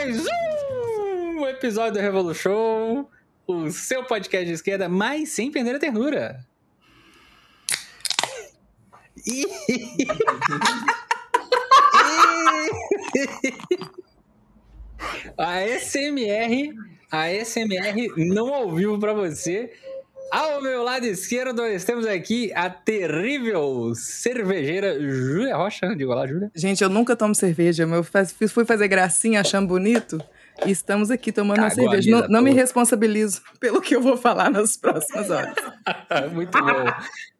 mais um episódio do Revolution, o seu podcast de esquerda, mas sem perder a ternura. E... a SMR, a SMR não ao vivo para você. Ao meu lado esquerdo, nós temos aqui a terrível cervejeira Júlia Rocha. Diga lá, Júlia. Gente, eu nunca tomo cerveja, mas eu fui fazer gracinha achando bonito. E estamos aqui tomando uma cerveja. Não, não, me responsabilizo pelo que eu vou falar nas próximas horas. Muito bom.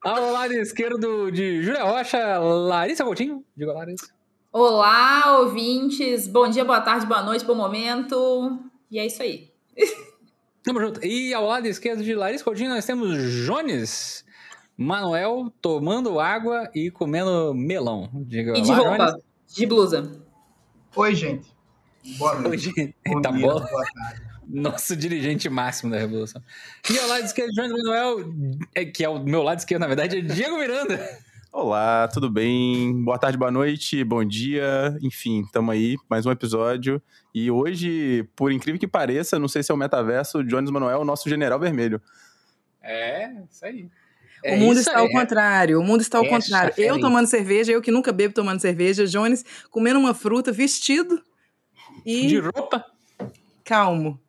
Ao lado esquerdo de Júlia Rocha, Larissa Coutinho. Diga lá, Larissa. Olá, ouvintes. Bom dia, boa tarde, boa noite, bom momento. E é isso aí. Tamo junto. E ao lado esquerdo de Larissa Coutinho nós temos Jones Manuel tomando água e comendo melão. Diga e de roupa, Jones. de blusa. Oi, gente. Boa noite. Oi, gente. Bom tá dia, bom? Boa tarde. Nosso dirigente máximo da Revolução. E ao lado esquerdo, Jones Manuel, é, que é o meu lado esquerdo, na verdade, é Diego Miranda. Olá, tudo bem? Boa tarde, boa noite, bom dia. Enfim, estamos aí, mais um episódio. E hoje, por incrível que pareça, não sei se é o metaverso, o Jones Manuel é o nosso general vermelho. É, isso aí. É o mundo está ao contrário, o mundo está ao é contrário. Eu tomando cerveja, eu que nunca bebo tomando cerveja, Jones comendo uma fruta, vestido e... De roupa. Calmo.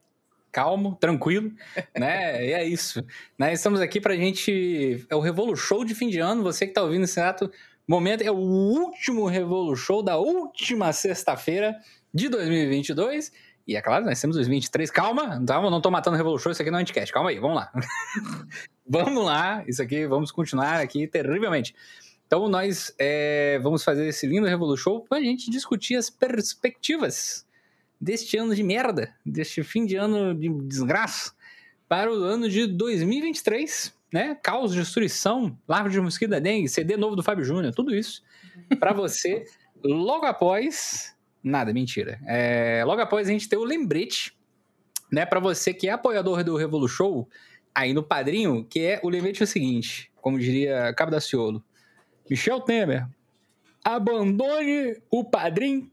Calmo, tranquilo, né? E é isso. Né? Estamos aqui pra gente... É o Revolu Show de fim de ano, você que está ouvindo esse ato momento, é o último Revolu Show da última sexta-feira de 2022. E é claro, nós temos 2023. Calma, calma, não tô matando Revolution, isso aqui não é anticast. Calma aí, vamos lá. vamos lá, isso aqui, vamos continuar aqui terrivelmente. Então, nós é, vamos fazer esse lindo Revolution para a gente discutir as perspectivas deste ano de merda, deste fim de ano de desgraça, para o ano de 2023, né? Caos, destruição, larva de mosquito da dengue, CD novo do Fábio Júnior, tudo isso para você logo após Nada, mentira. É, logo após a gente ter o lembrete, né, para você que é apoiador do Revolu Show, aí no padrinho, que é o lembrete é o seguinte, como diria Cabo da Ciolo, Michel Temer, abandone o padrinho,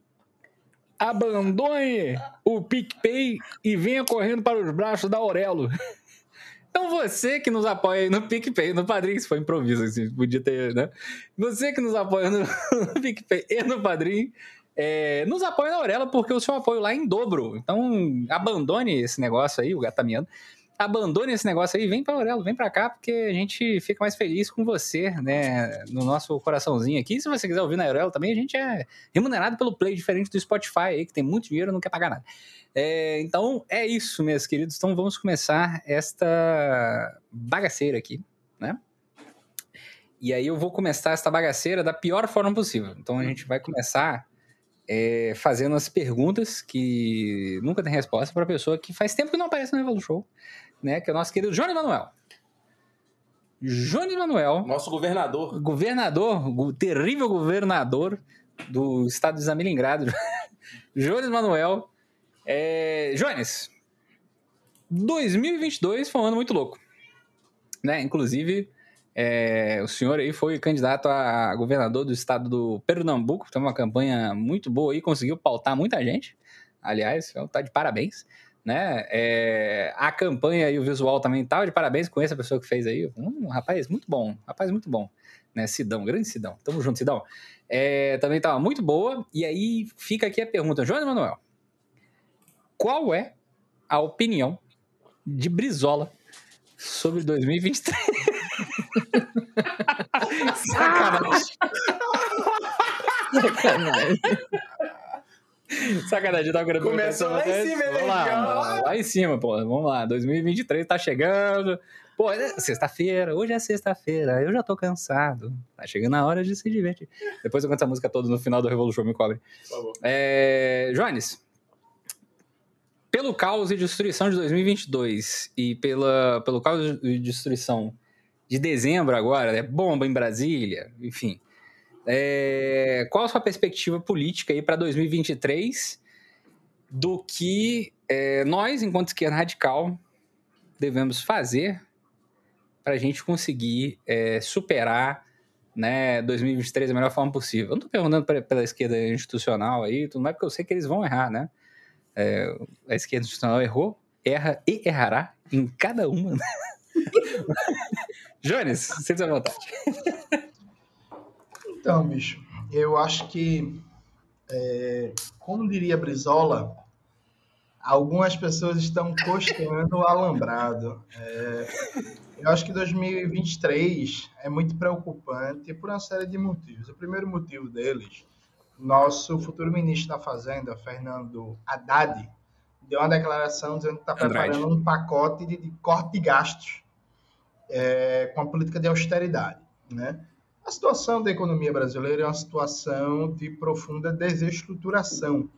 abandone o PicPay e venha correndo para os braços da Aurelo. Então você que nos apoia no PicPay, no Padrim, isso foi improviso, assim, podia ter, né? Você que nos apoia no, no PicPay e no Padrim, é, nos apoia na Aurela, porque o seu apoio lá é em dobro. Então, abandone esse negócio aí, o gatamiano. Abandone esse negócio aí, vem pra Aurelo, vem pra cá, porque a gente fica mais feliz com você, né? No nosso coraçãozinho aqui. Se você quiser ouvir na Aurelo também, a gente é remunerado pelo Play, diferente do Spotify aí, que tem muito dinheiro e não quer pagar nada. É, então, é isso, meus queridos. Então, vamos começar esta bagaceira aqui, né? E aí eu vou começar esta bagaceira da pior forma possível. Então, a gente vai começar é, fazendo as perguntas que nunca tem resposta para pessoa que faz tempo que não aparece no Revolu Show, né? Que é o nosso querido Johnny Manuel. Johnny Manuel. Nosso governador. Governador, o terrível governador do estado de Zamilingrado. Jones Manuel. É, Jones, 2022 foi um ano muito louco. Né? Inclusive, é, o senhor aí foi candidato a governador do estado do Pernambuco, tem uma campanha muito boa aí, conseguiu pautar muita gente. Aliás, tá de parabéns. Né? É, a campanha e o visual também tava de parabéns com essa pessoa que fez aí. Um rapaz muito bom, rapaz muito bom. Né? Sidão, grande Sidão. Tamo junto, Sidão. É, também tava muito boa. E aí fica aqui a pergunta, João Manuel. Qual é a opinião de Brizola sobre 2023? Sacanagem. Sacanagem. Sacanagem, tava querendo Começou lá em cima, Vamos lá, lá em cima, pô. Vamos lá, 2023 tá chegando. Pô, é sexta-feira, hoje é sexta-feira, eu já tô cansado. Tá chegando a hora de se divertir. Depois eu canto essa música toda no final do Revolution, me cobre. Por favor. É, Jones, pelo caos e destruição de 2022 e pela, pelo caos e destruição de dezembro agora, né? bomba em Brasília, enfim. É, qual a sua perspectiva política aí para 2023 do que é, nós, enquanto esquerda radical, devemos fazer para a gente conseguir é, superar né, 2023 da melhor forma possível? Eu não estou perguntando pela esquerda institucional aí, tudo mais, porque eu sei que eles vão errar, né? É, a esquerda institucional errou, erra e errará em cada uma. Jones, sinta à vontade. Então, bicho, eu acho que, é, como diria Brizola, algumas pessoas estão costeando o alambrado. É, eu acho que 2023 é muito preocupante por uma série de motivos. O primeiro motivo deles, nosso futuro ministro da Fazenda, Fernando Haddad, deu uma declaração dizendo que está preparando um pacote de, de corte de gastos é, com a política de austeridade. Né? A situação da economia brasileira é uma situação de profunda desestruturação.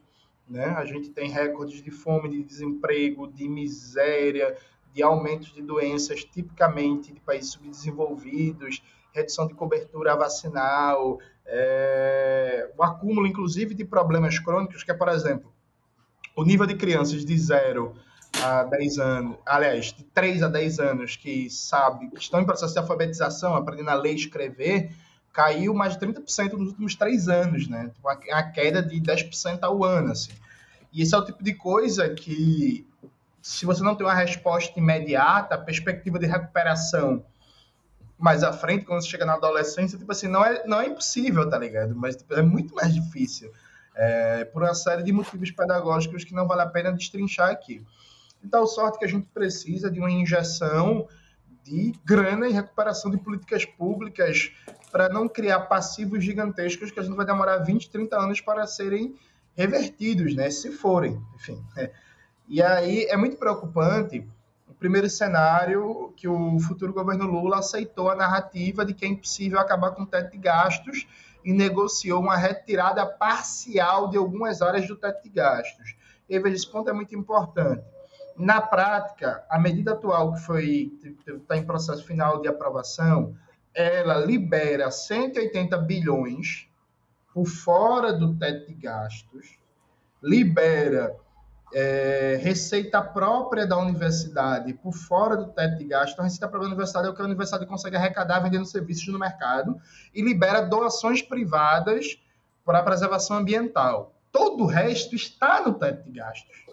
Né? A gente tem recordes de fome, de desemprego, de miséria, de aumentos de doenças tipicamente de países subdesenvolvidos, redução de cobertura vacinal, é, o acúmulo, inclusive, de problemas crônicos, que é, por exemplo, o nível de crianças de 0 a 10 anos, aliás, de 3 a 10 anos, que sabe, que estão em processo de alfabetização, aprendendo a ler e escrever, caiu mais de 30% nos últimos 3 anos, né? Uma, uma queda de 10% ao ano, assim. E esse é o tipo de coisa que se você não tem uma resposta imediata, a perspectiva de recuperação mais à frente, quando você chega na adolescência, tipo assim, não é, não é impossível, tá ligado? Mas tipo, é muito mais difícil. É, por uma série de motivos pedagógicos que não vale a pena destrinchar aqui. Então, sorte que a gente precisa de uma injeção de grana e recuperação de políticas públicas para não criar passivos gigantescos que a gente vai demorar 20, 30 anos para serem revertidos, né? Se forem, enfim. É. E aí é muito preocupante o primeiro cenário que o futuro governo Lula aceitou a narrativa de que é impossível acabar com o teto de gastos e negociou uma retirada parcial de algumas áreas do teto de gastos. E veja, esse ponto é muito importante. Na prática, a medida atual que foi está em processo final de aprovação, ela libera 180 bilhões por fora do teto de gastos, libera é, receita própria da universidade por fora do teto de gasto. Então, a receita própria da universidade é o que a universidade consegue arrecadar vendendo serviços no mercado e libera doações privadas para a preservação ambiental. Todo o resto está no teto de gastos.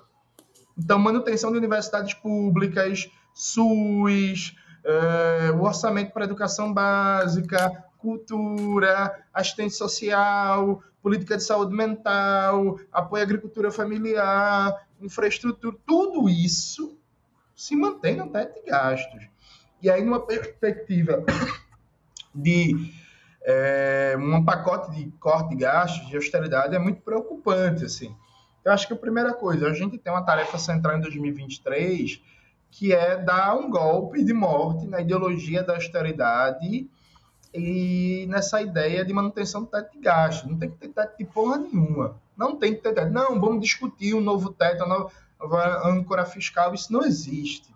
Então, manutenção de universidades públicas, SUS, é, o orçamento para educação básica, cultura, assistência social, política de saúde mental, apoio à agricultura familiar, infraestrutura, tudo isso se mantém no teto de gastos. E aí, numa perspectiva de é, um pacote de corte de gastos, de austeridade, é muito preocupante, assim. Eu acho que a primeira coisa, a gente tem uma tarefa central em 2023, que é dar um golpe de morte na ideologia da austeridade e nessa ideia de manutenção do teto de gasto. Não tem que ter teto de porra nenhuma. Não tem que ter teto. Não, vamos discutir um novo teto, uma nova âncora fiscal. Isso não existe.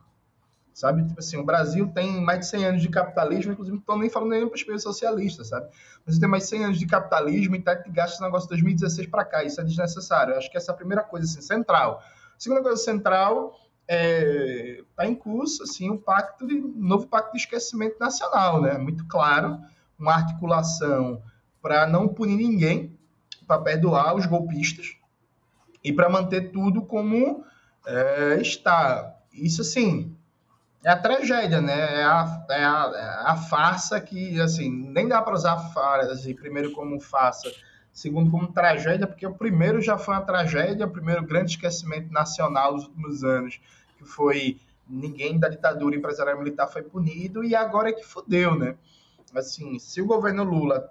Sabe? Tipo assim, o Brasil tem mais de 100 anos de capitalismo, inclusive não estou nem falando nem perspectiva socialista, sabe? Mas tem mais de 100 anos de capitalismo e teto de gasto esse negócio de 2016 para cá. Isso é desnecessário. Eu acho que essa é a primeira coisa assim, central. segunda coisa central é, tá em curso assim um pacto de um novo pacto de esquecimento nacional, né? Muito claro, uma articulação para não punir ninguém, para perdoar os golpistas e para manter tudo como é, está. Isso assim é a tragédia, né? É a, é a, é a farsa que assim nem dá para usar farsa assim, primeiro como farsa segundo como tragédia, porque o primeiro já foi uma tragédia, o primeiro grande esquecimento nacional dos últimos anos que foi ninguém da ditadura empresarial militar foi punido e agora é que fudeu, né? Assim, se o governo Lula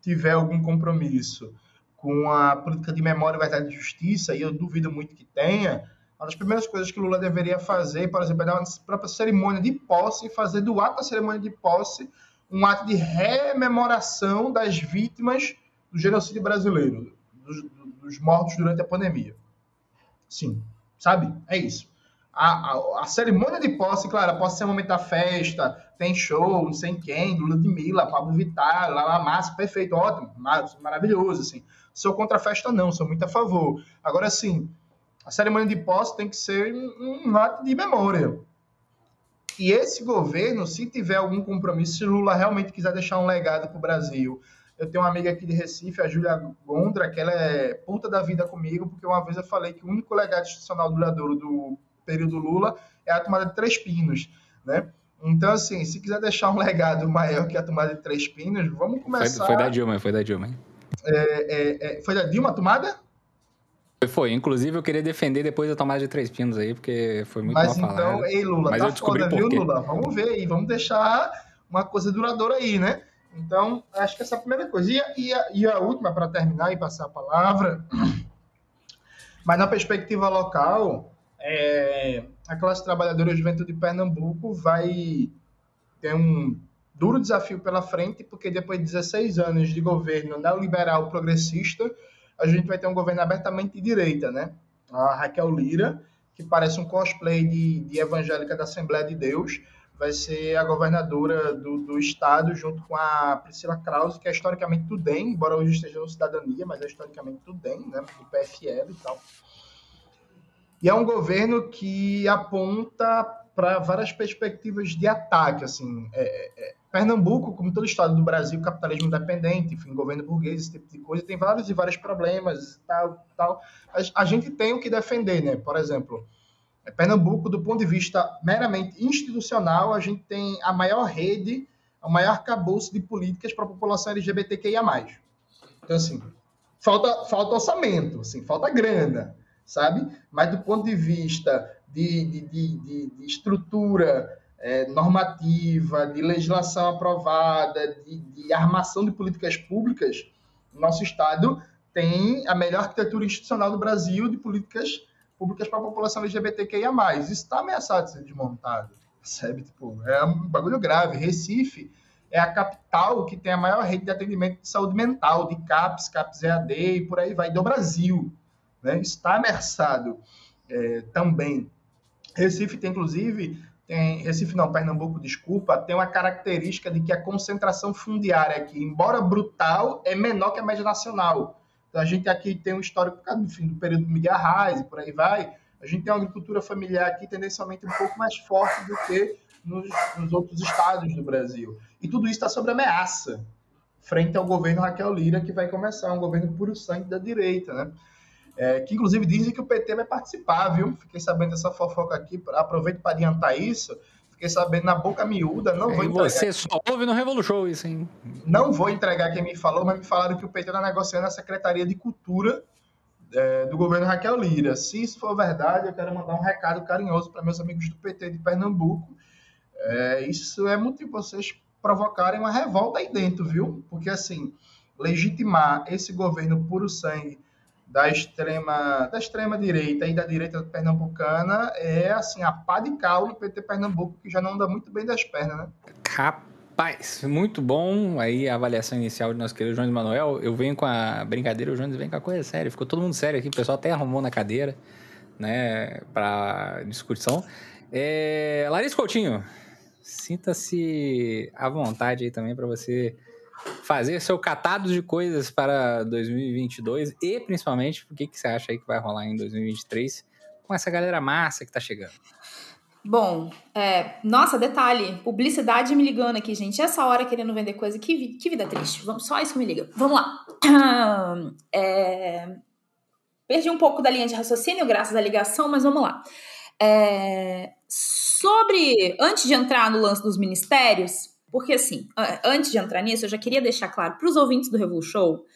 tiver algum compromisso com a política de memória, verdade e justiça, e eu duvido muito que tenha, uma das primeiras coisas que Lula deveria fazer, por exemplo, é uma própria cerimônia de posse fazer do ato da cerimônia de posse um ato de rememoração das vítimas do genocídio brasileiro, dos, dos mortos durante a pandemia. Sim, sabe? É isso a, a, a, cerimônia de posse, claro, pode ser um momento da festa, tem show, não sei quem, Lula de Mila, Pablo Vittar, Lala Massa, perfeito, ótimo, maravilhoso, assim. Sou contra a festa, não, sou muito a favor. Agora, assim, a cerimônia de posse tem que ser um, um ato de memória. E esse governo, se tiver algum compromisso, se Lula realmente quiser deixar um legado para o Brasil, Eu tenho uma amiga aqui de Recife, a Júlia Gondra, que ela é puta da vida comigo, porque uma vez eu falei que o único legado institucional duradouro do período Lula é a tomada de Três Pinos, né? Então, assim, se quiser deixar um legado maior que a tomada de Três Pinos, vamos começar... Foi, foi da Dilma, foi da Dilma. É, é, é, foi da Dilma a tomada? Foi, inclusive eu queria defender depois a tomada de três pinos aí, porque foi muito Mas mal então, falado. ei, Lula, Mas tá eu descobri foda, viu. Lula? Vamos ver aí, vamos deixar uma coisa duradoura aí, né? Então, acho que essa é a primeira coisa. E a, e a, e a última, para terminar e passar a palavra, mas na perspectiva local, é, a classe trabalhadora juventude de Pernambuco vai ter um duro desafio pela frente, porque depois de 16 anos de governo neoliberal progressista, a gente vai ter um governo abertamente de direita, né? A Raquel Lira, que parece um cosplay de, de evangélica da Assembleia de Deus, vai ser a governadora do, do estado, junto com a Priscila Krause, que é historicamente do DEM, embora hoje esteja no Cidadania, mas é historicamente do DEM, né? Do PFL e tal. E é um governo que aponta para várias perspectivas de ataque, assim, é, é, Pernambuco, como todo estado do Brasil, capitalismo independente, enfim, governo burguês, esse tipo de coisa, tem vários e vários problemas, tal, tal. A, a gente tem o que defender, né? Por exemplo, Pernambuco, do ponto de vista meramente institucional, a gente tem a maior rede, o maior cabouço de políticas para a população LGBTQIA+. Então, assim, falta, falta orçamento, assim, falta grana, sabe? Mas do ponto de vista de, de, de, de estrutura é, normativa, de legislação aprovada, de, de, armação de políticas públicas, nosso Estado tem a melhor arquitetura institucional do Brasil de políticas públicas para a população LGBTQIA+. Isso está ameaçado de ser desmontado, percebe? Tipo, é um bagulho grave. Recife é a capital que tem a maior rede de atendimento de saúde mental, de CAPS, CAPS EAD e por aí vai, do Brasil. Né? Está ameaçado é, também. Recife tem, inclusive, tem, Recife não, Pernambuco, desculpa, tem uma característica de que a concentração fundiária aqui, embora brutal, é menor que a média nacional. Então, a gente aqui tem um histórico, enfim, do período Miguel Arraes e por aí vai, a gente tem uma agricultura familiar aqui tendencialmente um pouco mais forte do que nos, nos outros estados do Brasil. E tudo isso está sob ameaça, frente ao governo Raquel Lira, que vai começar um governo puro sangue da direita, né? É, que inclusive dizem que o PT vai participar, viu? Fiquei sabendo dessa fofoca aqui, aproveito para adiantar isso. Fiquei sabendo na boca miúda, não vou entregar. você só ouve no Revolution isso, hein? Não vou entregar quem me falou, mas me falaram que o PT está negociando a Secretaria de Cultura é, do governo Raquel Lira. Se isso for verdade, eu quero mandar um recado carinhoso para meus amigos do PT de Pernambuco. É, isso é para vocês provocarem uma revolta aí dentro, viu? Porque, assim, legitimar esse governo puro sangue da extrema, da extrema direita e da direita pernambucana é, assim, a pá de cal no PT Pernambuco, que já não anda muito bem das pernas, né? Rapaz, muito bom aí a avaliação inicial de nosso querido Jones Manuel. Eu venho com a brincadeira, o Jones vem com a coisa séria. Ficou todo mundo sério aqui, o pessoal até arrumou na cadeira, né, para discussão. É, Larissa Coutinho, sinta-se à vontade aí também para você fazer seu catado de coisas para 2022 e principalmente o que, que você acha aí que vai rolar em 2023 com essa galera massa que tá chegando. Bom, é, nossa, detalhe, publicidade me ligando aqui, gente. Essa hora querendo vender coisa, que, que vida triste. Vamos, só isso me liga. Vamos lá. É, perdi um pouco da linha de raciocínio, graças à ligação, mas vamos lá. É, sobre. Antes de entrar no lance dos ministérios, porque assim, antes de entrar nisso, eu já queria deixar claro para os ouvintes do Revolu Show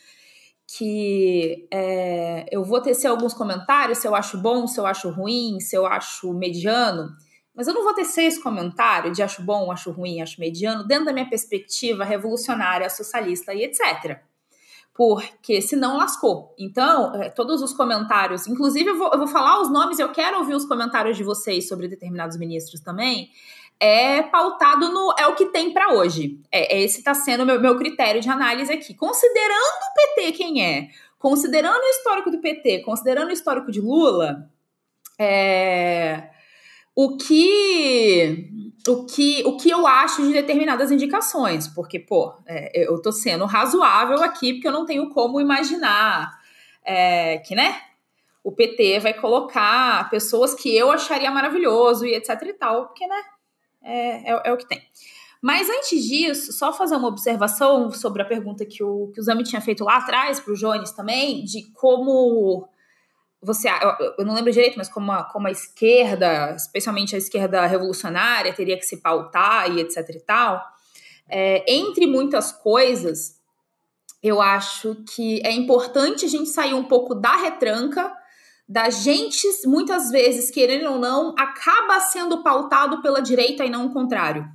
que é, eu vou tecer alguns comentários se eu acho bom, se eu acho ruim, se eu acho mediano. Mas eu não vou tecer esse comentário de acho bom, acho ruim, acho mediano, dentro da minha perspectiva revolucionária, socialista e etc. Porque senão lascou. Então, é, todos os comentários, inclusive eu vou, eu vou falar os nomes, eu quero ouvir os comentários de vocês sobre determinados ministros também. É pautado no. É o que tem para hoje. É, é esse está sendo o meu, meu critério de análise aqui. Considerando o PT quem é, considerando o histórico do PT, considerando o histórico de Lula, é, o que o que o que eu acho de determinadas indicações, porque pô, é, eu tô sendo razoável aqui porque eu não tenho como imaginar é, que né o PT vai colocar pessoas que eu acharia maravilhoso e etc e tal, porque né é, é, é o que tem. Mas antes disso, só fazer uma observação sobre a pergunta que o, que o Zami tinha feito lá atrás para o Jones também, de como você, eu não lembro direito, mas como a, como a esquerda, especialmente a esquerda revolucionária, teria que se pautar e etc e tal. É, entre muitas coisas, eu acho que é importante a gente sair um pouco da retranca, da gente, muitas vezes, querendo ou não, acaba sendo pautado pela direita e não o contrário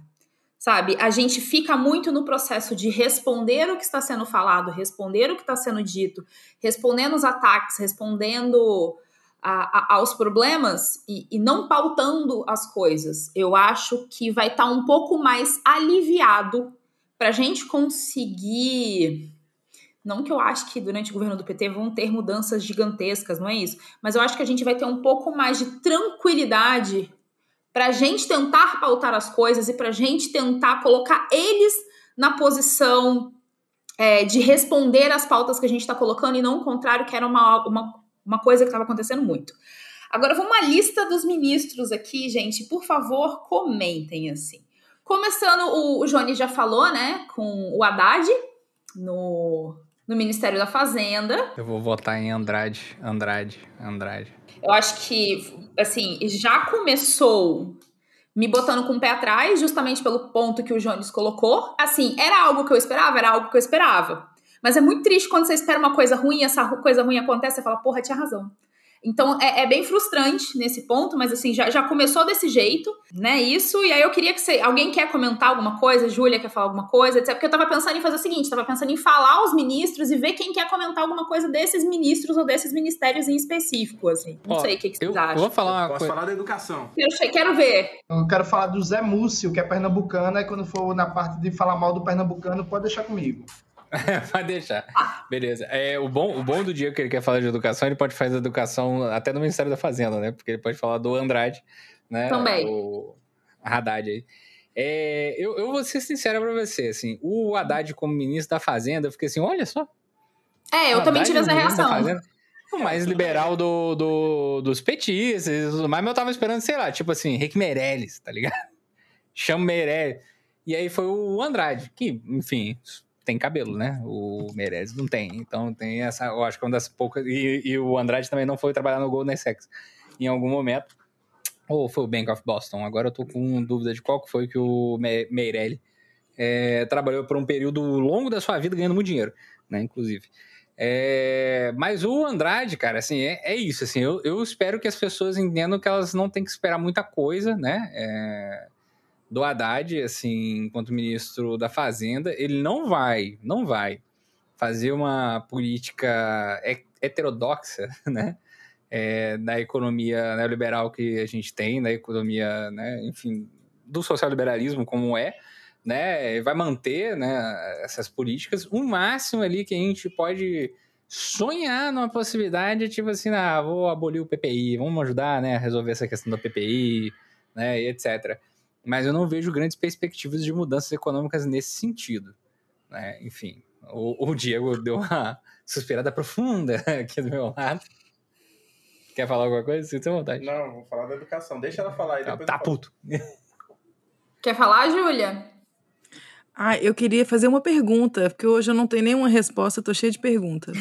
sabe? A gente fica muito no processo de responder o que está sendo falado, responder o que está sendo dito, respondendo os ataques, respondendo a, a, aos problemas e, e, não pautando as coisas. Eu acho que vai estar tá um pouco mais aliviado para a gente conseguir. Não que eu acho que durante o governo do PT vão ter mudanças gigantescas, não é isso. Mas eu acho que a gente vai ter um pouco mais de tranquilidade para a gente tentar pautar as coisas e para a gente tentar colocar eles na posição é, de responder às pautas que a gente está colocando e não o contrário, que era uma, uma, uma coisa que estava acontecendo muito. Agora, vamos uma lista dos ministros aqui, gente. Por favor, comentem assim. Começando, o, o já falou, né, com o Haddad no, no Ministério da Fazenda. Eu vou votar em Andrade, Andrade, Andrade. Eu acho que, assim, já começou me botando com o pé atrás, justamente pelo ponto que o Jones colocou. Assim, era algo que eu esperava? Era algo que eu esperava. Mas é muito triste quando você espera uma coisa ruim, essa coisa ruim acontece, você fala, porra, tinha razão. Então é, é, bem frustrante nesse ponto, mas assim, já, já começou desse jeito, né? Isso, e aí eu queria que você. Alguém quer comentar alguma coisa? Júlia quer falar alguma coisa? Etc. Porque eu tava pensando em fazer o seguinte: tava pensando em falar os ministros e ver quem quer comentar alguma coisa desses ministros ou desses ministérios em específico, assim. Não Ó, sei o que, que vocês eu, acham. Eu vou falar uma Posso coisa. falar da educação. Quero, quero ver. Eu quero falar do Zé Múcio, que é pernambucano, e quando for na parte de falar mal do pernambucano, pode deixar comigo. Vai deixar. Beleza. É, o, bom, o bom do dia que ele quer falar de educação, ele pode fazer educação até no Ministério da Fazenda, né? Porque ele pode falar do Andrade, né? Também. O Haddad aí. É, eu, eu vou ser sincero pra você, assim, o Haddad como ministro da Fazenda, eu fiquei assim, olha só. É, eu também tive essa reação. O mais liberal do, do, dos petistas, mas eu tava esperando, sei lá, tipo assim, Rick Meirelles, tá ligado? Chama Meirelles. E aí foi o Andrade, que, enfim, tem cabelo, né? O Meirelles não tem. Então tem essa, eu acho que é uma das poucas. E, e o Andrade também não foi trabalhar no Golden Sex em algum momento. Ou foi o Bank of Boston? Agora eu tô com dúvida de qual que foi que o Meirelles é, trabalhou por um período longo da sua vida ganhando muito dinheiro, né? Inclusive. É, mas o Andrade, cara, assim, é, é isso. Assim, eu, eu, espero que as pessoas entendam que elas não têm que esperar muita coisa, né? É, do Haddad, assim, enquanto ministro da Fazenda, ele não vai, não vai fazer uma política heterodoxa, né? É, da economia neoliberal que a gente tem, da economia, né, enfim, do social-liberalismo como é, né, vai manter né, essas políticas. O máximo ali que a gente pode sonhar numa possibilidade, tipo assim, ah, vou abolir o PPI, vamos ajudar né, a resolver essa questão do PPI, né, e etc mas eu não vejo grandes perspectivas de mudanças econômicas nesse sentido. Né? Enfim, o, o, Diego deu uma suspirada profunda aqui do meu lado. Quer falar alguma coisa? Tem vontade. Não, vou falar da educação. Deixa ela falar aí. Depois tá puto. Quer falar, Júlia? Ah, eu queria fazer uma pergunta, porque hoje eu não tenho nenhuma resposta, estou cheia de perguntas.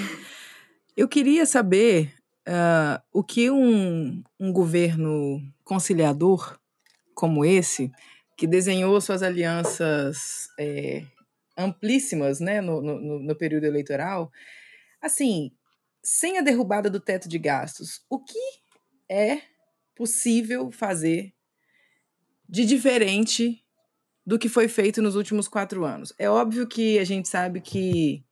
Eu queria saber uh, o que um, um governo conciliador como esse, que desenhou suas alianças é, amplíssimas né, no, no, no período eleitoral, assim, sem a derrubada do teto de gastos, o que é possível fazer de diferente do que foi feito nos últimos quatro anos? É óbvio que a gente sabe que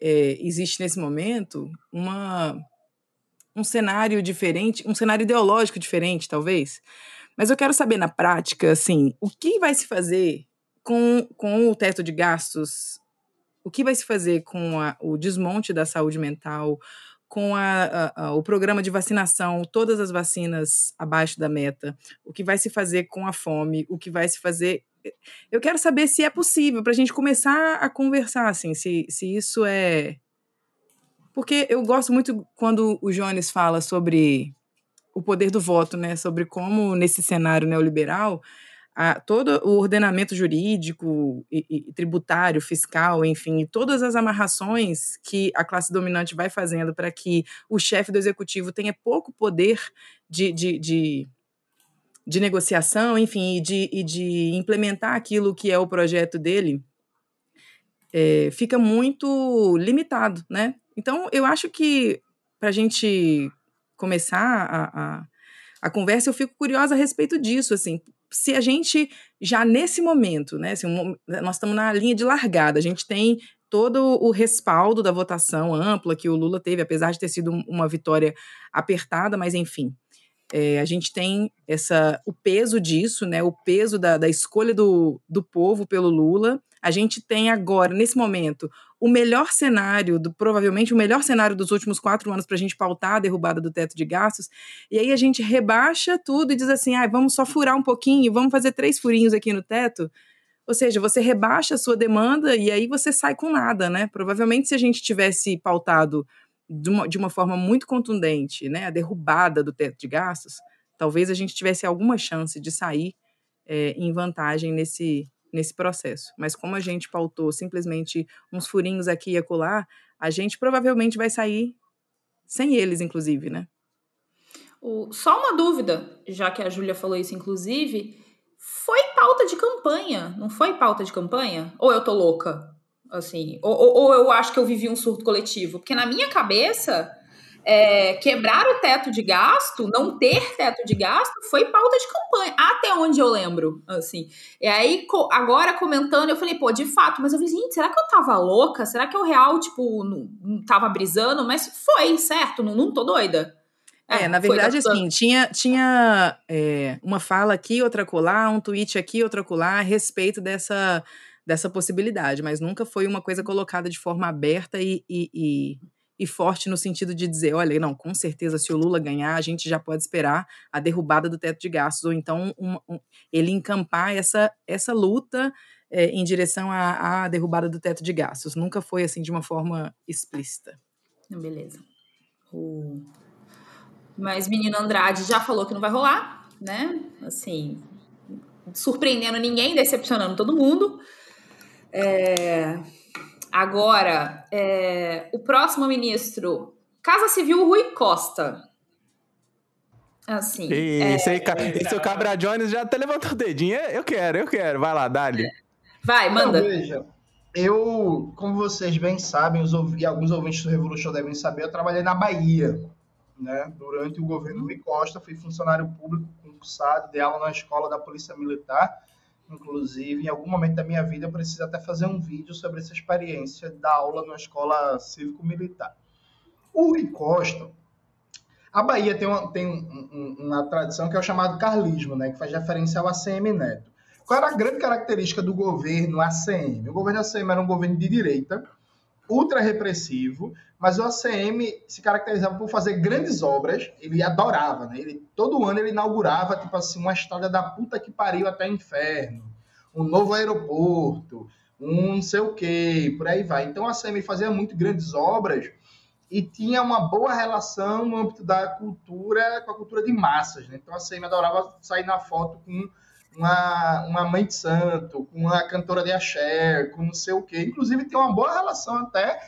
é, existe nesse momento uma, um cenário diferente, um cenário ideológico diferente, talvez, mas eu quero saber na prática, assim, o que vai se fazer com, com o teto de gastos? O que vai se fazer com a, o desmonte da saúde mental, com a, a, o programa de vacinação, todas as vacinas abaixo da meta, o que vai se fazer com a fome, o que vai se fazer. Eu quero saber se é possível, para a gente começar a conversar, assim, se, se isso é. Porque eu gosto muito quando o Jones fala sobre o poder do voto, né? Sobre como, nesse cenário neoliberal, a, todo o ordenamento jurídico e, e, tributário, fiscal, enfim, todas as amarrações que a classe dominante vai fazendo para que o chefe do executivo tenha pouco poder de, de, de, de negociação, enfim, e de, e de implementar aquilo que é o projeto dele, é, fica muito limitado, né? Então, eu acho que para a gente começar a, a, a, conversa, eu fico curiosa a respeito disso, assim, se a gente já nesse momento, né, assim, um, nós estamos na linha de largada, a gente tem todo o respaldo da votação ampla que o Lula teve, apesar de ter sido uma vitória apertada, mas enfim, é, a gente tem essa, o peso disso, né, o peso da, da escolha do, do povo pelo Lula. A gente tem agora, nesse momento, o melhor cenário, do, provavelmente o melhor cenário dos últimos quatro anos para a gente pautar a derrubada do teto de gastos. E aí a gente rebaixa tudo e diz assim: ah, vamos só furar um pouquinho, vamos fazer três furinhos aqui no teto. Ou seja, você rebaixa a sua demanda e aí você sai com nada, né? Provavelmente, se a gente tivesse pautado de uma, de uma forma muito contundente, né, a derrubada do teto de gastos, talvez a gente tivesse alguma chance de sair é, em vantagem nesse, nesse processo. Mas como a gente pautou simplesmente uns furinhos aqui e acolá, a gente provavelmente vai sair sem eles, inclusive, né? O, só uma dúvida, já que a Júlia falou isso, inclusive, foi pauta de campanha, não foi pauta de campanha? Ou eu tô louca? Assim, ou, ou, ou eu acho que eu vivi um surto coletivo? Porque na minha cabeça, é, quebrar o teto de gasto, não ter teto de gasto, foi pauta de campanha, até onde eu lembro, assim. E aí, agora comentando, eu falei, pô, de fato, mas eu falei, gente, será que eu tava louca? Será que eu real, tipo, não, não tava brisando? Mas foi, certo? Não, não tô doida. É, é na verdade, assim, tinha, tinha é, uma fala aqui, outra colar, um tweet aqui, outra colar, a respeito dessa dessa possibilidade, mas nunca foi uma coisa colocada de forma aberta e, e, e, e, forte no sentido de dizer, olha, não, com certeza, se o Lula ganhar, a gente já pode esperar a derrubada do teto de gastos, ou então um, um, ele encampar essa, essa luta é, em direção à, à derrubada do teto de gastos. Nunca foi assim de uma forma explícita. Beleza. Mas menino Andrade já falou que não vai rolar, né? Assim, surpreendendo ninguém, decepcionando todo mundo. É, agora, é, o próximo ministro, Casa Civil Rui Costa. Assim. E, é, esse, aí, esse o Cabra Jones já até levantou o dedinho. Eu quero, eu quero. Vai lá, Dali. Vai, manda. Não, veja, eu, como vocês bem sabem, os, e alguns ouvintes do Revolution devem saber, eu trabalhei na Bahia. Né? Durante o governo Rui Costa, fui funcionário público concursado, dei aula na escola da Polícia Militar Inclusive, em algum momento da minha vida, eu preciso até fazer um vídeo sobre essa experiência da aula na escola cívico-militar. O Rui Costa, a Bahia tem, uma, tem um, uma tradição que é o chamado carlismo, né, que faz referência ao ACM Neto. Qual era a grande característica do governo ACM? O governo ACM era um governo de direita, ultra repressivo, mas o ACM se caracterizava por fazer grandes obras, ele adorava, né? Ele, todo ano ele inaugurava, tipo assim, uma estrada da puta que pariu até inferno, um novo aeroporto, um não sei o quê, por aí vai. Então a ACM fazia muito grandes obras e tinha uma boa relação no âmbito da cultura, com a cultura de massas, né? Então a ACM adorava sair na foto com uma, uma mãe de santo, com uma cantora de axé, com não sei o quê. Inclusive tem uma boa relação até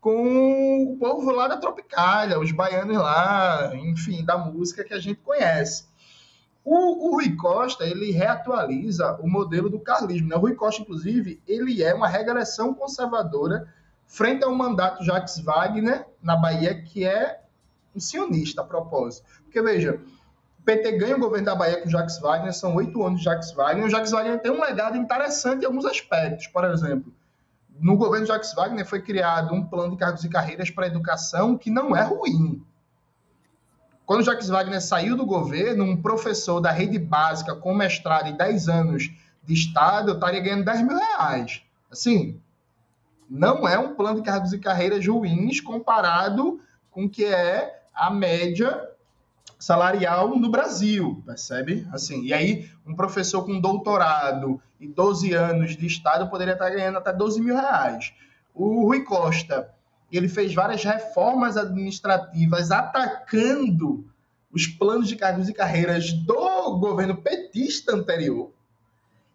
com o povo lá da Tropicália, os baianos lá, enfim, da música que a gente conhece. O, o, Rui Costa, ele reatualiza o modelo do carlismo. Né? O Rui Costa, inclusive, ele é uma regressão conservadora frente ao mandato Jacques Wagner, na Bahia, que é um sionista, a propósito. Porque, veja, PT ganha o governo da Bahia com Jacques Wagner, são oito anos de Jacques Wagner, o Jacques Wagner tem um legado interessante em alguns aspectos. Por exemplo, no governo de Jacques Wagner foi criado um plano de cargos e carreiras para a educação que não é ruim. Quando Jacques Wagner saiu do governo, um professor da rede básica com mestrado e 10 anos de Estado estaria ganhando 10 mil reais. Assim, não é um plano de cargos e carreiras ruins comparado com o que é a média salarial no Brasil, percebe? Assim, e aí, um professor com doutorado e 12 anos de Estado poderia estar ganhando até 12 mil reais. O Rui Costa, ele fez várias reformas administrativas atacando os planos de cargos e carreiras do governo petista anterior.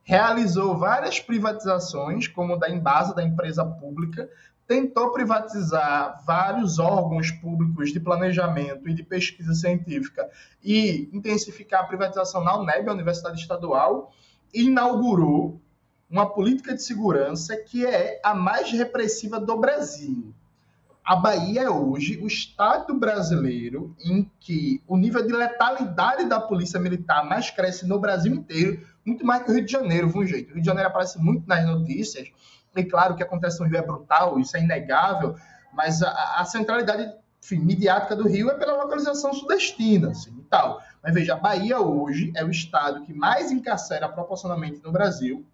realizou várias privatizações, como da Embasa, da empresa pública, tentou privatizar vários órgãos públicos de planejamento e de pesquisa científica e intensificar a privatização na UNEB, a Universidade Estadual, e inaugurou uma política de segurança que é a mais repressiva do Brasil. A Bahia é hoje o estado brasileiro em que o nível de letalidade da polícia militar mais cresce no Brasil inteiro, muito mais que o Rio de Janeiro, viu, jeito? O Rio de Janeiro aparece muito nas notícias, e claro, que acontece no Rio é brutal, isso é inegável, mas a, a centralidade enfim, midiática do Rio é pela localização sudestina assim, e tal. Mas veja, a Bahia hoje é o estado que mais encarcera proporcionalmente no Brasil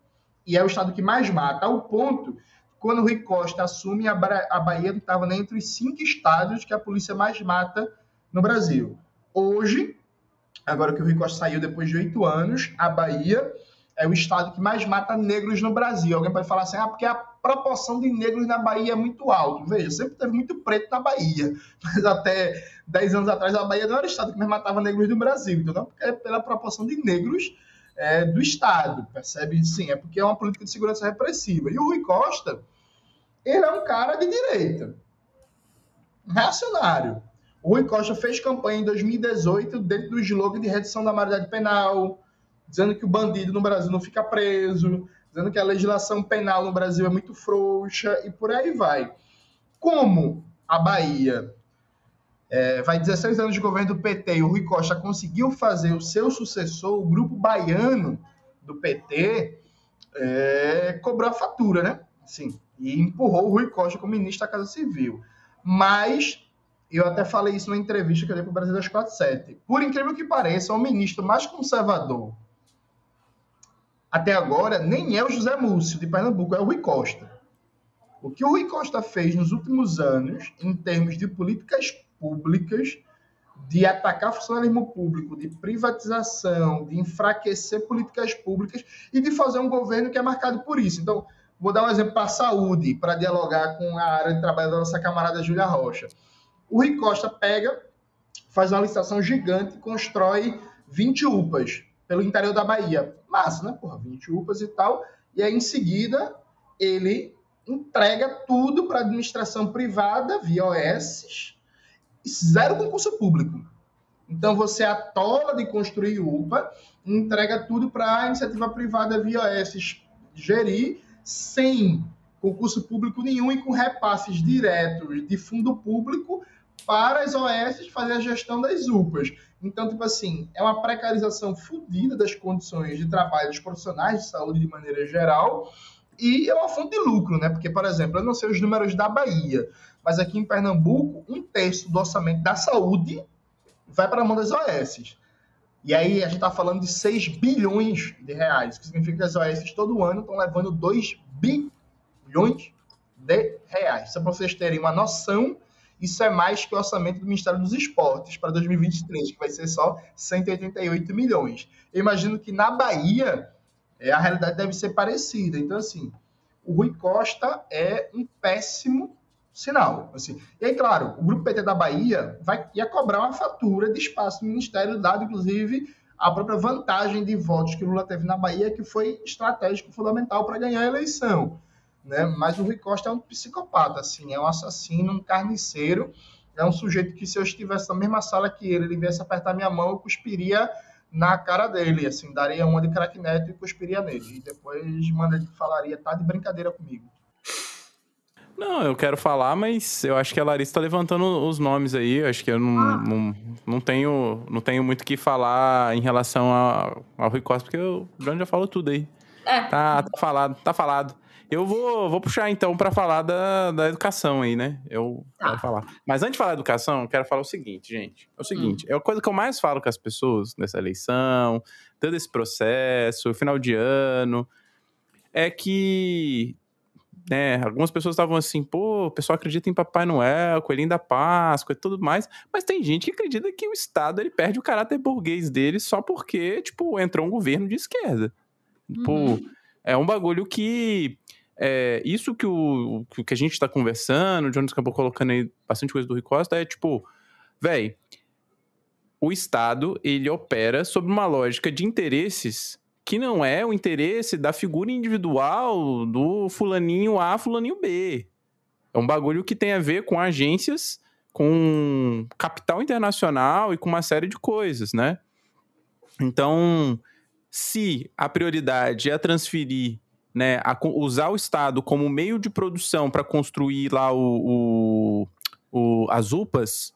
e é o estado que mais mata, ao ponto quando o Rui Costa assume, a, a Bahia estava entre os cinco estados que a polícia mais mata no Brasil. Hoje, agora que o Rui Costa saiu depois de oito anos, a Bahia é o estado que mais mata negros no Brasil. Alguém pode falar assim, ah, porque a proporção de negros na Bahia é muito alta. Veja, sempre teve muito preto na Bahia, mas até 10 anos atrás a Bahia não era o estado que mais matava negros do Brasil, então Porque é pela proporção de negros é, do Estado, percebe? Sim, é porque é uma política de segurança repressiva. E o Rui Costa, ele é um cara de direita, reacionário. O Rui Costa fez campanha em 2018 dentro do slogan de redução da maioridade penal, dizendo que o bandido no Brasil não fica preso, dizendo que a legislação penal no Brasil é muito frouxa e por aí vai. Como a Bahia é, vai 16 anos de governo do PT e o Rui Costa conseguiu fazer o seu sucessor, o grupo baiano do PT, é, cobrou a fatura, né? Sim, e empurrou o Rui Costa como ministro da Casa Civil. Mas eu até falei isso numa entrevista que eu dei para o Brasil das 47. Por incrível que pareça, o ministro mais conservador até agora nem é o José Múcio de Pernambuco, é o Rui Costa. O que o Rui Costa fez nos últimos anos, em termos de políticas públicas, de atacar funcionalismo público, de privatização, de enfraquecer políticas públicas e de fazer um governo que é marcado por isso. Então, vou dar um exemplo para a saúde, para dialogar com a área de trabalho da nossa camarada Júlia Rocha. O Rui Costa pega, faz uma licitação gigante, constrói 20 UPAs pelo interior da Bahia. Massa, né? Porra, 20 UPAs e tal. E aí, em seguida, ele entrega tudo para administração privada, via OS, zero concurso público. Então, você atola de construir UPA, entrega tudo para a iniciativa privada via OS gerir, sem concurso público nenhum e com repasses diretos de fundo público para as OS fazer a gestão das UPAs. Então, tipo assim, é uma precarização fodida das condições de trabalho dos profissionais de saúde de maneira geral e é uma fonte de lucro, né? Porque, por exemplo, eu não sei os números da Bahia, mas aqui em Pernambuco, um terço do orçamento da saúde vai para a mão das OS. E aí a gente está falando de 6 bilhões de reais, que significa que as OS todo ano estão levando 2 bilhões de reais. Só para vocês terem uma noção isso é mais que o orçamento do Ministério dos Esportes para 2023, que vai ser só 188 milhões. Eu imagino que na Bahia é, a realidade deve ser parecida. Então, assim, o Rui Costa é um péssimo sinal. Assim. E aí, claro, o Grupo PT da Bahia vai, ia cobrar uma fatura de espaço no Ministério, dado, inclusive, a própria vantagem de votos que Lula teve na Bahia, que foi estratégico, fundamental para ganhar a eleição né? Mas o Rui Costa é um psicopata, assim, é um assassino, um carniceiro, é um sujeito que se eu estivesse na mesma sala que ele, ele viesse apertar minha mão, eu cuspiria na cara dele, assim, daria uma de craque neto e cuspiria nele. E depois manda ele falaria, tá de brincadeira comigo. Não, eu quero falar, mas eu acho que a Larissa tá levantando os nomes aí. Eu acho que eu não, ah. não, não, tenho, não tenho muito o que falar em relação ao, ao Rui Costa, porque o John já falou tudo aí. É. Tá, tá falado, tá falado. Eu vou, vou puxar então para falar da, da educação aí, né? Eu tá. quero falar. Mas antes de falar da educação, eu quero falar o seguinte, gente. É o seguinte, hum. é a coisa que eu mais falo com as pessoas nessa eleição, todo esse processo, final de ano, é que né, algumas pessoas estavam assim, pô, o pessoal acredita em Papai Noel, Coelhinho da Páscoa e tudo mais, mas tem gente que acredita que o Estado ele perde o caráter burguês dele só porque, tipo, entrou um governo de esquerda. Uhum. Pô, é um bagulho que é, isso que, o, que a gente está conversando, o Jonas acabou colocando aí bastante coisa do Rui Costa, é tipo, velho, o Estado, ele opera sob uma lógica de interesses que não é o interesse da figura individual do fulaninho A, fulaninho B. É um bagulho que tem a ver com agências, com capital internacional e com uma série de coisas, né? Então, se a prioridade é transferir, né, usar o Estado como meio de produção para construir lá o, o, o, as UPAs,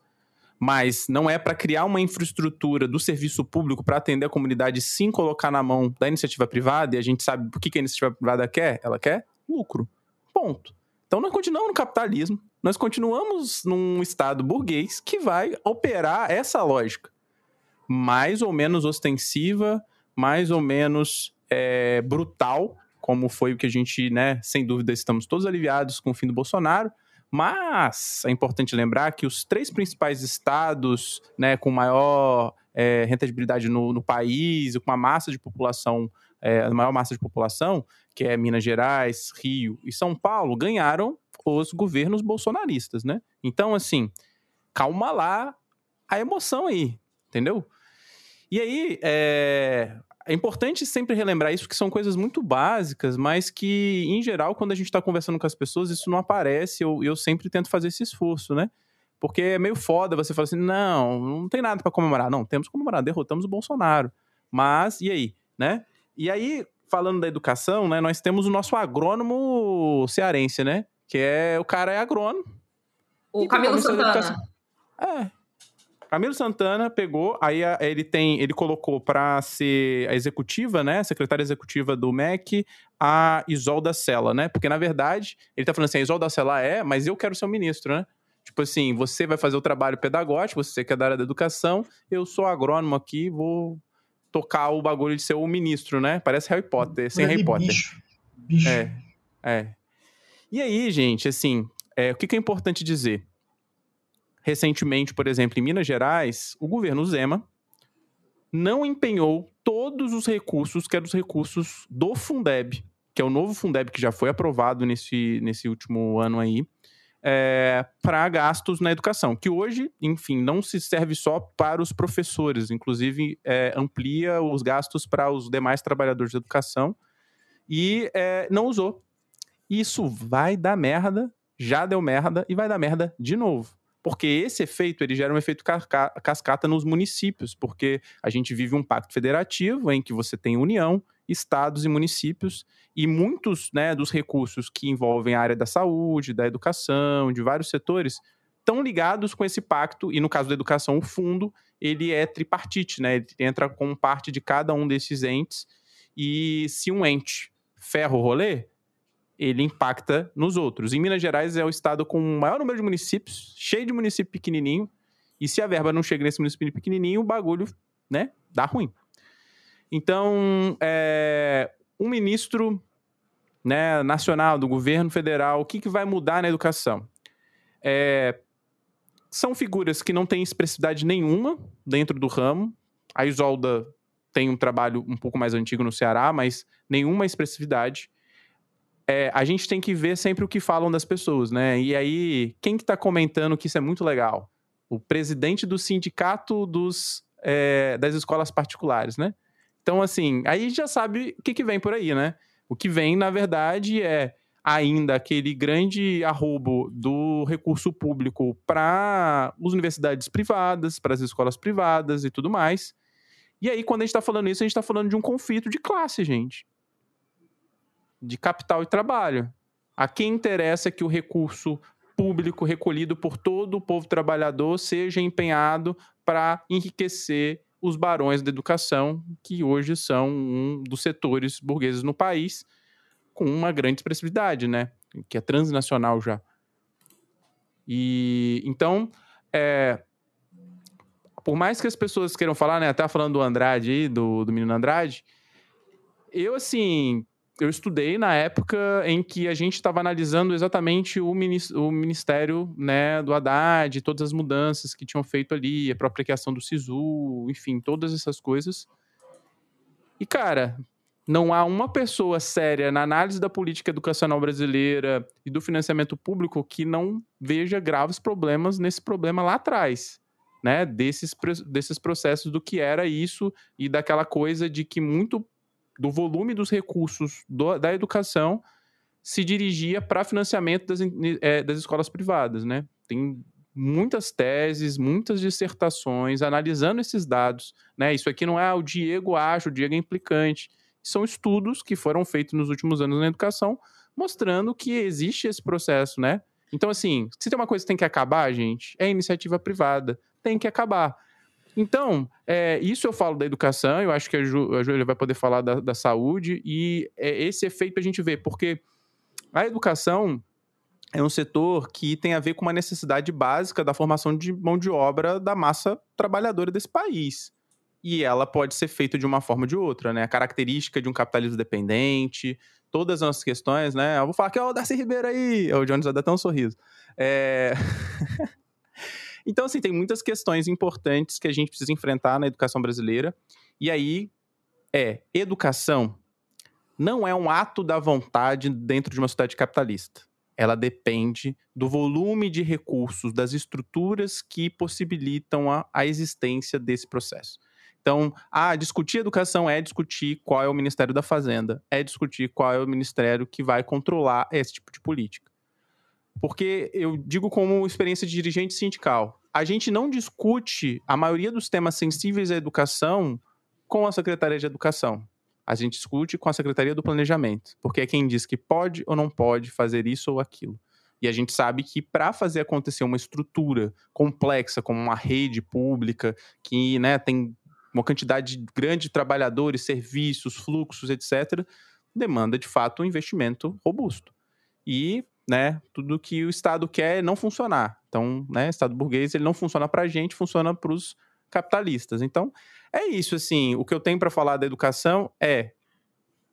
mas não é para criar uma infraestrutura do serviço público para atender a comunidade, sim colocar na mão da iniciativa privada, e a gente sabe o que, que a iniciativa privada quer? Ela quer lucro. Ponto. Então nós continuamos no capitalismo, nós continuamos num Estado burguês que vai operar essa lógica. Mais ou menos ostensiva, mais ou menos é, brutal, como foi o que a gente, né, sem dúvida, estamos todos aliviados com o fim do Bolsonaro, mas é importante lembrar que os três principais estados né, com maior é, rentabilidade no, no, país, com uma massa de população, é, a maior massa de população, que é Minas Gerais, Rio e São Paulo, ganharam os governos bolsonaristas, né? Então, assim, calma lá a emoção aí, entendeu? E aí, é, é importante sempre relembrar isso, que são coisas muito básicas, mas que, em geral, quando a gente está conversando com as pessoas, isso não aparece. Eu, eu sempre tento fazer esse esforço, né? Porque é meio foda você falar assim: não, não tem nada para comemorar. Não, temos que comemorar, derrotamos o Bolsonaro. Mas, e aí, né? E aí, falando da educação, né, nós temos o nosso agrônomo cearense, né? Que é o cara é agrônomo. O Camilo Santana. É, Camilo Santana pegou, aí ele tem, ele colocou para ser a executiva, né, a secretária executiva do MEC, a Isolda Sela, né? Porque na verdade, ele tá falando assim, a Isolda Sela é, mas eu quero ser o ministro, né? Tipo assim, você vai fazer o trabalho pedagógico, você que é da área da educação, eu sou agrônomo aqui, vou tocar o bagulho de ser o ministro, né? Parece Harry Potter, sem Harry Potter. Bicho. bicho. É, é. E aí, gente, assim, é, o que, que é importante dizer? Recentemente, por exemplo, em Minas Gerais, o governo Zema não empenhou todos os recursos que eram os recursos do Fundeb, que é o novo Fundeb que já foi aprovado nesse, nesse último ano aí, é, para gastos na educação, que hoje, enfim, não se serve só para os professores, inclusive é, amplia os gastos para os demais trabalhadores da educação e é, não usou. Isso vai dar merda, já deu merda e vai dar merda de novo. Porque esse efeito ele gera um efeito cascata nos municípios, porque a gente vive um pacto federativo em que você tem união, estados e municípios, e muitos né, dos recursos que envolvem a área da saúde, da educação, de vários setores, estão ligados com esse pacto, e no caso da educação, o fundo, ele é tripartite, né? Ele entra com parte de cada um desses entes, e se um ente ferra o rolê, ele impacta nos outros. Em Minas Gerais é o estado com o maior número de municípios, cheio de município pequenininho, e se a verba não chega nesse município pequenininho, o bagulho, né, dá ruim. Então, é, um ministro né, nacional do governo federal, o que, que vai mudar na educação? É, são figuras que não têm expressividade nenhuma dentro do ramo. A Isolda tem um trabalho um pouco mais antigo no Ceará, mas nenhuma expressividade é, a gente tem que ver sempre o que falam das pessoas, né? E aí, quem que tá comentando que isso é muito legal? O presidente do sindicato dos, é, das escolas particulares, né? Então, assim, aí já sabe o que, que vem por aí, né? O que vem, na verdade, é ainda aquele grande arrobo do recurso público para as universidades privadas, para as escolas privadas e tudo mais. E aí, quando a gente está falando isso, a gente está falando de um conflito de classe, gente de capital e trabalho. A quem interessa que o recurso público recolhido por todo o povo trabalhador seja empenhado para enriquecer os barões da educação, que hoje são um dos setores burgueses no país, com uma grande expressividade, né? Que é transnacional já. E então, é, por mais que as pessoas queiram falar, né? Até falando do Andrade aí, do, do menino Andrade, eu assim eu estudei na época em que a gente estava analisando exatamente o, ministério né, do Haddad, todas as mudanças que tinham feito ali, a própria criação do SISU, enfim, todas essas coisas. E, cara, não há uma pessoa séria na análise da política educacional brasileira e do financiamento público que não veja graves problemas nesse problema lá atrás. Né, desses, desses processos do que era isso e daquela coisa de que muito do volume dos recursos do, da educação se dirigia para financiamento das, é, das escolas privadas, né? Tem muitas teses, muitas dissertações analisando esses dados, né? Isso aqui não é o Diego acha, o Diego é implicante. São estudos que foram feitos nos últimos anos na educação, mostrando que existe esse processo, né? Então, assim, se tem uma coisa que tem que acabar, gente, é iniciativa privada. Tem que acabar. Então, é, isso eu falo da educação, eu acho que a, Ju, a Júlia vai poder falar da, da saúde, e é esse efeito a gente vê, porque a educação é um setor que tem a ver com uma necessidade básica da formação de mão de obra da massa trabalhadora desse país. E ela pode ser feita de uma forma ou de outra, né? A característica de um capitalismo dependente, todas as questões, né? Eu vou falar que é o Darcy Ribeiro aí, o Jones vai dar até um sorriso. É... então, assim, tem muitas questões importantes que a gente precisa enfrentar na educação brasileira. E aí, é, educação não é um ato da vontade dentro de uma sociedade capitalista. Ela depende do volume de recursos, das estruturas que possibilitam a, a existência desse processo. Então, ah, discutir educação é discutir qual é o Ministério da Fazenda, é discutir qual é o ministério que vai controlar esse tipo de política. Porque eu digo como experiência de dirigente sindical, a gente não discute a maioria dos temas sensíveis à educação com a Secretaria de Educação a gente discute com a Secretaria do Planejamento, porque é quem diz que pode ou não pode fazer isso ou aquilo. E a gente sabe que para fazer acontecer uma estrutura complexa, como uma rede pública, que né, tem uma quantidade grande de trabalhadores, serviços, fluxos, etc., demanda de fato um investimento robusto. E né, tudo que o Estado quer é não funcionar. Então, né, Estado burguês ele não funciona para a gente, funciona para os capitalistas. Então, é isso, assim. O que eu tenho para falar da educação é,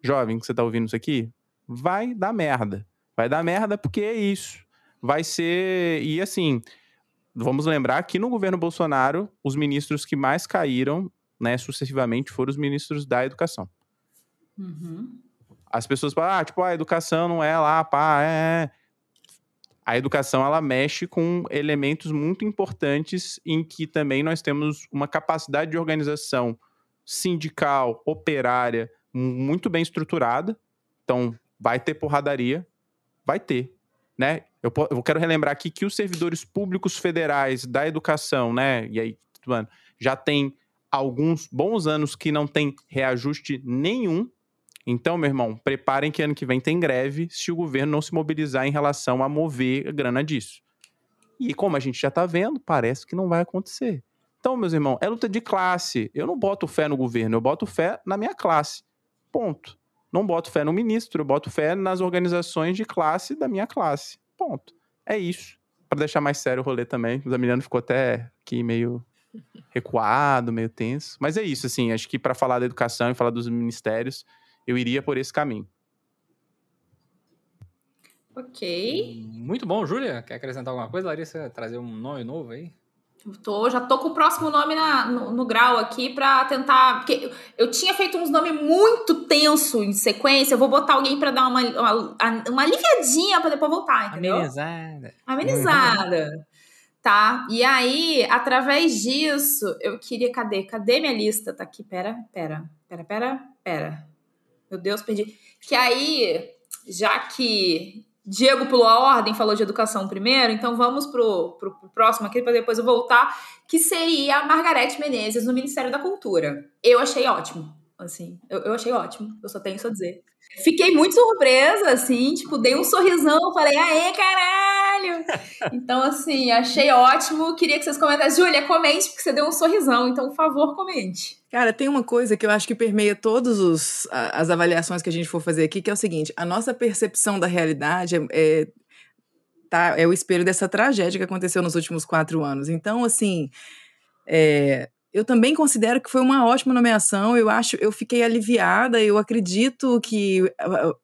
jovem que você tá ouvindo isso aqui, vai dar merda. Vai dar merda porque é isso. Vai ser. E assim, vamos lembrar que no governo Bolsonaro, os ministros que mais caíram, né, sucessivamente, foram os ministros da educação. Uhum. As pessoas falam, ah, tipo, a educação não é lá, pá, é. A educação ela mexe com elementos muito importantes em que também nós temos uma capacidade de organização sindical, operária, muito bem estruturada. Então, vai ter porradaria, vai ter, né? Eu, eu quero relembrar aqui que os servidores públicos federais da educação, né? E aí, mano, já tem alguns bons anos que não tem reajuste nenhum então, meu irmão, preparem que ano que vem tem greve se o governo não se mobilizar em relação a mover grana disso. E como a gente já tá vendo, parece que não vai acontecer. Então, meus irmãos, é luta de classe. Eu não boto fé no governo, eu boto fé na minha classe. Ponto. Não boto fé no ministro, eu boto fé nas organizações de classe da minha classe. Ponto. É isso. Para deixar mais sério o rolê também. O Zamiliano ficou até aqui meio recuado, meio tenso. Mas é isso, assim. Acho que para falar da educação e falar dos ministérios, eu iria por esse caminho. Ok. Muito bom, Júlia. Quer acrescentar alguma coisa, Larissa? Trazer um nome novo aí? Tô, já tô com o próximo nome na, no, no grau aqui para tentar. Porque eu tinha feito uns nomes muito tenso em sequência. Eu vou botar alguém para dar uma, uma, uma aliviadinha para depois voltar, entendeu? Amenizada. Amenizada. tá? E aí, através disso, eu queria. Cadê? Cadê minha lista? Tá aqui. Pera, pera, pera, pera, pera. Meu Deus, perdi. Que aí, já que Diego pulou a ordem, falou de educação primeiro, então vamos pro, pro, pro próximo aqui para depois eu voltar, que seria a Margarete Menezes no Ministério da Cultura. Eu achei ótimo, assim, eu, eu achei ótimo, eu só tenho isso a dizer. Fiquei muito surpresa, assim, tipo, dei um sorrisão, falei, aê, caralho! Então, assim, achei ótimo, queria que vocês comentassem. Júlia, comente, porque você deu um sorrisão, então, por favor, comente. Cara, tem uma coisa que eu acho que permeia todas as avaliações que a gente for fazer aqui, que é o seguinte: a nossa percepção da realidade é, é, tá, é o espelho dessa tragédia que aconteceu nos últimos quatro anos. Então, assim, é, eu também considero que foi uma ótima nomeação. Eu acho, eu fiquei aliviada. Eu acredito que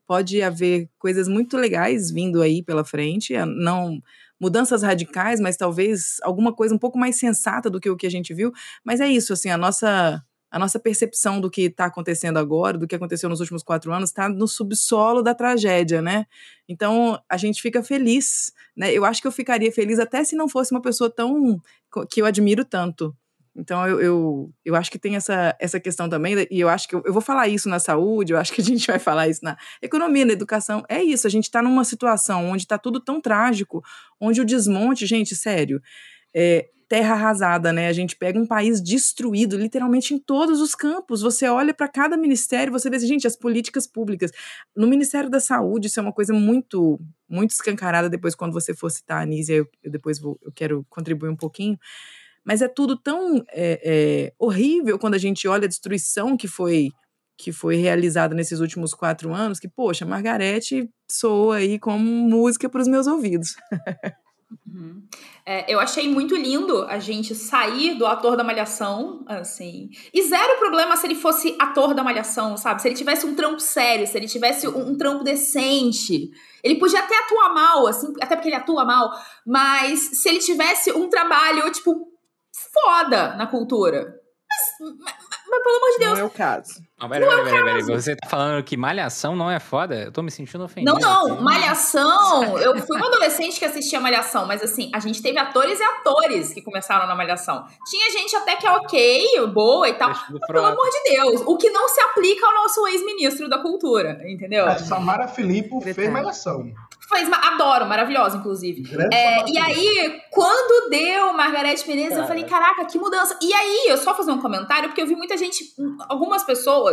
pode haver coisas muito legais vindo aí pela frente. Não mudanças radicais, mas talvez alguma coisa um pouco mais sensata do que o que a gente viu. Mas é isso, assim, a nossa a nossa percepção do que está acontecendo agora, do que aconteceu nos últimos quatro anos, está no subsolo da tragédia, né? Então a gente fica feliz, né? Eu acho que eu ficaria feliz até se não fosse uma pessoa tão que eu admiro tanto. Então, eu, eu, eu acho que tem essa, essa questão também, e eu acho que eu, eu vou falar isso na saúde, eu acho que a gente vai falar isso na economia, na educação. É isso, a gente está numa situação onde está tudo tão trágico, onde o desmonte, gente, sério, é, terra arrasada, né? A gente pega um país destruído, literalmente em todos os campos. Você olha para cada ministério, você vê, gente, as políticas públicas. No Ministério da Saúde, isso é uma coisa muito, muito escancarada. Depois, quando você for citar a Anísia, eu, eu depois vou, eu quero contribuir um pouquinho. Mas é tudo tão é, é, horrível quando a gente olha a destruição que foi que foi realizada nesses últimos quatro anos, que, poxa, Margarete soa aí como música para os meus ouvidos. Uhum. É, eu achei muito lindo a gente sair do ator da malhação, assim. E zero problema se ele fosse ator da malhação, sabe? Se ele tivesse um trampo sério, se ele tivesse um, um trampo decente. Ele podia até atuar mal, assim, até porque ele atua mal, mas se ele tivesse um trabalho, tipo, foda na cultura. Mas, mas, mas pelo amor de Deus. Não é o caso. Não, peraí, peraí, peraí, peraí. Você tá falando que Malhação não é foda? Eu tô me sentindo ofendido. Não, não. Malhação. Eu fui uma adolescente que assistia Malhação, mas assim, a gente teve atores e atores que começaram na Malhação. Tinha gente até que é ok, boa e tal. Pelo amor de Deus. O que não se aplica ao nosso ex-ministro da cultura, entendeu? A Samara Filippo fez Malhação. Fez, adoro, maravilhosa, inclusive. É, e aí, quando deu Margarete Menezes, Cara. eu falei, caraca, que mudança. E aí, eu só fazer um comentário, porque eu vi muita gente, algumas pessoas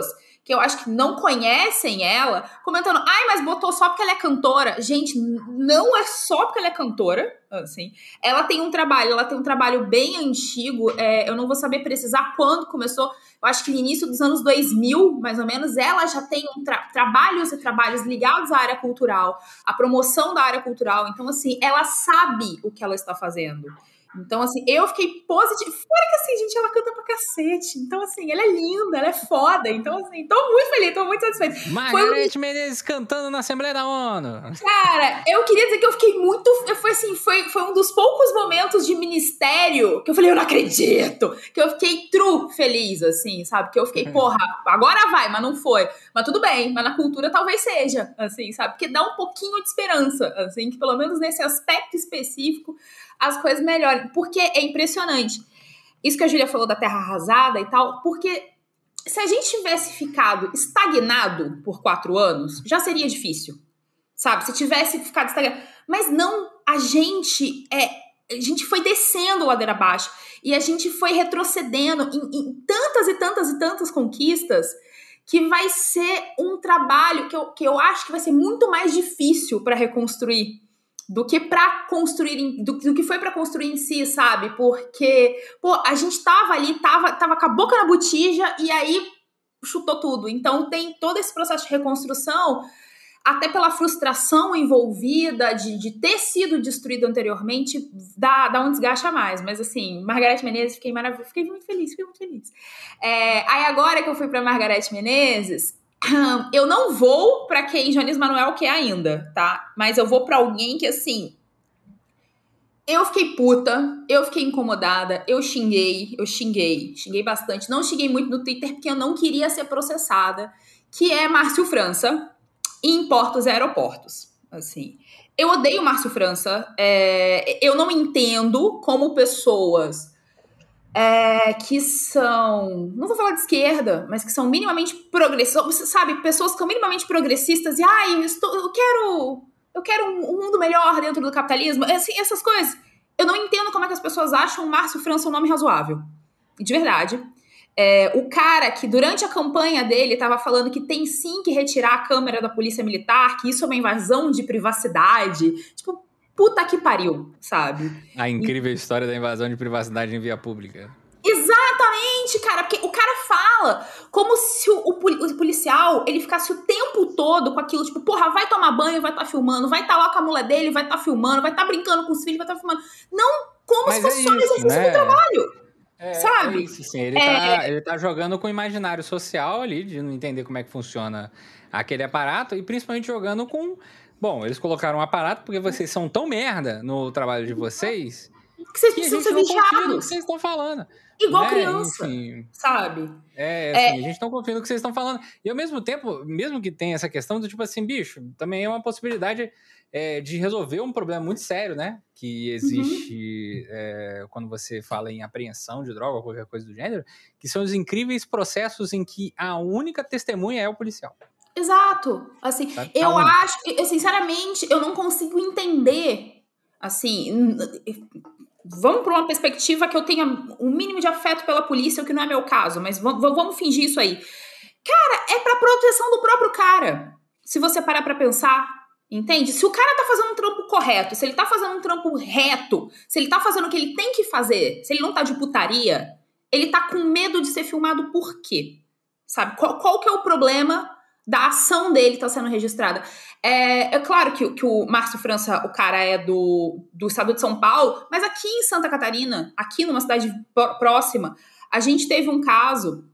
que eu acho que não conhecem ela, comentando, ai, mas botou só porque ela é cantora. Gente, não é só porque ela é cantora, assim. Ela tem um trabalho, ela tem um trabalho bem antigo, é, eu não vou saber precisar quando começou, eu acho que no início dos anos 2000, mais ou menos, ela já tem um tra trabalhos e trabalhos ligados à área cultural, à promoção da área cultural. Então, assim, ela sabe o que ela está fazendo. Então, assim, eu fiquei positiva. Fora que, assim, gente, ela canta pra cacete. Então, assim, ela é linda, ela é foda. Então, assim, tô muito feliz, tô muito satisfeita. Margarete um... Menezes cantando na Assembleia da ONU. Cara, eu queria dizer que eu fiquei muito. Foi assim, foi, foi um dos poucos momentos de ministério que eu falei, eu não acredito. Que eu fiquei true feliz, assim, sabe? Que eu fiquei, porra, agora vai, mas não foi. Mas tudo bem, mas na cultura talvez seja, assim, sabe? Porque dá um pouquinho de esperança, assim, que pelo menos nesse aspecto específico as coisas melhorem. Porque é impressionante. Isso que a Júlia falou da terra arrasada e tal, porque se a gente tivesse ficado estagnado por quatro anos, já seria difícil. Sabe? Se tivesse ficado estagnado. Mas não, a gente é. A gente foi descendo ladeira abaixo e a gente foi retrocedendo em, em tantas e tantas e tantas conquistas que vai ser um trabalho que eu, que eu acho que vai ser muito mais difícil para reconstruir do que para construir, do, do, que foi para construir em si, sabe? Porque, pô, a gente tava ali, tava, tava com a boca na botija e aí chutou tudo. Então tem todo esse processo de reconstrução, até pela frustração envolvida de, de ter sido destruído anteriormente, dá, dá um desgaste a mais. Mas assim, Margarete Menezes, fiquei maravilhosa, fiquei muito feliz, fiquei muito feliz. É, aí agora que eu fui para Margarete Menezes, eu não vou para quem Jones Manuel quer ainda, tá? Mas eu vou para alguém que assim. Eu fiquei puta, eu fiquei incomodada, eu xinguei, eu xinguei, xinguei bastante. Não xinguei muito no Twitter porque eu não queria ser processada, que é Márcio França em portos e aeroportos. Assim, eu odeio Márcio França. É, eu não entendo como pessoas é, que são, não vou falar de esquerda, mas que são minimamente progressistas, sabe, pessoas que são minimamente progressistas e, ai, eu, estou, eu quero, eu quero um, um, mundo melhor dentro do capitalismo, assim, essas coisas. Eu não entendo como é que as pessoas acham Márcio França um nome razoável. De verdade. É, o cara que durante a campanha dele estava falando que tem sim que retirar a câmera da polícia militar, que isso é uma invasão de privacidade. Tipo, puta que pariu, sabe? A incrível e... história da invasão de privacidade em via pública. Exatamente, cara, porque o cara fala como se o, o, policial ele ficasse o tempo todo com aquilo, tipo, porra, vai tomar banho, vai estar tá filmando, vai estar tá lá com a mulher dele, vai estar tá filmando, vai estar tá brincando com os filhos, vai estar tá filmando. Não como Mas se fosse é só um exercício né? do trabalho. É, sabe? É isso, sim. Ele, é... tá, ele tá jogando com o imaginário social ali, de não entender como é que funciona aquele aparato, e principalmente jogando com Bom, eles colocaram um aparato porque vocês são tão merda no trabalho de vocês Porque vocês que a precisam gente ser não confia no que vocês estão falando. Igual né? criança, Enfim, sabe? É, assim, a gente não confia no que vocês estão falando. E ao mesmo tempo, mesmo que tenha essa questão do tipo assim, bicho, também é uma possibilidade é, de resolver um problema muito sério, né? Que existe é, quando você fala em apreensão de droga ou qualquer coisa do gênero, que são os incríveis processos em que a única testemunha é o policial. Exato. Assim, Sabe? eu acho, eu, sinceramente, eu não consigo entender. Assim, vamos para uma perspectiva que eu tenha um mínimo de afeto pela polícia, o que não é meu caso, mas vamos, fingir isso aí. Cara, é pra proteção do próprio cara. Se você parar pra pensar, entende? Se o cara tá fazendo um trampo correto, se ele tá fazendo um trampo reto, se ele tá fazendo o que ele tem que fazer, se ele não tá de putaria, ele tá com medo de ser filmado por quê? Sabe? Qual, qual que é o problema da ação dele tá sendo registrada? É, é claro que, que o Márcio França, o cara é do, do estado de São Paulo, mas aqui em Santa Catarina, aqui numa cidade pró- próxima, a gente teve um caso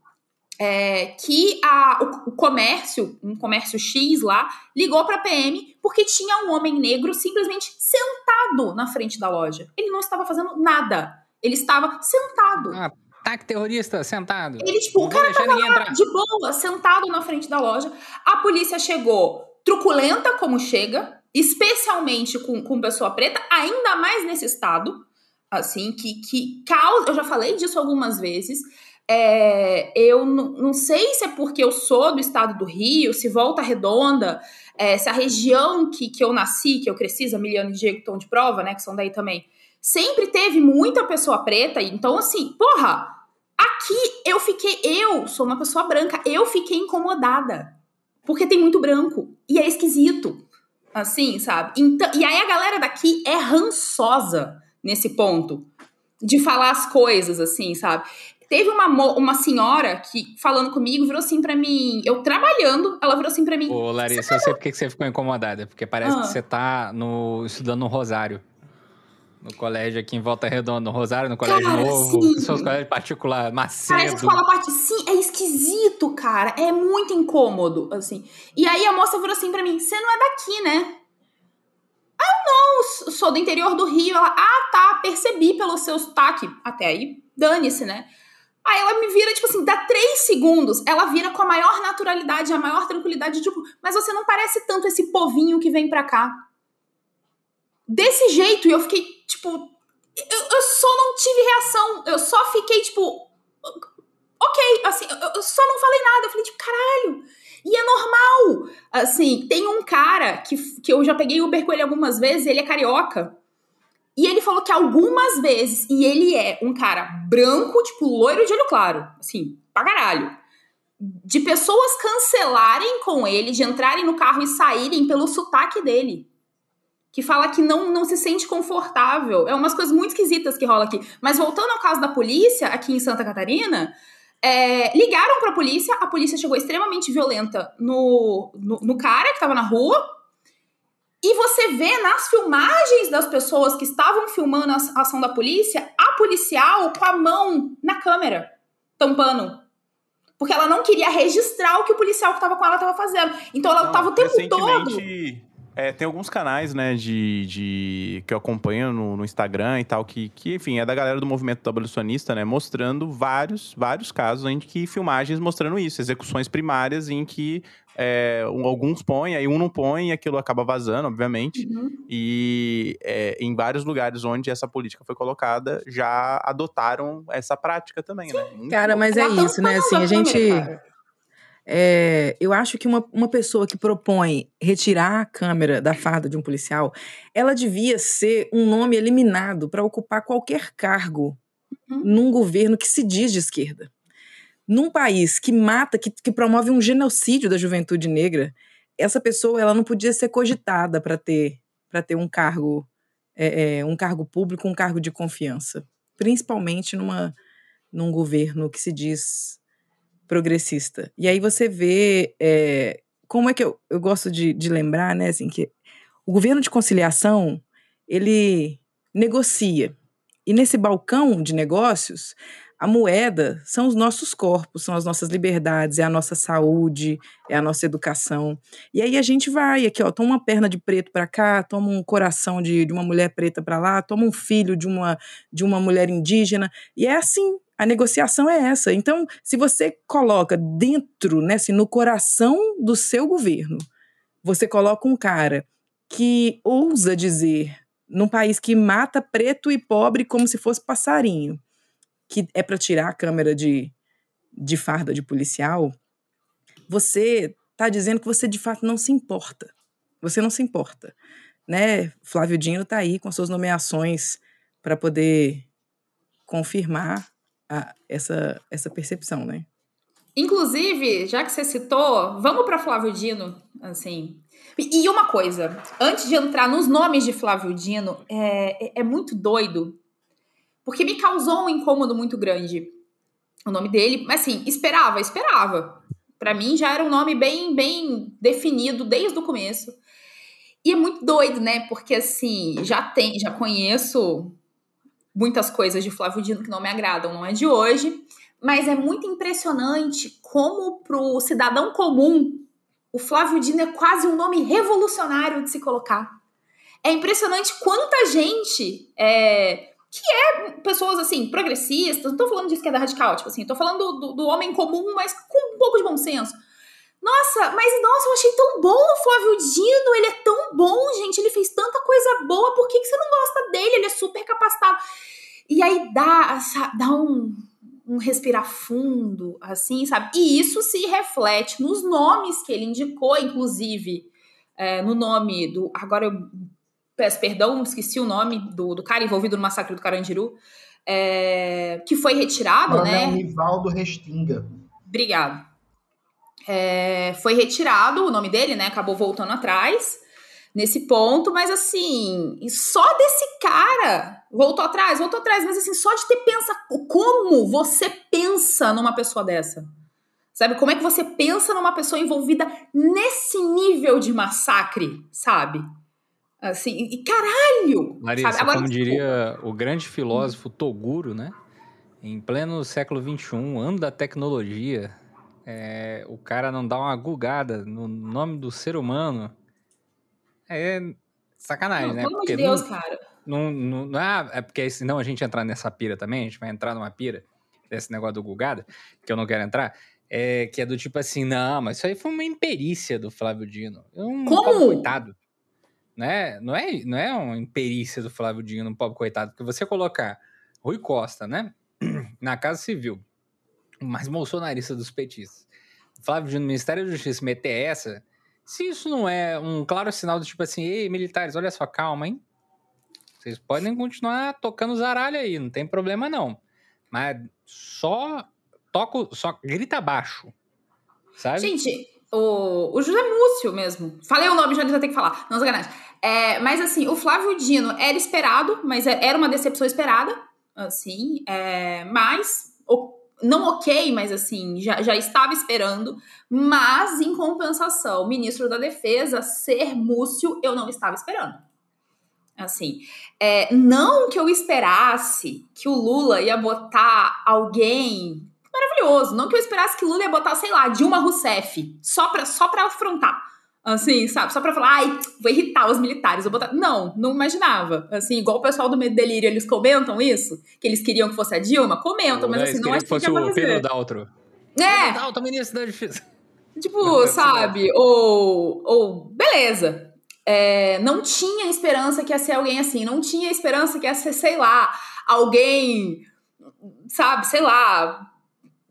é, que a- o, o comércio, um comércio X lá, ligou pra PM porque tinha um homem negro simplesmente sentado na frente da loja. Ele não estava fazendo nada. Ele estava sentado. Ah, ataque terrorista, sentado. Ele, tipo, Não o cara ninguém entrar. de boa, sentado na frente da loja. A polícia chegou truculenta como chega, especialmente com, com pessoa preta, ainda mais nesse estado, assim, que, que causa. Eu já falei disso algumas vezes. É, eu não sei se é porque eu sou do estado do Rio, se Volta Redonda, é, se a região que, que eu nasci, que eu cresci, Zamiliano e Diego estão de prova, né, que são daí também, sempre teve muita pessoa preta, então assim, porra, aqui eu fiquei, eu sou uma pessoa branca, eu fiquei incomodada, porque tem muito branco, e é esquisito, assim, sabe? Então, e aí a galera daqui é rançosa nesse ponto, de falar as coisas, assim, sabe? Teve uma, uma senhora que, falando comigo, virou assim pra mim, eu trabalhando, ela virou assim pra mim, Ô, Larissa, eu sei por que que você ficou incomodada. Porque parece Ah. que você tá no, estudando no Rosário. No colégio aqui em Volta Redonda, no Rosário, no colégio Cara, novo, sim. seus colégios particular, Parece Macedo. que fala parte. Sim, é esquisito, cara. É muito incômodo, assim. E aí a moça virou assim pra mim: você não é daqui, né? Ah, não, sou do interior do Rio. Ela, ah, tá, percebi pelo seu sotaque. Até aí, dane-se, né? Aí ela me vira, tipo assim, dá três segundos, ela vira com a maior naturalidade, a maior tranquilidade, tipo, mas você não parece tanto esse povinho que vem pra cá. Desse jeito, e eu fiquei, tipo, eu, eu só não tive reação, eu só fiquei, tipo, ok, assim, eu, eu só não falei nada. Eu falei, tipo, caralho. E é normal. Assim, tem um cara que, que eu já peguei Uber com ele algumas vezes, ele é carioca. E ele falou que algumas vezes, e ele é um cara branco, tipo, loiro de olho claro, assim, pra caralho. De pessoas cancelarem com ele, de entrarem no carro e saírem pelo sotaque dele. Que fala que não, não se sente confortável. É umas coisas muito esquisitas que rola aqui. Mas voltando ao caso da polícia, aqui em Santa Catarina, é, ligaram pra polícia, a polícia chegou extremamente violenta no, no, no cara que tava na rua. E você vê nas filmagens das pessoas que estavam filmando a a ação da polícia, a policial com a mão na câmera, tampando. Porque ela não queria registrar o que o policial que tava com ela tava fazendo. Então ela Não, tava o tempo todo. É, tem alguns canais, né, de, de que eu acompanho no, no Instagram e tal, que, que, enfim, é da galera do movimento abolicionista, né, mostrando vários, vários casos em que filmagens mostrando isso, execuções primárias em que é, um- alguns põem, aí um não põe e aquilo acaba vazando, obviamente. Uhum. E é, em vários lugares onde essa política foi colocada, já adotaram essa prática também, né? Cara, mas é isso, né? Assim, a a gente. É, eu acho que uma, uma pessoa que propõe retirar a câmera da farda de um policial, ela devia ser um nome eliminado para ocupar qualquer cargo Uhum. num governo que se diz de esquerda. Num país que mata, que, que promove um genocídio da juventude negra, essa pessoa ela não podia ser cogitada para ter para ter um cargo é, é, um cargo público, um cargo de confiança, principalmente numa num governo que se diz progressista. E aí você vê é, como é que eu, eu gosto de, de lembrar, né, assim, que o governo de conciliação, ele negocia. E nesse balcão de negócios, A moeda são os nossos corpos, são as nossas liberdades, é a nossa saúde, é a nossa educação. E aí a gente vai aqui, ó, toma uma perna de preto para cá, toma um coração de, de uma mulher preta para lá, toma um filho de uma, de uma mulher indígena. E é assim, a negociação é essa. Então, se você coloca dentro, né, assim, no coração do seu governo, você coloca um cara que ousa dizer, num país que mata preto e pobre como se fosse passarinho, que é para tirar a câmera de, de farda de policial, você está dizendo que você de fato não se importa. Você não se importa. Né? Flávio Dino está aí com suas nomeações para poder confirmar a, essa, essa percepção, né? Inclusive, já que você citou, vamos para Flávio Dino, assim. E uma coisa, antes de entrar nos nomes de Flávio Dino, é, é, muito doido porque me causou um incômodo muito grande o nome dele. Mas assim, esperava, esperava. Para mim já era um nome bem, bem definido desde o começo. E é muito doido, né? Porque assim, já tem, já conheço muitas coisas de Flávio Dino que não me agradam, não é de hoje, mas é muito impressionante como pro cidadão comum o Flávio Dino é quase um nome revolucionário de se colocar. É impressionante quanta gente é, que é pessoas, assim, progressistas, não tô falando de esquerda radical, tipo assim, tô falando do, do homem comum, mas com um pouco de bom senso. Nossa, mas nossa, eu achei tão bom o Flávio Dino, ele é tão bom, gente, ele fez tanta coisa boa, por que, que você não gosta dele? Ele é super capacitado. E aí dá, dá um, um respirar fundo, assim, sabe? E isso se reflete nos nomes que ele indicou, inclusive, é, no nome do. Agora eu peço perdão, esqueci o nome do, do cara envolvido no massacre do Carandiru, é, que foi retirado, Coronel né? Nivaldo Restinga. Obrigado. É, foi retirado o nome dele, né? Acabou voltando atrás nesse ponto, mas assim, só desse cara voltou atrás, voltou atrás, mas assim, só de ter pensa como você pensa numa pessoa dessa. Sabe? Como é que você pensa numa pessoa envolvida nesse nível de massacre, sabe? Assim, e caralho! Larissa, Agora, como diria o grande filósofo Toguro, né? Em pleno século XXI, ano da tecnologia, é, o cara não dá uma gugada no nome do ser humano. É sacanagem, não, né? Pelo amor de Deus, não, cara. Não, não, não, é, é porque senão a gente entrar nessa pira também, a gente vai entrar numa pira desse negócio do gugada, que eu não quero entrar. É, que é do tipo assim, não, mas isso aí foi uma imperícia do Flávio Dino. Um Como? Coitado né? Não é, não é uma imperícia do Flávio Dino, um pobre coitado, porque você colocar Rui Costa, né? Na Casa Civil, mais bolsonarista dos petistas. Flávio Dino, Ministério da Justiça, meter essa, se isso não é um claro sinal do tipo assim, ei, militares, olha só, calma, hein? Vocês podem continuar tocando zaralho aí, não tem problema não. Mas só toco, só grita baixo. Sabe? Gente, o, o José Múcio mesmo. Falei o nome, já ter que falar. Não. É, mas assim, o Flávio Dino era esperado, mas era uma decepção esperada, assim, é, mas o, não ok, mas assim, já, já estava esperando, mas em compensação, o ministro da Defesa ser Múcio, eu não estava esperando. Assim, é, não que eu esperasse que o Lula ia botar alguém maravilhoso, não que eu esperasse que o Lula ia botar, sei lá, Dilma Rousseff, só pra, só pra afrontar. Assim, sabe? Só pra falar, ai, vou irritar os militares, vou botar. Não, não imaginava. Assim, igual o pessoal do Medo Delírio, eles comentam isso, que eles queriam que fosse a Dilma, comentam, mas assim, não acho que fosse o Pedro Daltro. É. Pedro Daltro, ministro da Justiça. Tipo, sabe? Ou, ou, beleza. É, não tinha esperança que ia ser alguém assim, não tinha esperança que ia ser, sei lá, alguém, sabe, sei lá,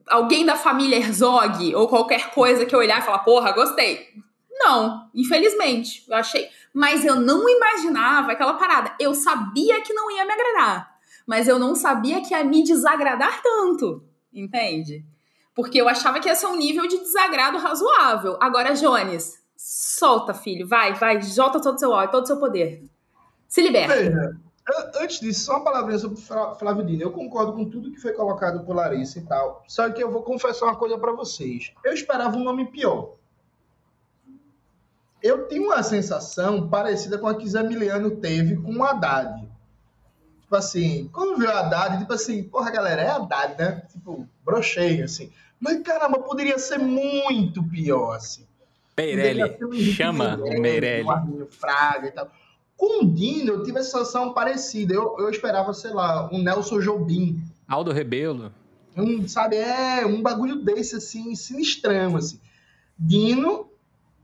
alguém da família Herzog ou qualquer coisa que eu olhar e falar, porra, gostei. Não, infelizmente, eu achei. Mas eu não imaginava aquela parada. Eu sabia que não ia me agradar, mas eu não sabia que ia me desagradar tanto, entende? Porque eu achava que ia ser um nível de desagrado razoável. Agora, Jones, solta, filho, vai, vai, jota todo o seu ódio, todo seu poder. Se liberta. Veja, antes disso, só uma palavrinha sobre Flávio Dino. Eu concordo com tudo que foi colocado por Larissa e tal. Só que eu vou confessar uma coisa para vocês. Eu esperava um nome pior eu tenho uma sensação parecida com a que Zé Miliano teve com o Haddad. Tipo assim, quando viu a Haddad, tipo assim, porra, galera, é a Haddad, né? Tipo, brochei, assim. Mas, caramba, poderia ser muito pior, assim. Meirelli, chama o Meirelli. Fraga e tal. Com o Dino, eu tive essa sensação parecida. Eu, eu esperava, sei lá, um Nelson Jobim. Aldo Rebelo. Um, sabe, é um bagulho desse, assim, sinistrão, assim. Dino,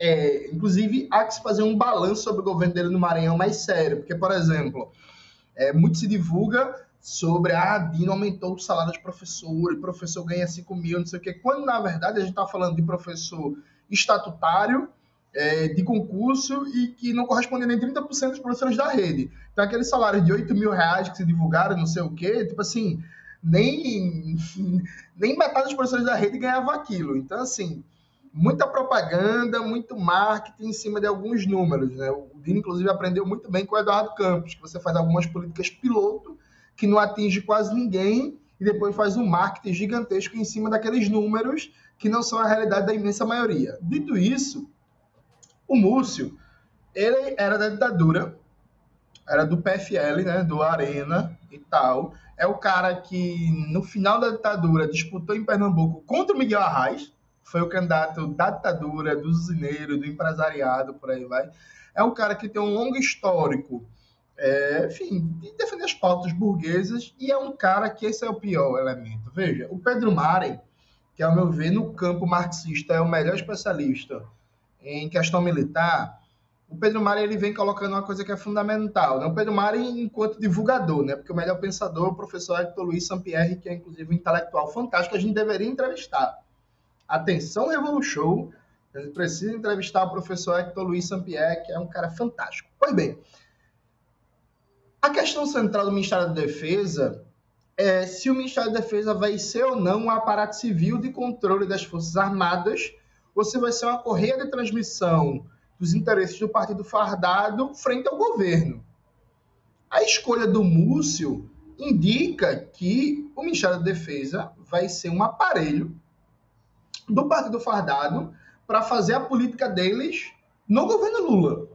é, inclusive, há que se fazer um balanço sobre o governo dele no Maranhão mais sério. Porque, por exemplo, é, muito se divulga sobre, ah, Dino aumentou o salário de professor, e professor ganha 5 mil, não sei o quê. Quando, na verdade, a gente está falando de professor estatutário, é, de concurso e que não corresponde nem 30% dos professores da rede. Então, aquele salário de 8 mil reais que se divulgaram, não sei o quê, tipo assim, nem, nem metade dos professores da rede ganhava aquilo. Então, assim, muita propaganda, muito marketing em cima de alguns números. Né? O Dino, inclusive, aprendeu muito bem com o Eduardo Campos, que você faz algumas políticas piloto que não atinge quase ninguém e depois faz um marketing gigantesco em cima daqueles números que não são a realidade da imensa maioria. Dito isso, o Múcio, ele era da ditadura, era do PFL, né, do Arena e tal. É o cara que, no final da ditadura, disputou em Pernambuco contra o Miguel Arraes, foi o candidato da ditadura, do usineiro, do empresariado, por aí vai. É um cara que tem um longo histórico, é, enfim, de defender as pautas burguesas, e é um cara que esse é o pior elemento. Veja, o Pedro Maren, que, ao meu ver, no campo marxista é o melhor especialista em questão militar, o Pedro Mari ele vem colocando uma coisa que é fundamental. Né? O Pedro Mari, enquanto divulgador, né? porque o melhor pensador é o professor Hector Luiz Sampierre, que é inclusive um intelectual fantástico, a gente deveria entrevistar. Atenção, Revolution, a gente precisa entrevistar o professor Hector Luiz Sampierre, que é um cara fantástico. Pois bem, a questão central do Ministério da Defesa é se o Ministério da Defesa vai ser ou não um aparato civil de controle das Forças Armadas, ou se vai ser uma correia de transmissão dos interesses do partido fardado frente ao governo. A escolha do Múcio indica que o Ministério da Defesa vai ser um aparelho do partido fardado para fazer a política deles no governo Lula.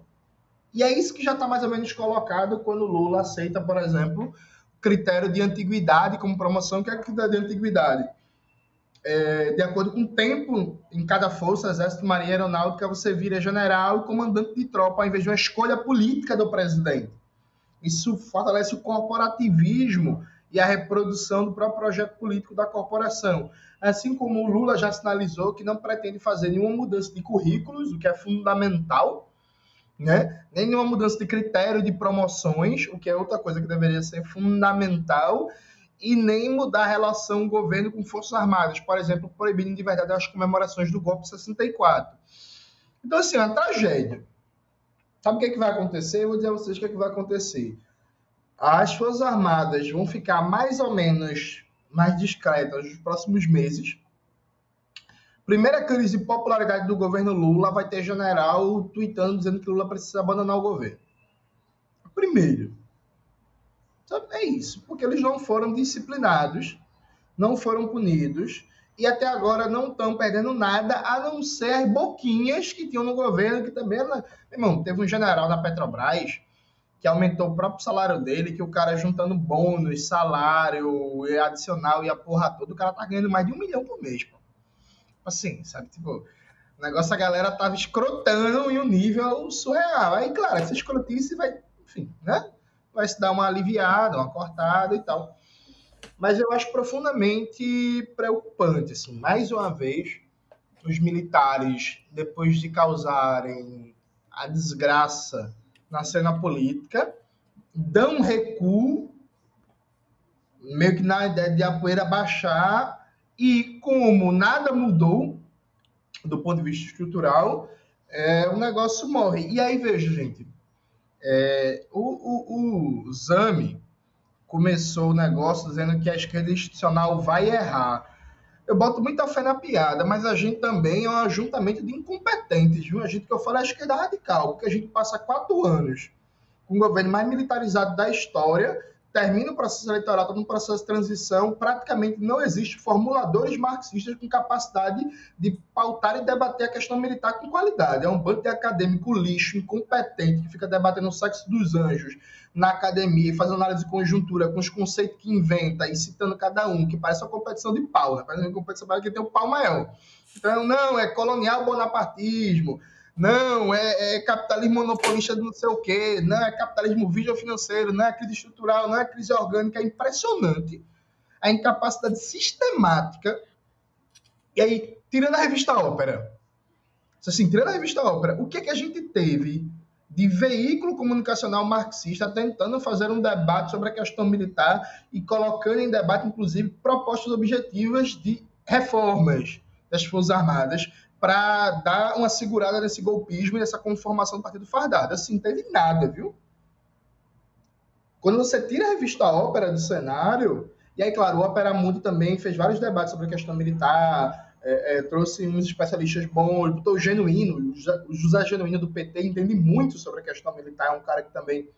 E é isso que já está mais ou menos colocado quando Lula aceita, por exemplo, critério de antiguidade como promoção, que é a critério de antiguidade. É, de acordo com o tempo em cada força, Exército, Marinha Aeronáutica, você vira general e comandante de tropa, ao invés de uma escolha política do presidente. Isso fortalece o corporativismo e a reprodução do próprio projeto político da corporação. Assim como o Lula já sinalizou que não pretende fazer nenhuma mudança de currículos, o que é fundamental, né? Nem nenhuma mudança de critério de promoções, o que é outra coisa que deveria ser fundamental, e nem mudar a relação governo com Forças Armadas, por exemplo, proibindo de verdade as comemorações do golpe de 64. Então, assim, é uma tragédia. Sabe o que, é que vai acontecer? Eu vou dizer a vocês o que, é que vai acontecer. As Forças Armadas vão ficar mais ou menos mais discretas nos próximos meses, Primeira crise de popularidade do governo Lula vai ter general tweetando dizendo que Lula precisa abandonar o governo. Primeiro. É isso, porque eles não foram disciplinados, não foram punidos e até agora não estão perdendo nada a não ser boquinhas que tinham no governo, que também era. Irmão, teve um general na Petrobras que aumentou o próprio salário dele, que o cara juntando bônus, salário adicional e a porra toda, o cara tá ganhando mais de um milhão por mês, pô assim, sabe? Tipo, o negócio a galera tava escrotando em um nível surreal. Aí, claro, essa escrotice vai, enfim, né? Vai se dar uma aliviada, uma cortada e tal. Mas eu acho profundamente preocupante, assim, mais uma vez, os militares, depois de causarem a desgraça na cena política, dão recuo, meio que na ideia de a poeira baixar e como nada mudou do ponto de vista estrutural, é, o negócio morre. E aí, veja, gente, é, o, o, o Zami começou o negócio dizendo que a esquerda institucional vai errar. Eu boto muita fé na piada, mas a gente também é um ajuntamento de incompetentes, viu? A gente que eu falo é a esquerda radical, porque a gente passa quatro anos com o governo mais militarizado da história, termina o processo eleitoral, está no processo de transição, praticamente não existe formuladores marxistas com capacidade de pautar e debater a questão militar com qualidade. É um bando de acadêmico lixo, incompetente, que fica debatendo o sexo dos anjos na academia, fazendo análise de conjuntura com os conceitos que inventa e citando cada um, que parece uma competição de pau, né? Parece uma competição quem tem o pau maior. Então, não, é colonial bonapartismo, não, é, é, capitalismo monopolista de não sei o quê, não é capitalismo financeiro, não é crise estrutural, não é crise orgânica. É impressionante a incapacidade sistemática. E aí, tirando a revista Ópera, assim, tirando a revista Ópera, o que, é que a gente teve de veículo comunicacional marxista tentando fazer um debate sobre a questão militar e colocando em debate, inclusive, propostas objetivas de reformas das Forças Armadas para dar uma segurada nesse golpismo e nessa conformação do Partido Fardado. Assim, não teve nada, viu? Quando você tira a revista Ópera do cenário, e aí, claro, o Ópera Mundo também fez vários debates sobre a questão militar, é, é, trouxe uns especialistas bons, botou o Genuíno, o José Genuíno do PT entende muito sobre a questão militar, é um cara que também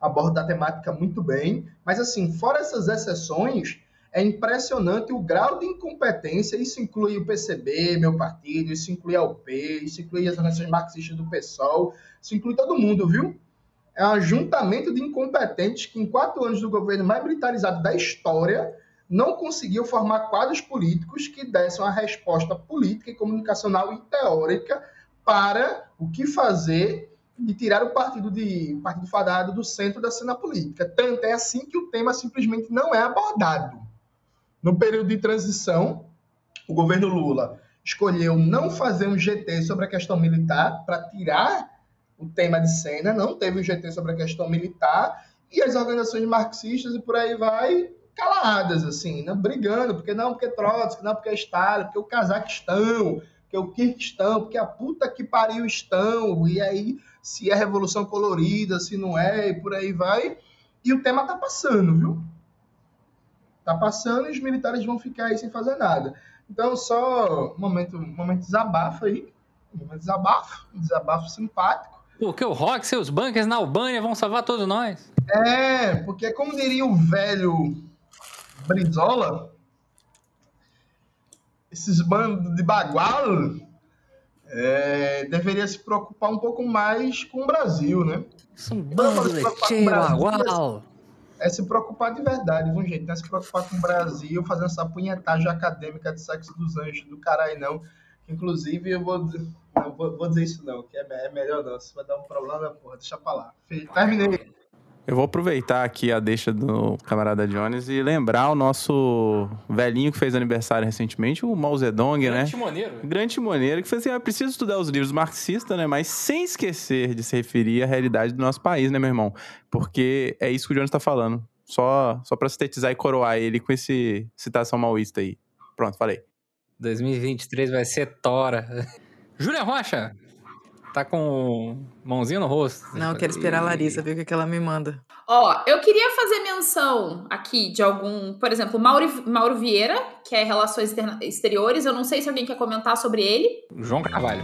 aborda a temática muito bem. Mas, assim, fora essas exceções, é impressionante o grau de incompetência. Isso inclui o PCB, meu partido, isso inclui a UP, isso inclui as organizações marxistas do PSOL, isso inclui todo mundo, viu? É um ajuntamento de incompetentes que, em quatro anos do governo mais militarizado da história, não conseguiu formar quadros políticos que dessem uma resposta política e comunicacional e teórica para o que fazer e tirar o partido de o partido fadado do centro da cena política. Tanto é assim que o tema simplesmente não é abordado. No período de transição, o governo Lula escolheu não fazer um GT sobre a questão militar para tirar o tema de cena, não teve um GT sobre a questão militar e as organizações marxistas e por aí vai caladas, assim, né? brigando, porque não, porque Trotsky, não, porque Stalin, porque o Cazaquistão, porque o Kirguistão, porque a puta que pariu estão, e aí se é revolução colorida, se não é, e por aí vai. E o tema tá passando, viu? Tá passando e os militares vão ficar aí sem fazer nada. Então, só um momento, um momento de desabafo aí. Um momento de desabafo, um desabafo simpático. Porque o Rock, seus bunkers na Albânia vão salvar todos nós. É, porque como diria o velho Brizola, esses bandos de bagual é, deveria se preocupar um pouco mais com o Brasil, né? São bandos de bagual é se preocupar de verdade, viu, gente? Não é se preocupar com o Brasil, fazendo essa punhetagem acadêmica de sexo dos anjos do caralho, não. Inclusive, eu vou, não, vou, vou dizer isso não, que é, é melhor não. Se vai dar um problema, porra, deixa pra lá. Terminei. Eu vou aproveitar aqui a deixa do camarada Jones e lembrar o nosso velhinho que fez aniversário recentemente, o Mao Zedong, Grande né? Timoneiro. Grande Timoneiro, que fez assim, ah, preciso estudar os livros marxistas, né? Mas sem esquecer de se referir à realidade do nosso país, né, meu irmão? Porque é isso que o Jones tá falando. Só, só pra sintetizar e coroar ele com esse citação maoísta aí. Pronto, falei. 2023 vai ser tora. Júlia Rocha, Tá com mãozinha no rosto. Não, eu quero esperar a Larissa ver o que ela me manda. Ó, eu queria fazer menção aqui de algum, por exemplo, Mauro, Mauro Vieira, que é Relações Exteriores. Eu não sei se alguém quer comentar sobre ele. João Carvalho.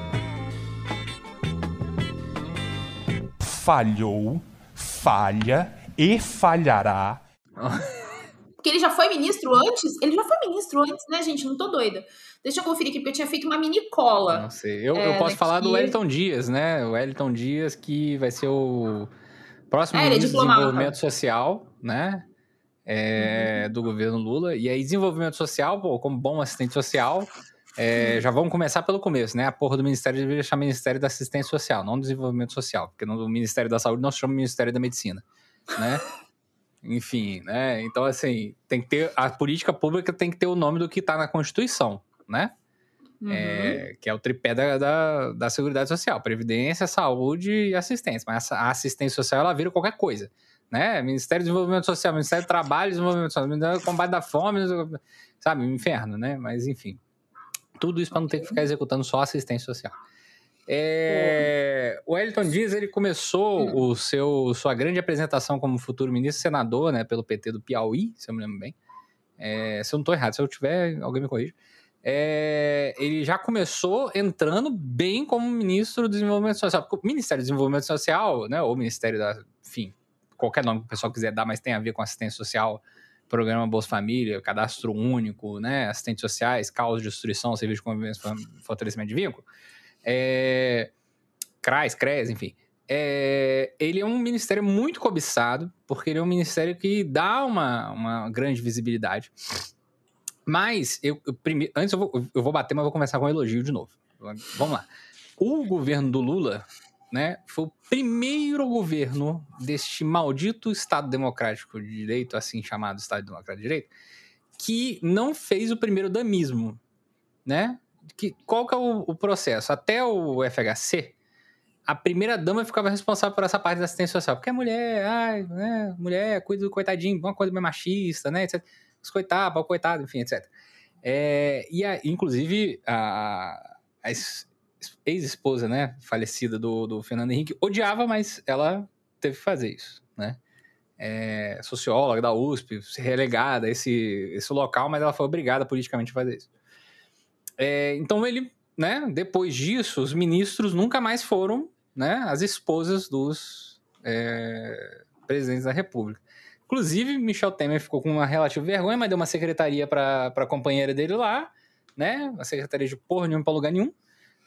Falhou, falha e falhará. Porque ele já foi ministro antes? Ele já foi ministro antes, né, gente? Não tô doida. Deixa eu conferir aqui, porque eu tinha feito uma mini cola. Não sei. Eu, é, eu posso falar do Wellington Dias, né? O Wellington Dias, que vai ser o próximo é, ministro de Desenvolvimento Social, né? É, uhum. Do governo Lula. E aí, desenvolvimento social, pô, como bom assistente social, é, já vamos começar pelo começo, né? A porra do Ministério deveria chamar Ministério da Assistência Social, não do Desenvolvimento Social, porque no Ministério da Saúde nós chamamos Ministério da Medicina, né? Enfim, né? Então, assim, tem que ter. A política pública tem que ter o nome do que está na Constituição né? Uhum. É, que é o tripé da, da, da, Seguridade Social, Previdência, Saúde e Assistência. Mas a assistência social, ela vira qualquer coisa, né? Ministério do Desenvolvimento Social, Ministério do Trabalho e Desenvolvimento Social, Ministério do Combate da Fome, sabe? inferno, né? Mas, enfim. Tudo isso para não ter que ficar executando só assistência social. É, o Elton Dias ele começou o seu sua grande apresentação como futuro ministro senador, né, pelo PT do Piauí, se eu me lembro bem. É, se eu não estou errado, se eu tiver, alguém me corrija é, ele já começou entrando bem como ministro do Desenvolvimento Social. Porque o Ministério do Desenvolvimento Social, né, ou Ministério da, enfim, qualquer nome que o pessoal quiser dar, mas tem a ver com assistência social, programa Bolsa Família, cadastro único, né, assistentes sociais, causa de destruição, serviço de convivência, fortalecimento de vínculo, é, CRAS, CRES, enfim. É, ele é um ministério muito cobiçado, porque ele é um ministério que dá uma, uma grande visibilidade. Mas, eu, eu antes eu vou, eu vou bater, mas vou começar com um elogio de novo. Vamos lá. O governo do Lula né, foi o primeiro governo deste maldito Estado Democrático de Direito, assim chamado Estado Democrático de Direito, que não fez o primeiro damismo, né? Que, qual que é o, o processo? Até o FHC, a primeira dama ficava responsável por essa parte da assistência social, porque a mulher, ai, né, mulher, cuida do coitadinho, uma coisa meio machista, né, etc. Os coitados, o coitado, enfim, etc. É, e, a, inclusive, a, a ex-esposa, né, falecida do, do Fernando Henrique, odiava, mas ela teve que fazer isso, né? É, socióloga da USP, relegada a esse, esse local, mas ela foi obrigada politicamente a fazer isso. É, então ele, né, depois disso, os ministros nunca mais foram, né, as esposas dos é, presidentes da República. Inclusive, Michel Temer ficou com uma relativa vergonha, mas deu uma secretaria para a companheira dele lá, né, secretaria de porra nenhuma para lugar nenhum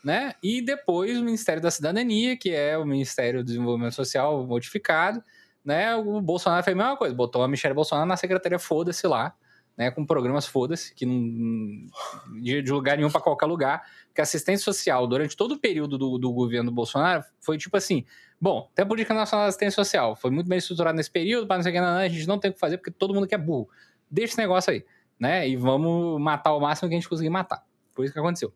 né? E depois o Ministério da Cidadania, que é o Ministério do Desenvolvimento Social modificado, né? O Bolsonaro fez a mesma coisa, botou a Michelle Bolsonaro na secretaria foda-se lá, né? Com programas foda-se, que não. de, lugar nenhum para qualquer lugar. Que assistência social, durante todo o período do, do governo Bolsonaro, foi tipo assim: bom, tem a Política Nacional de Assistência Social, foi muito bem estruturado nesse período, para não sei o que, não, a gente não tem o que fazer porque todo mundo quer burro. Deixa esse negócio aí, né? E vamos matar o máximo que a gente conseguir matar. Foi isso que aconteceu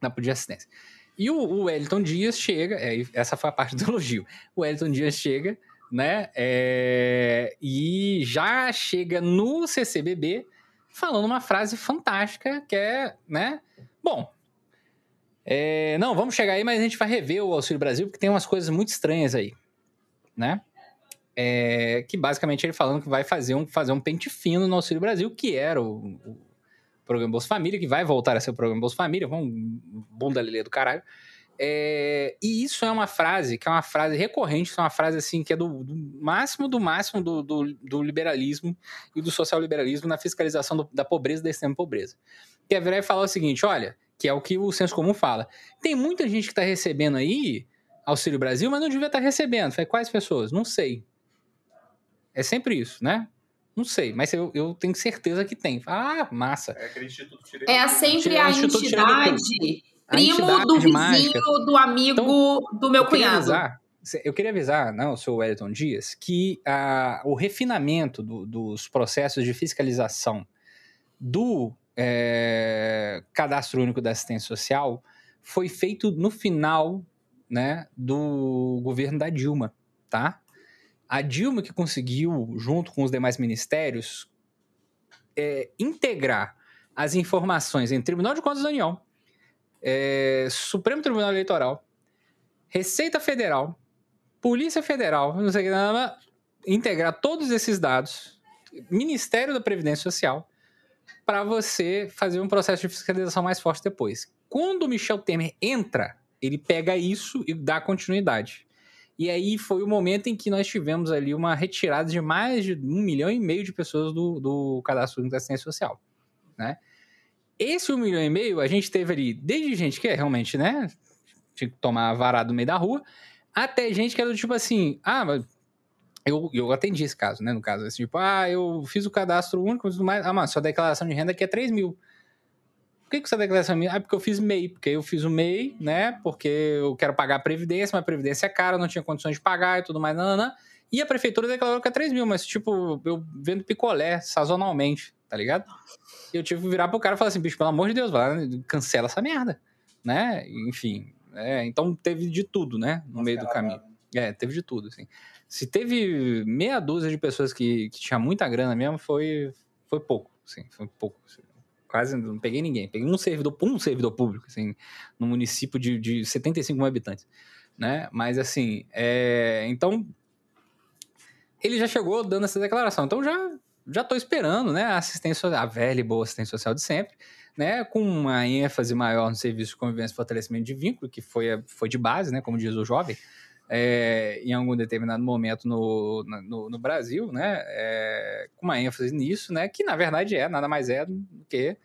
na de assistência. E o, o Wellington Dias chega, é, essa foi a parte do elogio. O Wellington Dias chega, né? É, e já chega no CCBB falando uma frase fantástica que é, né? Bom, é, não, vamos chegar aí, mas a gente vai rever o Auxílio Brasil porque tem umas coisas muito estranhas aí, né? É, que basicamente ele falando que vai fazer um, fazer um pente fino no Auxílio Brasil, que era o, o programa Bolsa Família, que vai voltar a ser o programa Bolsa Família, um bunda lelê do caralho. É, e isso é uma frase que é uma frase recorrente, é uma frase assim que é do, do máximo do máximo do, do, do, liberalismo e do social liberalismo na fiscalização do, da pobreza da extrema pobreza. Que é virar e falar o seguinte: olha, que é o que o senso comum fala. Tem muita gente que está recebendo aí Auxílio Brasil, mas não devia estar tá recebendo. Falei, quais pessoas? Não sei. É sempre isso, né? Não sei, mas eu, eu tenho certeza que tem. Ah, massa. É, é sempre a entidade primo do vizinho, mágica. do amigo então, do meu cunhado. Avisar, eu queria avisar, não, o senhor Wellington Dias, que ah, o refinamento do, dos processos de fiscalização do é, cadastro único da assistência social foi feito no final né, do governo da Dilma, tá? A Dilma que conseguiu, junto com os demais ministérios, é, integrar as informações em Tribunal de Contas da União, é, Supremo Tribunal Eleitoral, Receita Federal, Polícia Federal, não sei o que, integrar todos esses dados, Ministério da Previdência Social, para você fazer um processo de fiscalização mais forte depois. Quando o Michel Temer entra, ele pega isso e dá continuidade. E aí foi o momento em que nós tivemos ali uma retirada de mais de um milhão e meio de pessoas do, do cadastro da assistência social, né? Esse um milhão e meio, a gente teve ali desde gente que é realmente, né, tinha que tomar varado no meio da rua, até gente que era do tipo assim, ah, eu, eu atendi esse caso, né, no caso, assim, tipo, ah, eu fiz o cadastro único, tudo mais, ah, mas sua declaração de renda aqui é 3 mil. Por que, que essa declaração minha? Ah, porque eu fiz MEI. Porque eu fiz o MEI, né? Porque eu quero pagar a Previdência, mas a Previdência é cara, eu não tinha condições de pagar e tudo mais, nananã. E a prefeitura declarou que é 3 mil, mas, tipo, eu vendo picolé sazonalmente, tá ligado? E eu tive que virar pro cara e falar assim, bicho, pelo amor de Deus, vai, cancela essa merda, né? Enfim, é, então teve de tudo, né? No meio do caminho. É, teve de tudo, assim. Se teve meia dúzia de pessoas que, que tinha muita grana mesmo, foi, foi pouco, assim, foi pouco. Assim quase não peguei ninguém. Peguei um servidor, um servidor público, assim, no município de, de 75 mil habitantes, né? Mas, assim, é... então, ele já chegou dando essa declaração. Então, já já estou esperando, né, a assistência, a velha e boa assistência social de sempre, né, com uma ênfase maior no serviço de convivência e fortalecimento de vínculo, que foi, foi de base, né, como diz o jovem, é, em algum determinado momento no, no, no Brasil, né, é, com uma ênfase nisso, né, que na verdade é, nada mais é do que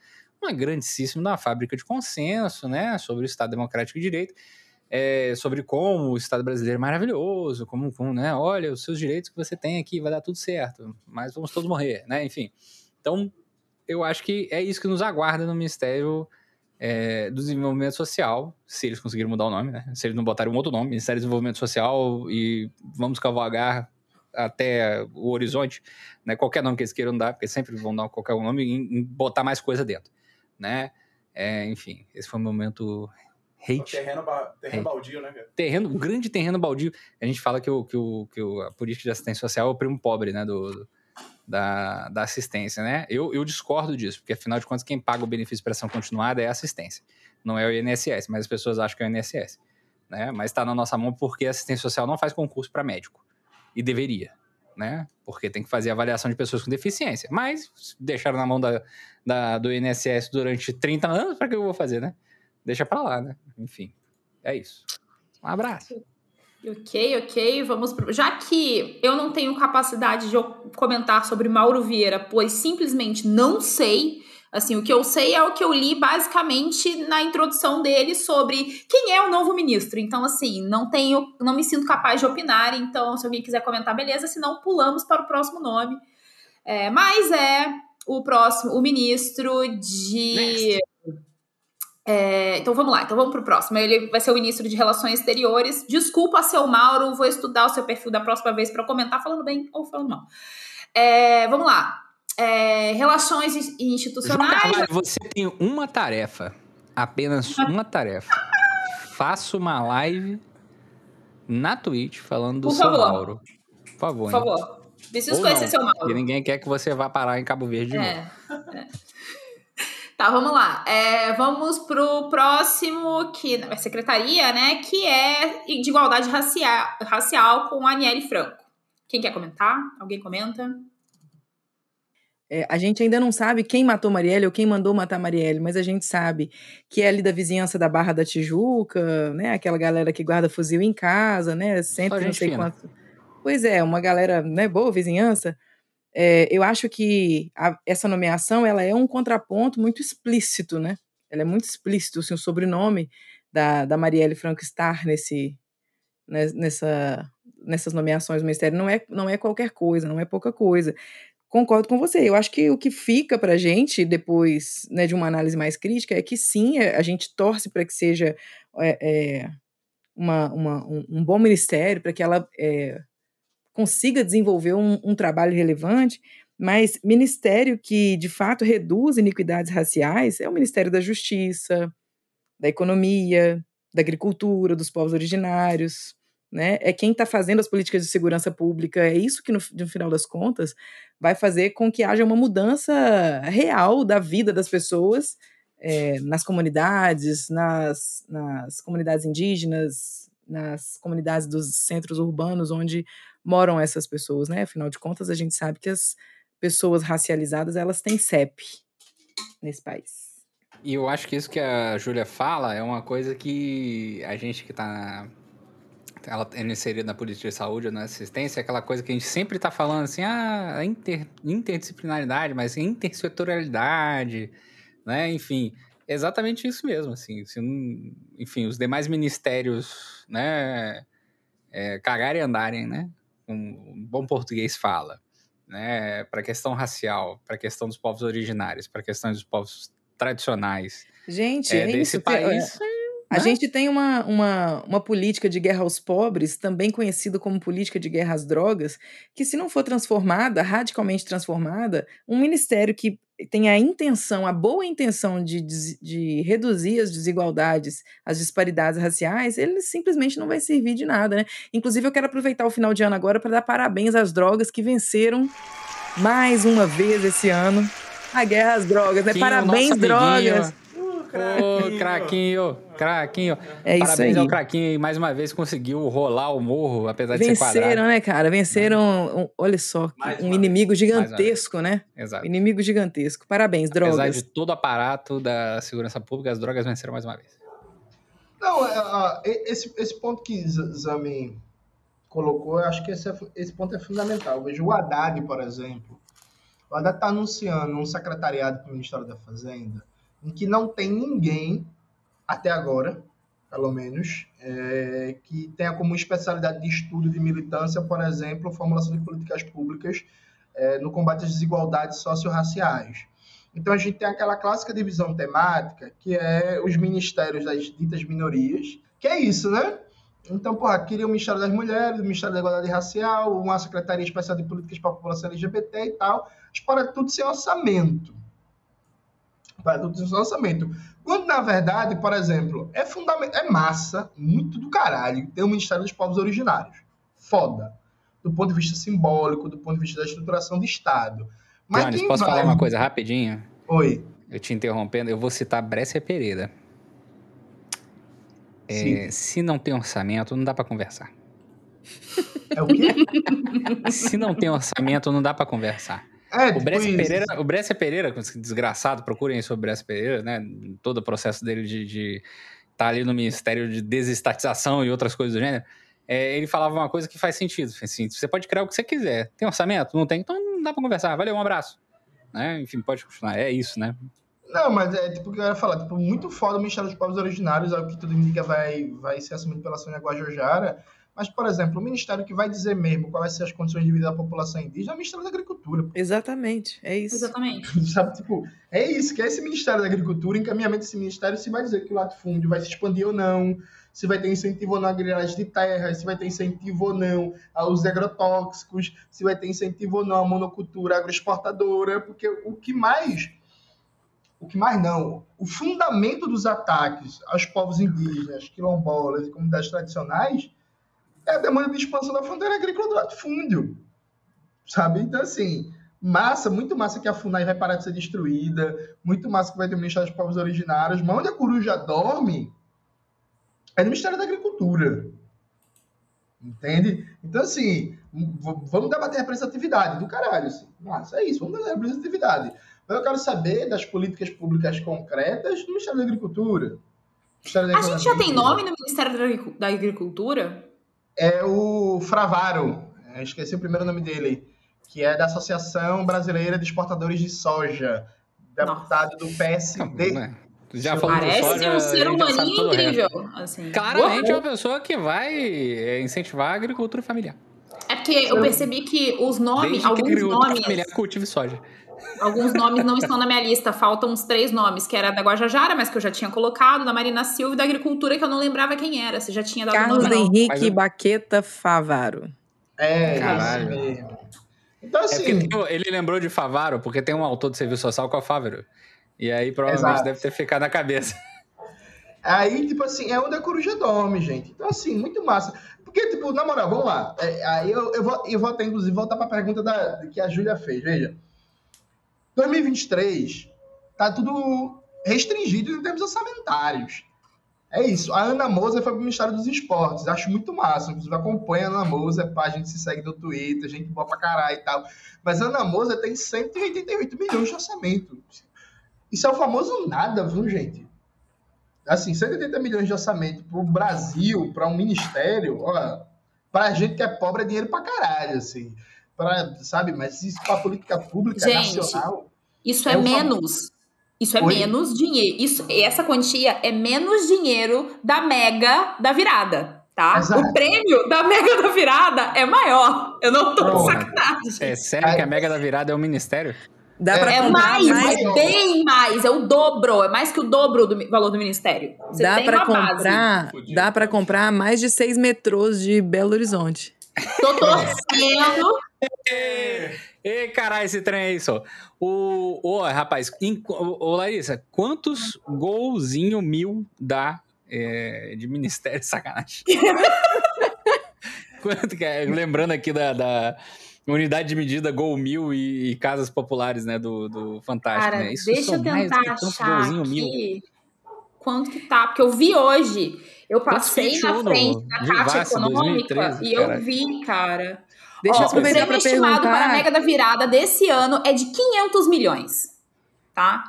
uma grandíssima fábrica de consenso, né, sobre o Estado Democrático de Direito, é, sobre como o Estado brasileiro é maravilhoso, como, como, né, olha, os seus direitos que você tem aqui, vai dar tudo certo, mas vamos todos morrer, né, enfim. Então, eu acho que é isso que nos aguarda no Ministério é, do Desenvolvimento Social, se eles conseguirem mudar o nome, né, se eles não botarem um outro nome, Ministério do Desenvolvimento Social e vamos cavalgar até o horizonte, né, qualquer nome que eles queiram dar, porque sempre vão dar qualquer nome e botar mais coisa dentro, né, é, enfim, esse foi o momento hate. Terreno, ba terreno hate. baldio, né, cara? Terreno, um grande terreno baldio. A gente fala que, o, que, o, que o, a política de assistência social é o primo pobre, né, do, da, da assistência, né? Eu, eu discordo disso, porque afinal de contas quem paga o benefício de prestação continuada é a assistência, não é o INSS, mas as pessoas acham que é o INSS, né? Mas está na nossa mão porque a assistência social não faz concurso para médico, e deveria, né? Porque tem que fazer avaliação de pessoas com deficiência, mas deixaram na mão da, da do INSS durante 30 anos, para que eu vou fazer, né? Deixa pra lá, né? Enfim, é isso. Um abraço. Ok, ok, vamos pro... Já que eu não tenho capacidade de comentar sobre Mauro Vieira, pois simplesmente não sei. Assim, o que eu sei é o que eu li basicamente na introdução dele sobre quem é o novo ministro. Então, assim, não tenho, não me sinto capaz de opinar. Então, se alguém quiser comentar, beleza. Senão, pulamos para o próximo nome. É, mas é o próximo, o ministro de. Next. É, então vamos lá, então vamos para o próximo. Ele vai ser o ministro de Relações Exteriores. Desculpa, seu Mauro, vou estudar o seu perfil da próxima vez para comentar falando bem ou falando mal. É, vamos lá. É, relações institucionais. Carvalho, você tem uma tarefa, apenas uma tarefa. Faça uma live na Twitch falando do Por seu favor. Mauro. Por favor. Por favor. Preciso conhecer não, seu Mauro. Porque ninguém quer que você vá parar em Cabo Verde de é, novo. É. Tá, vamos lá. É, vamos pro próximo, que é secretaria, né? Que é de igualdade racial, racial com a Aniele Franco. Quem quer comentar? Alguém comenta? É, a gente ainda não sabe quem matou Marielle ou quem mandou matar Marielle, mas a gente sabe que é ali da vizinhança da Barra da Tijuca, né? Aquela galera que guarda fuzil em casa, né? Sempre não sei quanto. Pois é, uma galera, né? Boa vizinhança. É, eu acho que a, essa nomeação ela é um contraponto muito explícito, né? Ela é muito explícito, assim, o sobrenome da, da Marielle Franco estar nesse, né, nessa, nessas nomeações do Ministério não é, não é qualquer coisa, não é pouca coisa. Concordo com você. Eu acho que o que fica para a gente, depois né, de uma análise mais crítica, é que sim, é, a gente torce para que seja é, é, uma, uma, um, um, bom ministério, para que ela é, consiga desenvolver um, um trabalho relevante, mas ministério que de fato reduz iniquidades raciais é o Ministério da Justiça, da Economia, da Agricultura, dos povos originários, né? É quem está fazendo as políticas de segurança pública. É isso que, no, no, final das contas, vai fazer com que haja uma mudança real da vida das pessoas é, nas comunidades, nas, nas comunidades indígenas, nas comunidades dos centros urbanos, onde moram essas pessoas, né? Afinal de contas, a gente sabe que as pessoas racializadas, elas têm CEP nesse país. E eu acho que isso que a Júlia fala é uma coisa que a gente que está ela é inserida na política de saúde, na assistência, é aquela coisa que a gente sempre está falando assim, ah, inter, interdisciplinaridade, mas intersetorialidade, né? Enfim, exatamente isso mesmo, assim, se, enfim, os demais ministérios, né, é, cagarem e andarem, né? Um bom português fala, né, para a questão racial, para a questão dos povos originários, para a questão dos povos tradicionais. Gente, é, é desse isso, país. É, a né? gente tem uma, uma, uma política de guerra aos pobres, também conhecida como política de guerra às drogas, que, se não for transformada, radicalmente transformada, um ministério que tem a intenção, a boa intenção de, de, reduzir as desigualdades, as disparidades raciais, ele simplesmente não vai servir de nada, né? Inclusive, eu quero aproveitar o final de ano agora para dar parabéns às drogas que venceram mais uma vez esse ano a guerra às drogas, né? parabéns, drogas! Ô, craquinho, craquinho. É Parabéns isso aí. ao craquinho, mais uma vez conseguiu rolar o morro, apesar de Venceram, ser quadrado. Venceram, né, cara? Venceram, um, olha só, mais um inimigo vez. gigantesco, né? Exato. Inimigo gigantesco. Parabéns, drogas. Apesar de todo o aparato da segurança pública, as drogas venceram mais uma vez. Não, é, esse, esse ponto que Zami colocou, eu acho que esse, é, esse ponto é fundamental. Eu vejo o Haddad, por exemplo. O Haddad está anunciando um secretariado para o Ministério da Fazenda em que não tem ninguém, até agora, pelo menos, é, que tenha como especialidade de estudo de militância, por exemplo, formulação de políticas públicas é, no combate às desigualdades socio-raciais. Então, a gente tem aquela clássica divisão temática, que é os ministérios das ditas minorias, que é isso, né? Então, porra, queria o Ministério das Mulheres, o Ministério da Igualdade Racial, uma Secretaria Especial de Políticas para a População LGBT e tal, mas para tudo sem orçamento. Sem orçamento. Quando, na verdade, por exemplo, é fundamental, é massa, muito do caralho, ter o Ministério dos Povos Originários. Foda. Do ponto de vista simbólico, do ponto de vista da estruturação do Estado. Mas Jones, posso vai... falar uma coisa rapidinho? Oi. Eu te interrompendo, eu vou citar Brécia Pereira. É, se não tem orçamento, não dá para conversar. É o quê? se não tem orçamento, não dá para conversar. É, o Brescia Pereira, o Brescia Pereira, desgraçado, procurem sobre o Brescia Pereira, né? Todo o processo dele de estar de tá ali no Ministério de Desestatização e outras coisas do gênero. É, ele falava uma coisa que faz sentido. Assim, você pode criar o que você quiser. Tem orçamento? Não tem? Então não dá para conversar. Valeu, um abraço. Né? Enfim, pode continuar. É isso, né? Não, mas é tipo o que eu ia falar, tipo, muito foda o Ministério dos Povos Originários, é o que tudo indica vai, vai ser assumido pela Sônia Guajajara. Mas, por exemplo, o ministério que vai dizer mesmo quais vai ser as condições de vida da população indígena é o Ministério da Agricultura. Exatamente, é isso. Exatamente. Sabe, tipo, é isso, que é esse Ministério da Agricultura, encaminhamento desse ministério, se vai dizer que o latifúndio vai se expandir ou não, se vai ter incentivo ou não à grilagem de terra, se vai ter incentivo ou não aos agrotóxicos, se vai ter incentivo ou não à monocultura agroexportadora, porque o que mais o que mais não, o fundamento dos ataques aos povos indígenas, quilombolas e comunidades tradicionais é a demanda de expansão da fronteira agrícola do latifúndio. Sabe? Então, assim, massa, muito massa que a FUNAI vai parar de ser destruída, muito massa que vai ter o Ministério dos Povos Originários, mas onde a coruja dorme é no Ministério da Agricultura. Entende? Então, assim, vamos debater representatividade do caralho. Assim. Nossa, é isso, vamos debater representatividade. Mas eu quero saber das políticas públicas concretas do Ministério da Agricultura. Ministério da a gente já tem nome no Ministério da Agricultura? É o Fravaro, esqueci o primeiro nome dele, que é da Associação Brasileira de Exportadores de Soja, deputado Nossa. do PSD. Né? Já Parece soja, um ser humaninho incrível. Assim. Claramente é uma pessoa que vai é, incentivar a agricultura familiar. É porque eu percebi que os nomes, Desde alguns que nomes. familiar cultive soja. Alguns nomes não estão na minha lista, faltam uns três nomes, que era da Guajajara, mas que eu já tinha colocado, da Marina Silva e da Agricultura, que eu não lembrava quem era. Você já tinha dado Carlos nome, Henrique eu... Baqueta Favaro. É, Caralho. mesmo. Então, é assim. É ele lembrou de Favaro, porque tem um autor de serviço social com a Favaro. E aí provavelmente Exato. deve ter ficado na cabeça. Aí, tipo assim, é onde a coruja dorme, gente. Então, assim, muito massa. Porque, tipo, na moral, vamos lá. É, aí eu, eu, vou, eu vou até, inclusive, voltar para a pergunta da, que a Júlia fez. Veja. 2023 tá tudo restringido em termos orçamentários. É isso. A Ana Moser foi para o Ministério dos Esportes. Acho muito massa. Inclusive, acompanha a Ana Moser, a gente se segue no Twitter, gente boa pra caralho e tal. Mas a Ana Moser tem 188 milhões de orçamento. Isso é o famoso nada, viu, gente? Assim, 180 milhões de orçamento para o Brasil, para um ministério, olha, para a gente que é pobre é dinheiro para caralho, assim para, sabe, mas isso para política pública Gente, nacional. Isso é, é menos. Isso é Oi? menos dinheiro. Isso, essa quantia é menos dinheiro da mega da virada. Tá? Exato. O prêmio da Mega da Virada é maior. Eu não tô com sacanagem. É sério que a Mega da Virada é o ministério? Dá é, é mais, mais, é bem mais, é o dobro, é mais que o dobro do valor do ministério. Você dá para comprar, base. dá para comprar mais de seis metrôs de Belo Horizonte. Tô torcendo Ê, caralho, esse trem aí só. O, o rapaz, ô, Larissa, quantos golzinho mil dá é, de ministério? Sacanagem. Quanto que é? Lembrando aqui da, da unidade de medida Gol Mil e, e, Casas Populares, né, do, do Fantástico, Cara, né? Isso deixa eu tentar achar aqui mil. Quanto que tá, porque eu vi hoje, eu passei na frente da Caixa Econômica 2013, e eu vi, cara, Deixa Ó, eu aproveitar para estimado para a Mega da Virada desse ano é de 500 milhões, tá?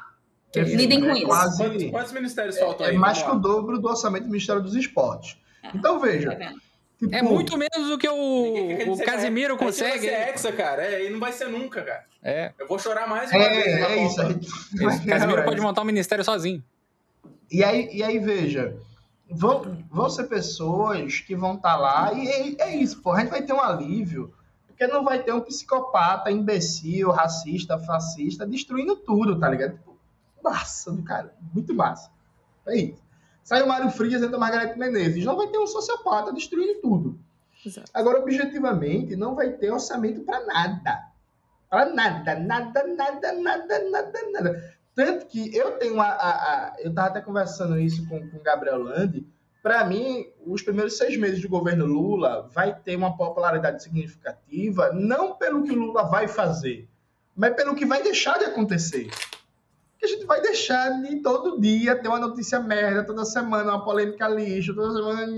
Lidem com é isso. Quase, quantos, ministérios faltam é, aí? É mais que o dobro do orçamento do Ministério dos Esportes. É, então, veja. Tá Tipo, É muito menos do que Ninguém quer o, o dizer, Casimiro gente vai consegue. ser hexa, cara. É, e não vai ser nunca, cara. É. Eu vou chorar mais. É, na é isso. Esse Casimiro pode montar um ministério sozinho. E aí, e aí veja, vão, vão ser pessoas que vão estar lá e é, é isso, pô, a gente vai ter um alívio, porque não vai ter um psicopata, imbecil, racista, fascista, destruindo tudo, tá ligado? Tipo, massa do cara, muito massa. É isso. Sai o Mário Frias entra a Margarete Menezes, não vai ter um sociopata destruindo tudo. Exato. Agora, objetivamente, não vai ter orçamento para nada. Para nada, nada, nada, nada, nada, nada. Tanto que eu tenho a. a, a- eu estava até conversando isso com, com o Gabriel Landi. Para mim, os primeiros seis meses do governo Lula vai ter uma popularidade significativa, não pelo que o Lula vai fazer, mas pelo que vai deixar de acontecer. Que a gente vai deixar de todo dia ter uma notícia merda, toda semana uma polêmica lixo, toda semana.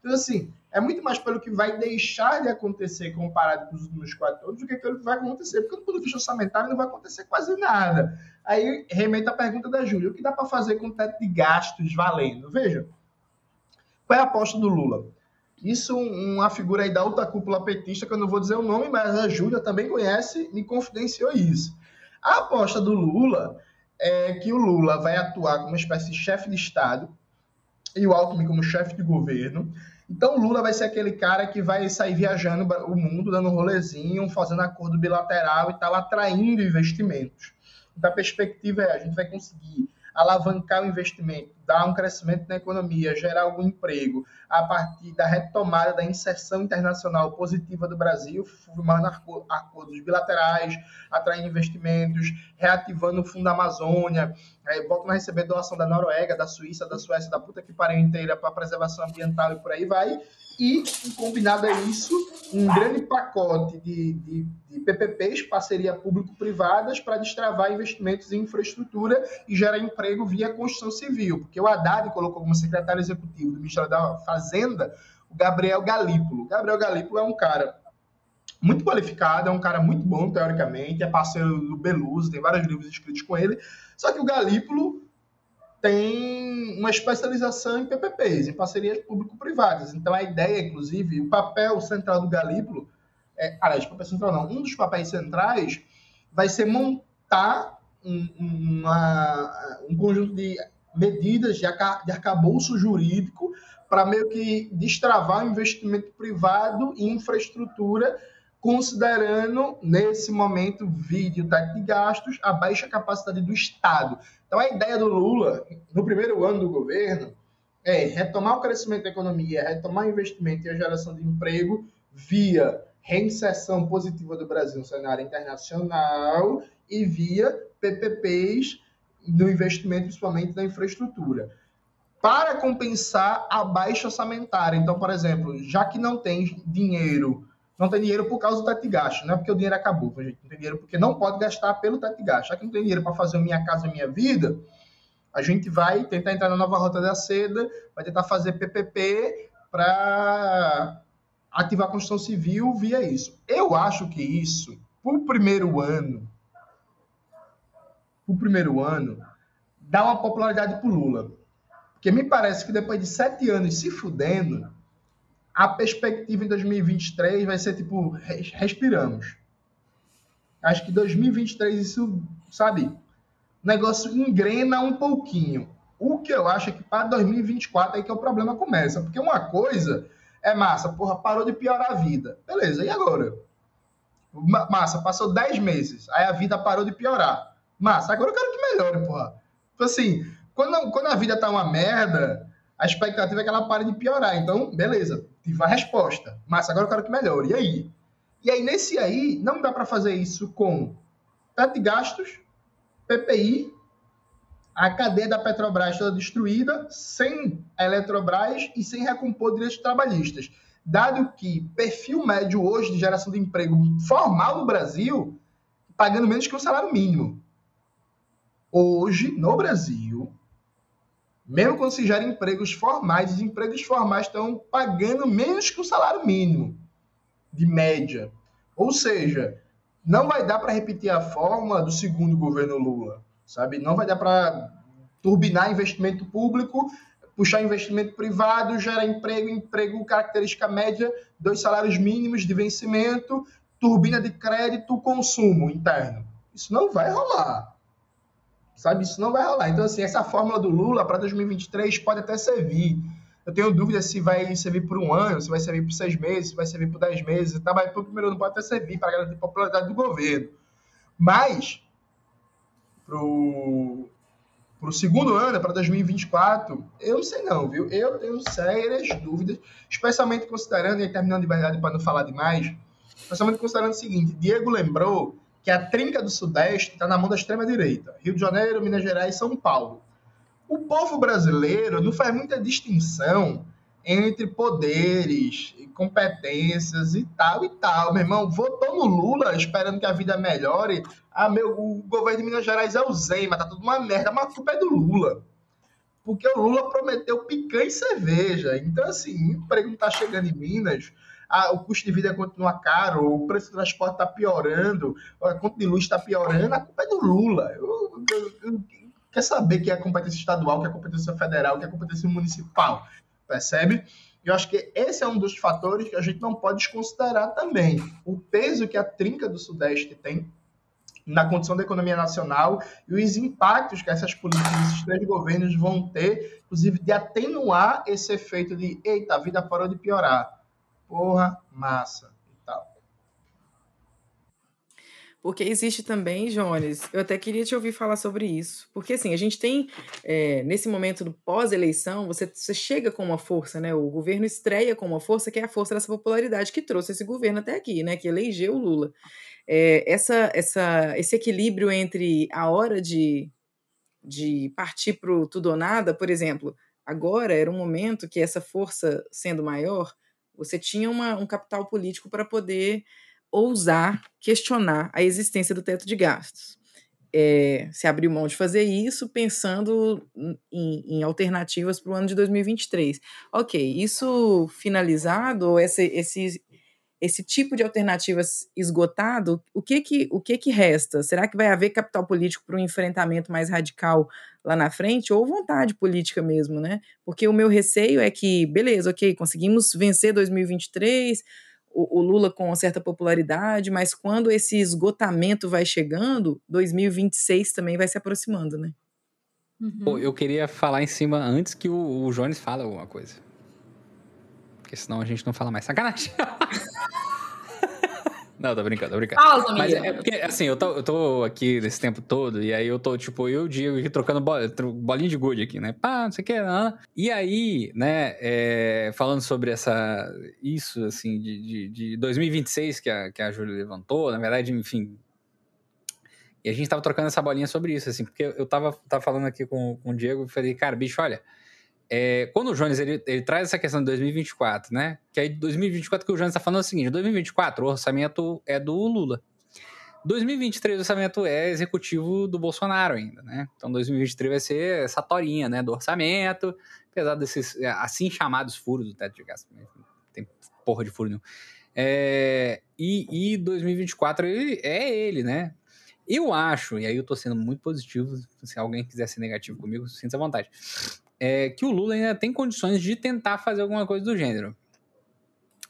Então, assim, é muito mais pelo que vai deixar de acontecer comparado com os últimos quatro anos do que pelo que vai acontecer. Porque, do ponto de vista orçamentário, não vai acontecer quase nada. Aí, remete a pergunta da Júlia: o que dá para fazer com o teto de gastos valendo? Veja, qual é a aposta do Lula? Isso, uma figura aí da alta cúpula petista, que eu não vou dizer o nome, mas a Júlia também conhece, me confidenciou isso. A aposta do Lula é que o Lula vai atuar como uma espécie de chefe de Estado e o Alckmin como chefe de governo. Então o Lula vai ser aquele cara que vai sair viajando o mundo, dando um rolezinho, fazendo acordo bilateral e tal, atraindo investimentos. Então a perspectiva é a gente vai conseguir alavancar o investimento, dar um crescimento na economia, gerar algum emprego a partir da retomada da inserção internacional positiva do Brasil, firmando aco- acordos bilaterais, atraindo investimentos, reativando o Fundo Amazônia, é, voltam a receber doação da Noruega, da Suíça, da Suécia, da puta que pariu inteira para preservação ambiental e por aí vai. E, combinado a isso, um grande pacote de, de, de PPPs, parceria público-privadas, para destravar investimentos em infraestrutura e gerar emprego via construção civil. Porque o Haddad colocou como secretário executivo do Ministério da Fazenda o Gabriel Galípolo. O Gabriel Galípolo é um cara muito qualificado, é um cara muito bom, teoricamente, é parceiro do Beluso, tem vários livros escritos com ele. Só que o Galípolo tem uma especialização em PPPs, em parcerias público-privadas. Então, a ideia, inclusive, o papel central do Galípolo, é, aliás, papel central não, um dos papéis centrais vai ser montar um, uma- um conjunto de medidas de, arcabouço jurídico para meio que destravar o investimento privado em infraestrutura, considerando, nesse momento, vídeo teto de gastos, a baixa capacidade do Estado. Então, a ideia do Lula, no primeiro ano do governo, é retomar o crescimento da economia, retomar o investimento e a geração de emprego via reinserção positiva do Brasil no cenário internacional e via PPPs no investimento, principalmente na infraestrutura. Para compensar a baixa orçamentária. Então, por exemplo, já que não tem dinheiro, não tem dinheiro por causa do teto de gasto, não é porque o dinheiro acabou, tá, gente? Não tem dinheiro porque não pode gastar pelo teto de gasto. Já que não tem dinheiro para fazer a minha casa, a minha vida, a gente vai tentar entrar na nova rota da seda, vai tentar fazer PPP para ativar a construção civil via isso. Eu acho que isso, por primeiro ano, por primeiro ano, dá uma popularidade para o Lula. Porque me parece que depois de sete anos se fudendo, a perspectiva em 2023 vai ser tipo, res- respiramos. Acho que 2023 isso, sabe, o negócio engrena um pouquinho. O que eu acho é que para 2024 aí que é o problema começa. Porque uma coisa é massa, porra, parou de piorar a vida. Beleza, e agora? Ma- Massa, passou 10 meses, aí a vida parou de piorar. Massa, agora eu quero que melhore, porra. Tipo assim, quando, quando a vida tá uma merda, a expectativa é que ela pare de piorar. Então, beleza, tive a resposta. Massa, agora eu quero que melhore. E aí? E aí, nesse aí, não dá para fazer isso com teto de gastos, PPI, a cadeia da Petrobras toda destruída, sem a Eletrobras e sem recompor direitos trabalhistas. Dado que perfil médio hoje de geração de emprego formal no Brasil, pagando menos que o salário mínimo. Hoje, no Brasil, mesmo quando se gera empregos formais, os empregos formais estão pagando menos que o salário mínimo, de média. Ou seja, não vai dar para repetir a fórmula do segundo governo Lula, sabe? Não vai dar para turbinar investimento público puxar investimento privado, gerar emprego, emprego característica média, dois salários mínimos de vencimento, turbina de crédito, consumo interno. Isso não vai rolar. Sabe? Isso não vai rolar. Então, assim, essa fórmula do Lula para 2023 pode até servir. Eu tenho dúvida se vai servir por um ano, se vai servir por seis meses, se vai servir por dez meses. Tá? Mas, por primeiro ano, pode até servir para garantir a popularidade do governo. Mas, para o segundo ano, para 2024, eu não sei não, viu? Eu tenho sérias dúvidas, especialmente considerando, e terminando de verdade para não falar demais, especialmente considerando o seguinte, Diego lembrou que a trinca do Sudeste está na mão da extrema-direita. Rio de Janeiro, Minas Gerais e São Paulo. O povo brasileiro não faz muita distinção entre poderes, competências e tal e tal. Meu irmão, votou no Lula esperando que a vida melhore. Ah, meu, o governo de Minas Gerais é o Zema, tá tudo uma merda, mas a culpa é do Lula. Porque o Lula prometeu picanha e cerveja. Então, assim, o emprego não está chegando em Minas, ah, o custo de vida continua caro, o preço do transporte está piorando, a conta de luz está piorando, a culpa é do Lula. Eu, eu, eu, quer saber que é a competência estadual, que é a competência federal, que é a competência municipal, percebe? Eu acho que esse é um dos fatores que a gente não pode desconsiderar também. O peso que a trinca do Sudeste tem na condição da economia nacional e os impactos que essas políticas, esses três governos vão ter, inclusive de atenuar esse efeito de, eita, a vida parou de piorar porra, massa e tal. Porque existe também, Jones, eu até queria te ouvir falar sobre isso. Porque assim, a gente tem, é, nesse momento do pós-eleição, você, você chega com uma força, né? O governo estreia com uma força que é a força dessa popularidade que trouxe esse governo até aqui, né? Que elegeu o Lula. É, essa, essa, esse equilíbrio entre a hora de, de partir para o tudo ou nada, por exemplo, agora era um momento que essa força sendo maior você tinha uma, um capital político para poder ousar questionar a existência do teto de gastos. É, se abriu mão de fazer isso pensando em, em alternativas para o ano de 2023. Ok, isso finalizado, esse, esse esse tipo de alternativas esgotado, o que que, o que que resta? Será que vai haver capital político para um enfrentamento mais radical lá na frente ou vontade política mesmo, né? Porque o meu receio é que, beleza, ok, conseguimos vencer 2023, o, o Lula com certa popularidade, mas quando esse esgotamento vai chegando, 2026 também vai se aproximando, né? Uhum. Eu queria falar em cima antes que o, o Jones fale alguma coisa. Porque senão a gente não fala mais. Sacanagem! Não, tô brincando, tô brincando. Fala, Mas é porque, assim, eu tô, eu tô aqui nesse tempo todo, e aí eu tô, tipo, eu e o Diego aqui trocando bola, bolinha de gude aqui, né? Pá, não sei o que, não. E aí, né, é, falando sobre essa, isso, assim, de, de, de 2026 que a, que a Júlia levantou, na verdade, enfim. E a gente tava trocando essa bolinha sobre isso, assim, porque eu tava, tava falando aqui com, com o Diego e falei, cara, bicho, olha, é, quando o Jones ele, ele, traz essa questão de 2024, né? Que aí 2024 que o Jones está falando é o seguinte: 2024 o orçamento é do Lula. 2023 o orçamento é executivo do Bolsonaro ainda, né? Então 2023 vai ser essa torinha, né, do orçamento, apesar desses é, assim chamados furos do teto de gasto, tem porra de furo nenhum. É, e, e 2024 ele, é ele, né? Eu acho, e aí eu tô sendo muito positivo, se alguém quiser ser negativo comigo, sinta à vontade é, que o Lula ainda tem condições de tentar fazer alguma coisa do gênero.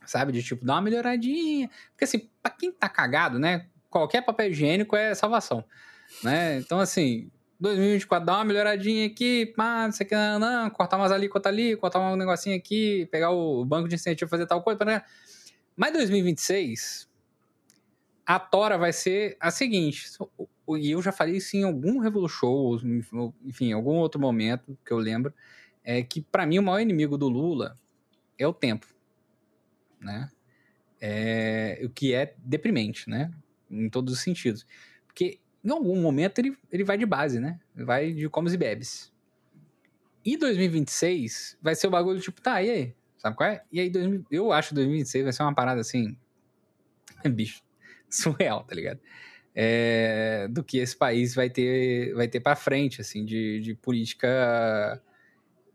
Sabe? De tipo, dar uma melhoradinha. Porque assim, pra quem tá cagado, né? Qualquer papel higiênico é salvação. Né? Então, assim, 2024 dá uma melhoradinha aqui, pá, não sei o que, não, não, cortar umas ali, cortar ali, cortar um negocinho aqui, pegar o banco de incentivo, fazer tal coisa. Né? Mas 2026, a tora vai ser a seguinte: e eu já falei isso em algum Revolu Show, enfim, em algum outro momento que eu lembro, é que para mim o maior inimigo do Lula é o tempo, né? É, o que é deprimente, né? Em todos os sentidos. Porque em algum momento ele, ele vai de base, né? Vai de comes e bebes. E 2026 vai ser o bagulho tipo, tá, e aí? Sabe qual é? E aí, eu acho que 2026 vai ser uma parada assim. bicho, surreal, tá ligado? É, do que esse país vai ter, vai ter para frente, assim, de, de política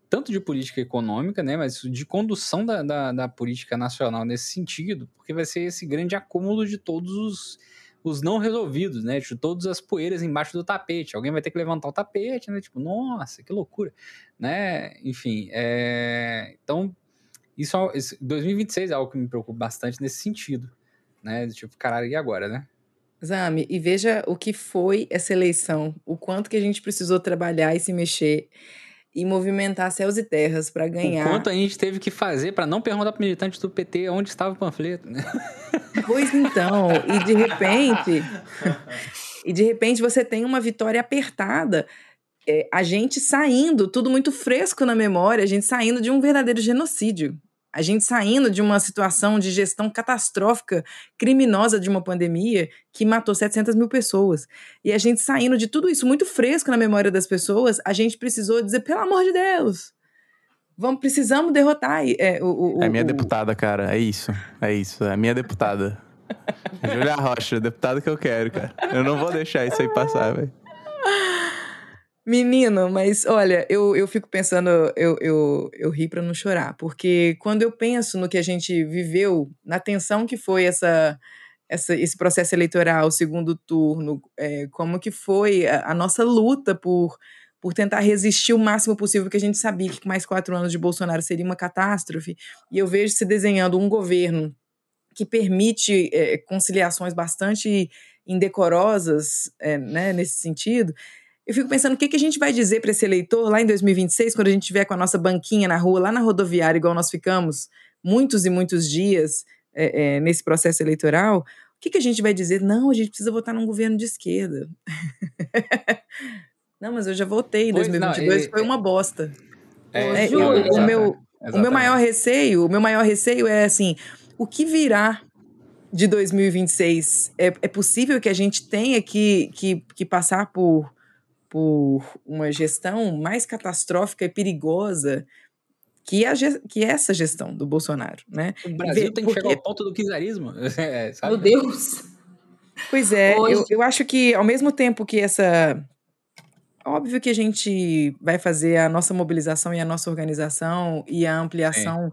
tanto de política econômica, né, mas de condução da, da, da, política nacional nesse sentido, porque vai ser esse grande acúmulo de todos os, os não resolvidos, né? Tipo, todas as poeiras embaixo do tapete. Alguém vai ter que levantar o tapete, né? Tipo, nossa, que loucura, né? Enfim, é... então isso, 2026 é algo que me preocupa bastante nesse sentido, né? Tipo, caralho, e agora, né? Zami, e veja o que foi essa eleição, o quanto que a gente precisou trabalhar e se mexer e movimentar céus e terras para ganhar. O quanto a gente teve que fazer para não perguntar para militantes do PT onde estava o panfleto. Né? Pois então, e de repente, e de repente você tem uma vitória apertada. É, a gente saindo, tudo muito fresco na memória, a gente saindo de um verdadeiro genocídio. A gente saindo de uma situação de gestão catastrófica, criminosa de uma pandemia que matou 700 mil pessoas. E a gente saindo de tudo isso muito fresco na memória das pessoas, a gente precisou dizer, pelo amor de Deus, vamos, precisamos derrotar é, o, o, É minha o, deputada, cara, é isso, é isso, é minha deputada. Julia Rocha, deputada que eu quero, cara. Eu não vou deixar isso aí passar, velho. Menino, mas olha, eu, eu fico pensando, eu, eu, eu ri para não chorar, porque quando eu penso no que a gente viveu, na tensão que foi essa, essa esse processo eleitoral, segundo turno, é, como que foi a, a, nossa luta por, por tentar resistir o máximo possível, que a gente sabia que mais quatro anos de Bolsonaro seria uma catástrofe, e eu vejo se desenhando um governo que permite é, conciliações bastante indecorosas é, né, nesse sentido, eu fico pensando o que, que a gente vai dizer para esse eleitor lá em 2026, quando a gente estiver com a nossa banquinha na rua, lá na rodoviária, igual nós ficamos muitos e muitos dias é, é, nesse processo eleitoral. O que, que a gente vai dizer? Não, a gente precisa votar num governo de esquerda. não, mas eu já votei em 2022, não, e, foi uma bosta. É, é, o, o, meu, o meu maior receio, o meu maior receio é assim, o que virá de 2026? É, é possível que a gente tenha que, que, que passar por por uma gestão mais catastrófica e perigosa que, a, que essa gestão do Bolsonaro, né? O Brasil tem que chegar ao ponto do czarismo. É, Meu Deus! Pois é, eu, eu acho que ao mesmo tempo que essa... Óbvio que a gente vai fazer a nossa mobilização e a nossa organização e a ampliação é.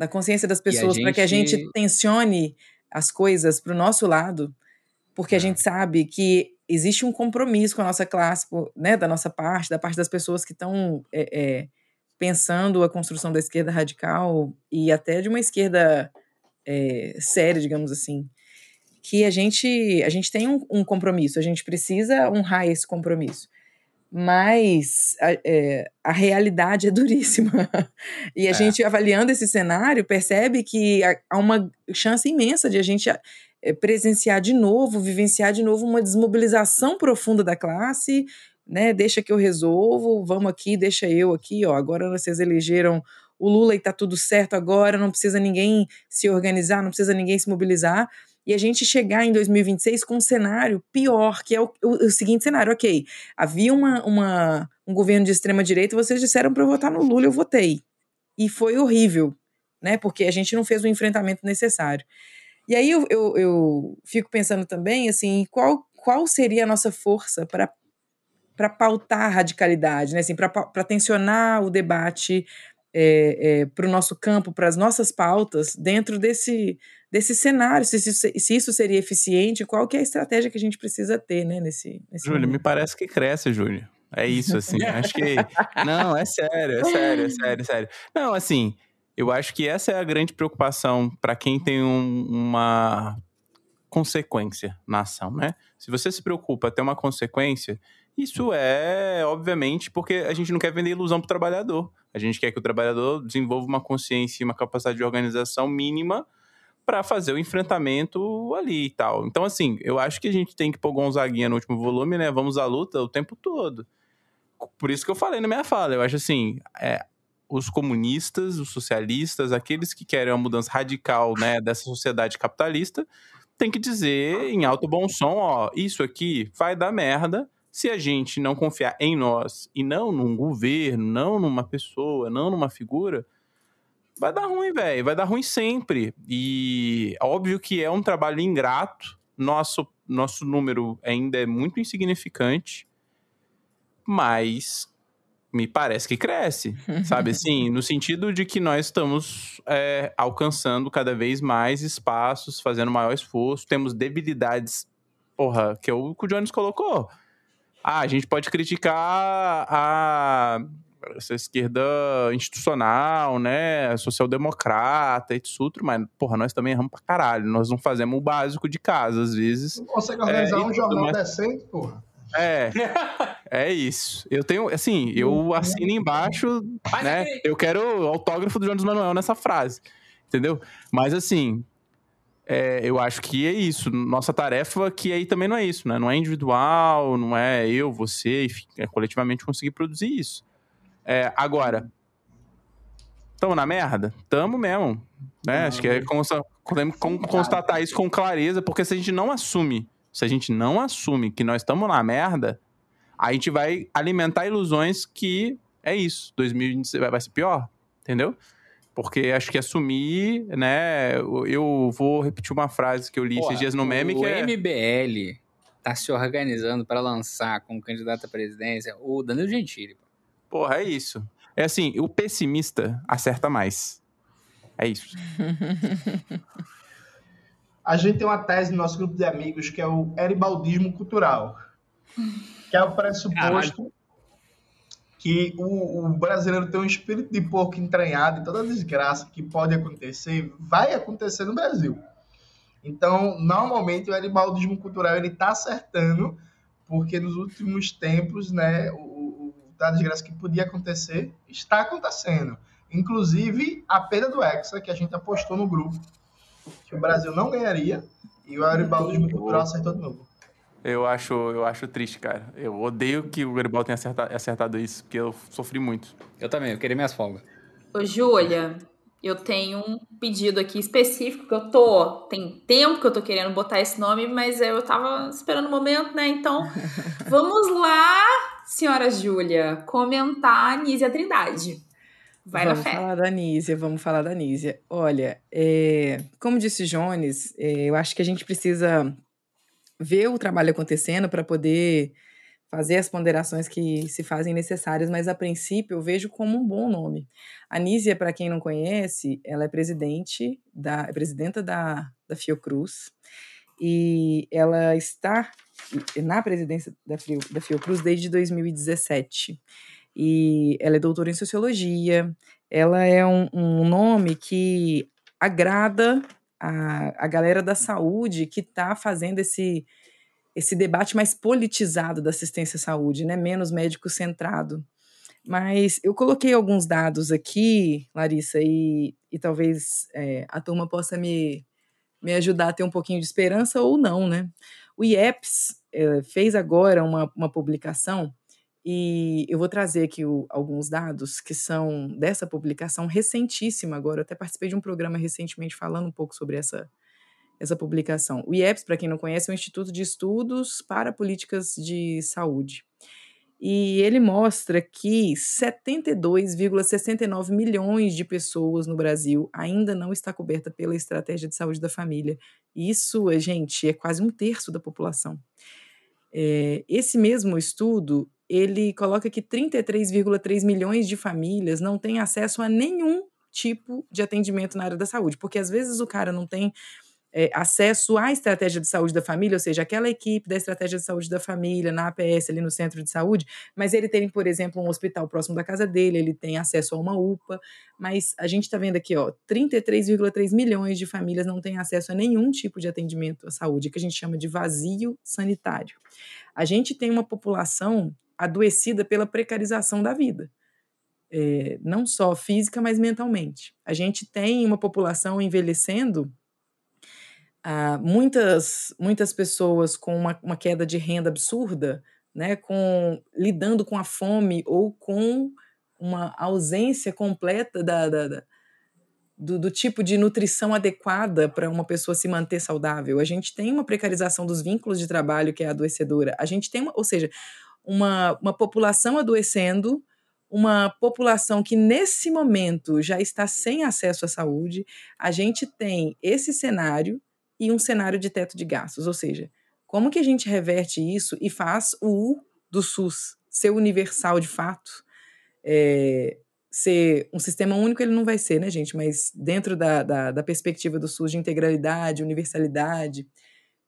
da consciência das pessoas gente... para que a gente tensione as coisas para o nosso lado, porque a é. gente sabe que existe um compromisso com a nossa classe, né, da nossa parte, da parte das pessoas que estão é, é, pensando a construção da esquerda radical e até de uma esquerda é, séria, digamos assim, que a gente a gente tem um, um, compromisso, a gente precisa honrar esse compromisso. Mas a, a realidade é duríssima. e a é. gente, avaliando esse cenário, percebe que há uma chance imensa de a gente presenciar de novo, vivenciar de novo uma desmobilização profunda da classe, né? Deixa que eu resolvo, vamos aqui, deixa eu aqui, ó. Agora vocês elegeram o Lula e tá tudo certo agora, não precisa ninguém se organizar, não precisa ninguém se mobilizar. E a gente chegar em 2026 com um cenário pior, que é o, o, o seguinte cenário, ok, havia uma, uma, um governo de extrema direita, vocês disseram para eu votar no Lula, eu votei. E foi horrível, né? Porque a gente não fez o enfrentamento necessário. E aí eu, eu, eu fico pensando também, assim, qual, qual seria a nossa força para para pautar a radicalidade, né? assim, para tensionar o debate é, é, para o nosso campo, para as nossas pautas, dentro desse, desse cenário, se, se, se, isso seria eficiente, qual que é a estratégia que a gente precisa ter né, nesse, nesse Júlio, momento. me parece que cresce, Júlio. É isso, assim, acho que... Não, é sério, é sério, é sério, é sério. Não, assim, eu acho que essa é a grande preocupação para quem tem um, uma consequência na ação, né? Se você se preocupa ter uma consequência, isso é, obviamente, porque a gente não quer vender ilusão para o trabalhador. A gente quer que o trabalhador desenvolva uma consciência e uma capacidade de organização mínima para fazer o enfrentamento ali e tal. Então, assim, eu acho que a gente tem que pôr Gonzaguinha no último volume, né? Vamos à luta o tempo todo. Por isso que eu falei na minha fala. Eu acho assim, é, os comunistas, os socialistas, aqueles que querem uma mudança radical né, dessa sociedade capitalista, tem que dizer em alto bom som, ó, isso aqui vai dar merda se a gente não confiar em nós e não num governo, não numa pessoa, não numa figura, vai dar ruim, velho, vai dar ruim sempre. E óbvio que é um trabalho ingrato, nosso nosso número ainda é muito insignificante, mas me parece que cresce, sabe assim? No sentido de que nós estamos é, alcançando cada vez mais espaços, fazendo maior esforço, temos debilidades porra, que é o que o Jones colocou. Ah, a gente pode criticar a essa esquerda institucional, né, social-democrata, etc, mas, porra, nós também erramos pra caralho, nós não fazemos o básico de casa, às vezes. Não consegue organizar É, um e jornal mais. decente, porra. É, é isso. Eu tenho, assim, eu assino embaixo, né, eu quero o autógrafo do Jones Manuel nessa frase, entendeu? Mas, assim, é, eu acho que é isso. Nossa tarefa que aí também não é isso, né? Não é individual, não é eu, você, enfim, é coletivamente conseguir produzir isso. É, agora, tamo na merda? Tamo mesmo. Né? Acho que é consta- podemos con- constatar isso com clareza, porque se a gente não assume, se a gente não assume que nós estamos na merda, a gente vai alimentar ilusões que é isso. 2020 vai ser pior, entendeu? Porque acho que assumir, né? eu- vou repetir uma frase que eu li Porra, esses dias no meme, o que é. MBL tá se organizando para lançar como candidato à presidência o Danilo Gentili. Porra, é isso. É assim, o pessimista acerta mais. É isso. A gente tem uma tese no nosso grupo de amigos que é o eribaldismo cultural, que é o pressuposto que o, o brasileiro tem um espírito de porco entranhado e toda desgraça que pode acontecer vai acontecer no Brasil. Então, normalmente o eribaldismo cultural ele está acertando, porque nos últimos tempos, né, o, o, da desgraça que podia acontecer está acontecendo. Inclusive a perda do Hexa que a gente apostou no grupo que o Brasil não ganharia e o Aribaldismo Cultural acertou de novo. Eu acho, eu acho triste, cara. Eu odeio que o Garibaldi tenha acertado, acertado isso, porque eu sofri muito. Eu também, eu queria minhas folgas. Ô, Júlia, eu tenho um pedido aqui específico que eu tô. Tem tempo que eu tô querendo botar esse nome, mas eu tava esperando o momento, né? Então, vamos lá, senhora Júlia, comentar a Nízia Trindade. Vai vamos falar da Nízia, vamos falar da Nízia. Olha, é, como disse Jones, é, eu acho que a gente precisa ver o trabalho acontecendo para poder fazer as ponderações que se fazem necessárias, mas a princípio eu vejo como um bom nome. A Nízia, para quem não conhece, ela é presidente da, é presidenta da, da Fiocruz e ela está na presidência da, da Fiocruz desde 2017 e ela é doutora em sociologia. Ela é um, um nome que agrada a, a galera da saúde que está fazendo esse, esse debate mais politizado da assistência à saúde, né? menos médico centrado. Mas eu coloquei alguns dados aqui, Larissa, e, e talvez é, a turma possa me, me ajudar a ter um pouquinho de esperança ou não, né? O IEPS eh, fez agora uma, uma publicação e eu vou trazer aqui o- alguns dados que são dessa publicação recentíssima agora. Eu até participei de um programa recentemente falando um pouco sobre essa, essa publicação. O IEPS, para quem não conhece, é o Instituto de Estudos para Políticas de Saúde. E ele mostra que 72,69 milhões de pessoas no Brasil ainda não está coberta pela estratégia de saúde da família. Isso, gente, é quase um terço da população. É, esse mesmo estudo, ele coloca que 33,3 milhões de famílias não têm acesso a nenhum tipo de atendimento na área da saúde, porque às vezes o cara não tem é, acesso à estratégia de saúde da família, ou seja, aquela equipe da estratégia de saúde da família, na APS, ali no centro de saúde, mas ele tem, por exemplo, um hospital próximo da casa dele, ele tem acesso a uma UPA, mas a gente está vendo aqui, ó, 33,3 milhões de famílias não têm acesso a nenhum tipo de atendimento à saúde, que a gente chama de vazio sanitário. A gente tem uma população adoecida pela precarização da vida. É, não só física, mas mentalmente. A gente tem uma população envelhecendo ah, muitas, muitas pessoas com uma, uma queda de renda absurda, né, com, lidando com a fome ou com uma ausência completa da, da- da- do, do tipo de nutrição adequada para uma pessoa se manter saudável. A gente tem uma precarização dos vínculos de trabalho que é adoecedora. A gente tem, uma, ou seja, uma, uma população adoecendo, uma população que nesse momento já está sem acesso à saúde. A gente tem esse cenário e um cenário de teto de gastos, ou seja, como que a gente reverte isso e faz o U do SUS ser universal de fato? É, ser um sistema único ele não vai ser, né, gente? Mas dentro da, da, da perspectiva do SUS de integralidade, universalidade,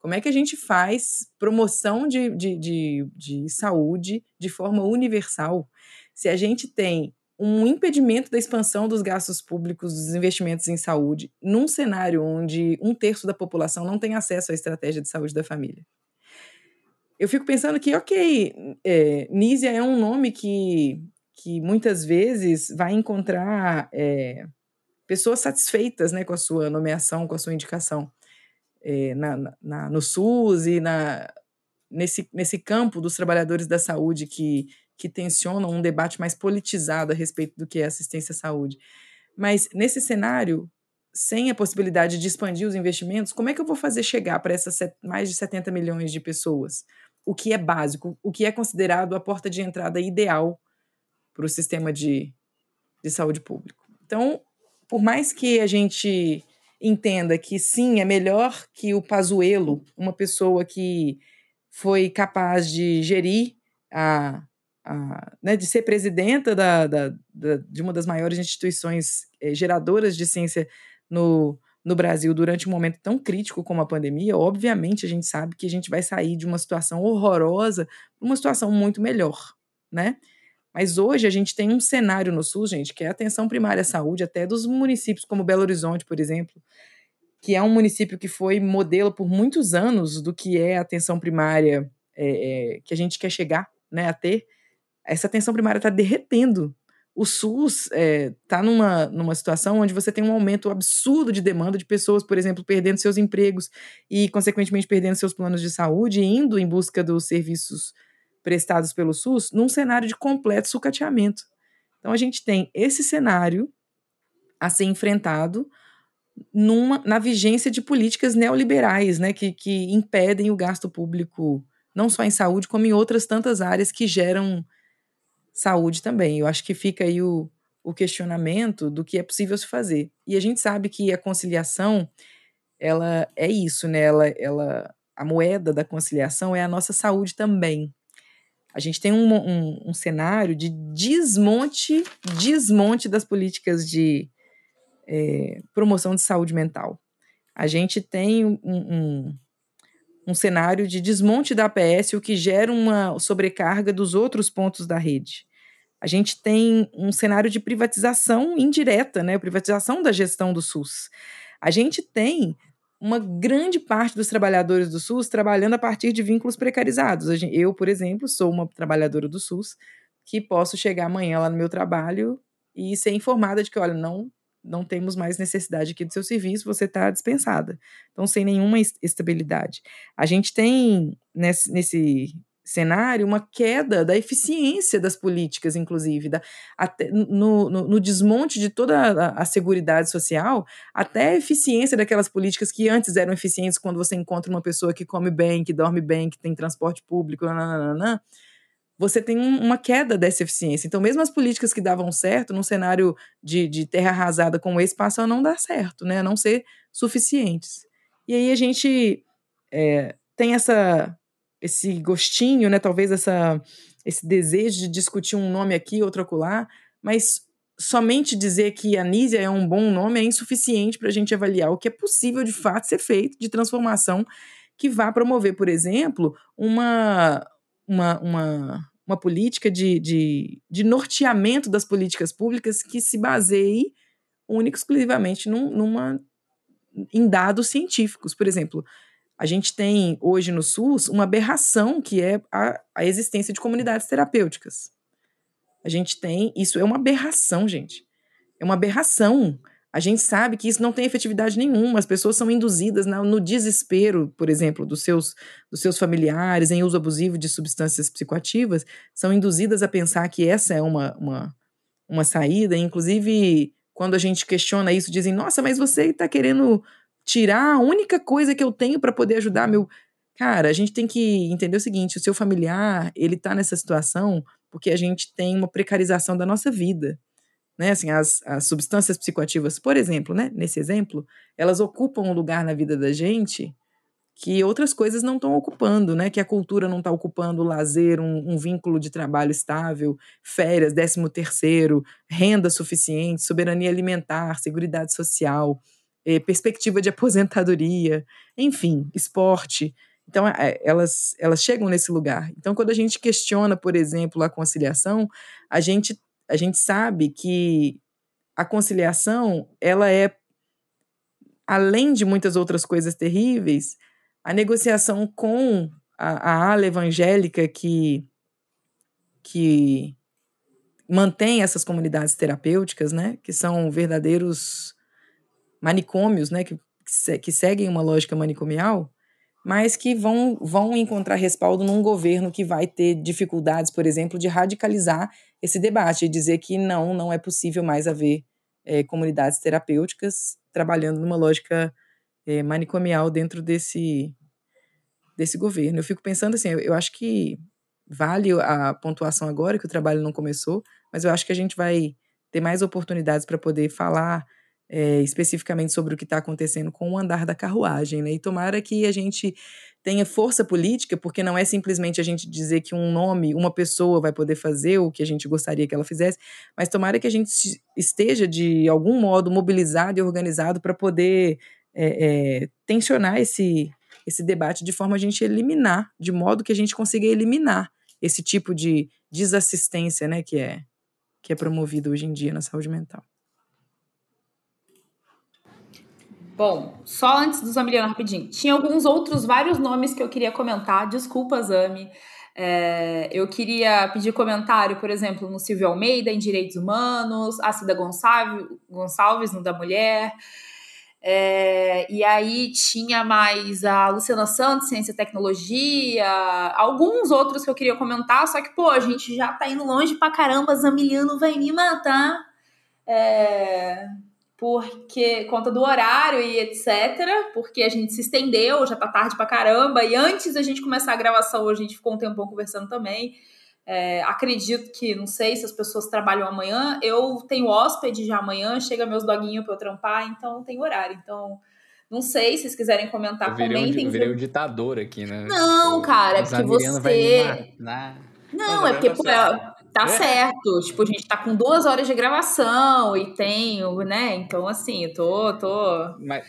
Como é que a gente faz promoção de, de, de, de saúde de forma universal? Se a gente tem um impedimento da expansão dos gastos públicos, dos investimentos em saúde, num cenário onde um terço da população não tem acesso à estratégia de saúde da família. Eu fico pensando que, ok, é, Nízia é um nome que, que muitas vezes vai encontrar é, pessoas satisfeitas né, com a sua nomeação, com a sua indicação é, na, na, no SUS e na, nesse, nesse campo dos trabalhadores da saúde que, que tensionam um debate mais politizado a respeito do que é assistência à saúde. Mas nesse cenário, sem a possibilidade de expandir os investimentos, como é que eu vou fazer chegar para essas mais de 70 milhões de pessoas o que é básico, o que é considerado a porta de entrada ideal para o sistema de, de saúde público? Então, por mais que a gente entenda que sim, é melhor que o Pazuello, uma pessoa que foi capaz de gerir a, a né, de ser presidenta da, da, da, de uma das maiores instituições é, geradoras de ciência no, no Brasil durante um momento tão crítico como a pandemia, obviamente a gente sabe que a gente vai sair de uma situação horrorosa para uma situação muito melhor, né? Mas hoje a gente tem um cenário no SUS, gente, que é a atenção primária à saúde, até dos municípios como Belo Horizonte, por exemplo, que é um município que foi modelo por muitos anos do que é a atenção primária é, é, que a gente quer chegar né, a ter. Essa atenção primária está derretendo. O SUS está é, tá numa, numa situação onde você tem um aumento absurdo de demanda de pessoas, por exemplo, perdendo seus empregos e, consequentemente, perdendo seus planos de saúde indo em busca dos serviços prestados pelo SUS num cenário de completo sucateamento. Então a gente tem esse cenário a ser enfrentado numa, na vigência de políticas neoliberais, né, que, que impedem o gasto público não só em saúde, como em outras tantas áreas que geram saúde também. Eu acho que fica aí o, o questionamento do que é possível se fazer. E a gente sabe que a conciliação, ela é isso, né? Ela, ela, a moeda da conciliação é a nossa saúde também a gente tem um, um, um, cenário de desmonte, desmonte das políticas de é, promoção de saúde mental. A gente tem um, um, um cenário de desmonte da APS, o que gera uma sobrecarga dos outros pontos da rede. A gente tem um cenário de privatização indireta, né? Privatização da gestão do SUS. A gente tem uma grande parte dos trabalhadores do SUS trabalhando a partir de vínculos precarizados. Eu, por exemplo, sou uma trabalhadora do SUS que posso chegar amanhã lá no meu trabalho e ser informada de que, olha, não não temos mais necessidade aqui do seu serviço, você está dispensada. Então, sem nenhuma estabilidade. A gente tem nesse, nesse cenário uma queda da eficiência das políticas, inclusive, da, até, no, no, no, desmonte de toda a, a seguridade social, até a eficiência daquelas políticas que antes eram eficientes quando você encontra uma pessoa que come bem, que dorme bem, que tem transporte público, nananana, você tem uma queda dessa eficiência. Então, mesmo as políticas que davam certo, num cenário de, de terra arrasada como esse, passam a não dar certo, né? a não ser suficientes. E aí a gente é, tem essa esse gostinho, né? Talvez essa, esse desejo de discutir um nome aqui, outro acolá, mas somente dizer que Anísia é um bom nome é insuficiente para a gente avaliar o que é possível de fato ser feito de transformação que vá promover, por exemplo, uma, uma, uma, uma política de, de, de norteamento das políticas públicas que se baseie única exclusivamente num, numa, em dados científicos. Por exemplo, a gente tem hoje no SUS uma aberração que é a, a existência de comunidades terapêuticas. A gente tem, isso é uma aberração, gente. É uma aberração. A gente sabe que isso não tem efetividade nenhuma. As pessoas são induzidas no desespero, por exemplo, dos seus, dos seus familiares em uso abusivo de substâncias psicoativas, são induzidas a pensar que essa é uma, uma, uma saída. Inclusive, quando a gente questiona isso, dizem: nossa, mas você está querendo tirar a única coisa que eu tenho para poder ajudar meu. Cara, a gente tem que entender o seguinte: o seu familiar, ele tá nessa situação porque a gente tem uma precarização da nossa vida. Né, assim, as, as substâncias psicoativas, por exemplo, né, nesse exemplo, elas ocupam um lugar na vida da gente que outras coisas não estão ocupando, né? Que a cultura não está ocupando, o lazer, um, um, vínculo de trabalho estável, férias, décimo terceiro, renda suficiente, soberania alimentar, seguridade social, eh, perspectiva de aposentadoria, enfim, esporte. Então, é, elas, elas chegam nesse lugar. Então, quando a gente questiona, por exemplo, a conciliação, a gente, a gente sabe que a conciliação, ela é, além de muitas outras coisas terríveis, a negociação com a, a ala evangélica que, que mantém essas comunidades terapêuticas, né, que são verdadeiros manicômios, né, que, que seguem uma lógica manicomial, mas que vão, vão encontrar respaldo num governo que vai ter dificuldades, por exemplo, de radicalizar esse debate e dizer que não, não é possível mais haver é, comunidades terapêuticas trabalhando numa lógica é, manicomial dentro desse, desse governo. Eu fico pensando assim, eu, eu acho que vale a pontuação agora, que o trabalho não começou, mas eu acho que a gente vai ter mais oportunidades para poder falar é, especificamente sobre o que está acontecendo com o andar da carruagem, né? E tomara que a gente tenha força política, porque não é simplesmente a gente dizer que um nome, uma pessoa vai poder fazer o que a gente gostaria que ela fizesse, mas tomara que a gente esteja de algum modo mobilizado e organizado para poder é, é, tensionar esse, esse debate de forma a gente eliminar, de modo que a gente consiga eliminar esse tipo de desassistência, né, que é que é promovido hoje em dia na saúde mental. Bom, só antes do Zamiliano rapidinho. Tinha alguns outros, vários nomes que eu queria comentar. Desculpa, Zami. É, eu queria pedir comentário, por exemplo, no Silvio Almeida, em Direitos Humanos, a Cida Gonçalves, Gonçalves no da Mulher. É, e aí tinha mais a Luciana Santos, Ciência e Tecnologia, alguns outros que eu queria comentar, só que, pô, a gente já tá indo longe pra caramba, Zamiliano vai me matar. É, porque conta do horário e etc, porque a gente se estendeu, já tá tarde pra caramba, e antes da gente começar a gravação, a gente ficou um tempão conversando também. É, acredito que, não sei se as pessoas trabalham amanhã, eu tenho hóspede já amanhã, chega meus doguinhos pra eu trampar, então tem horário. Então, não sei se vocês quiserem comentar, eu virei comentem. Um, eu virei um ditador aqui, né? Não, cara, é porque você. Não, é porque, pô, Tá é. certo. Tipo, a gente tá com duas horas de gravação e tem, né? Então, assim, eu tô. tô... Mas,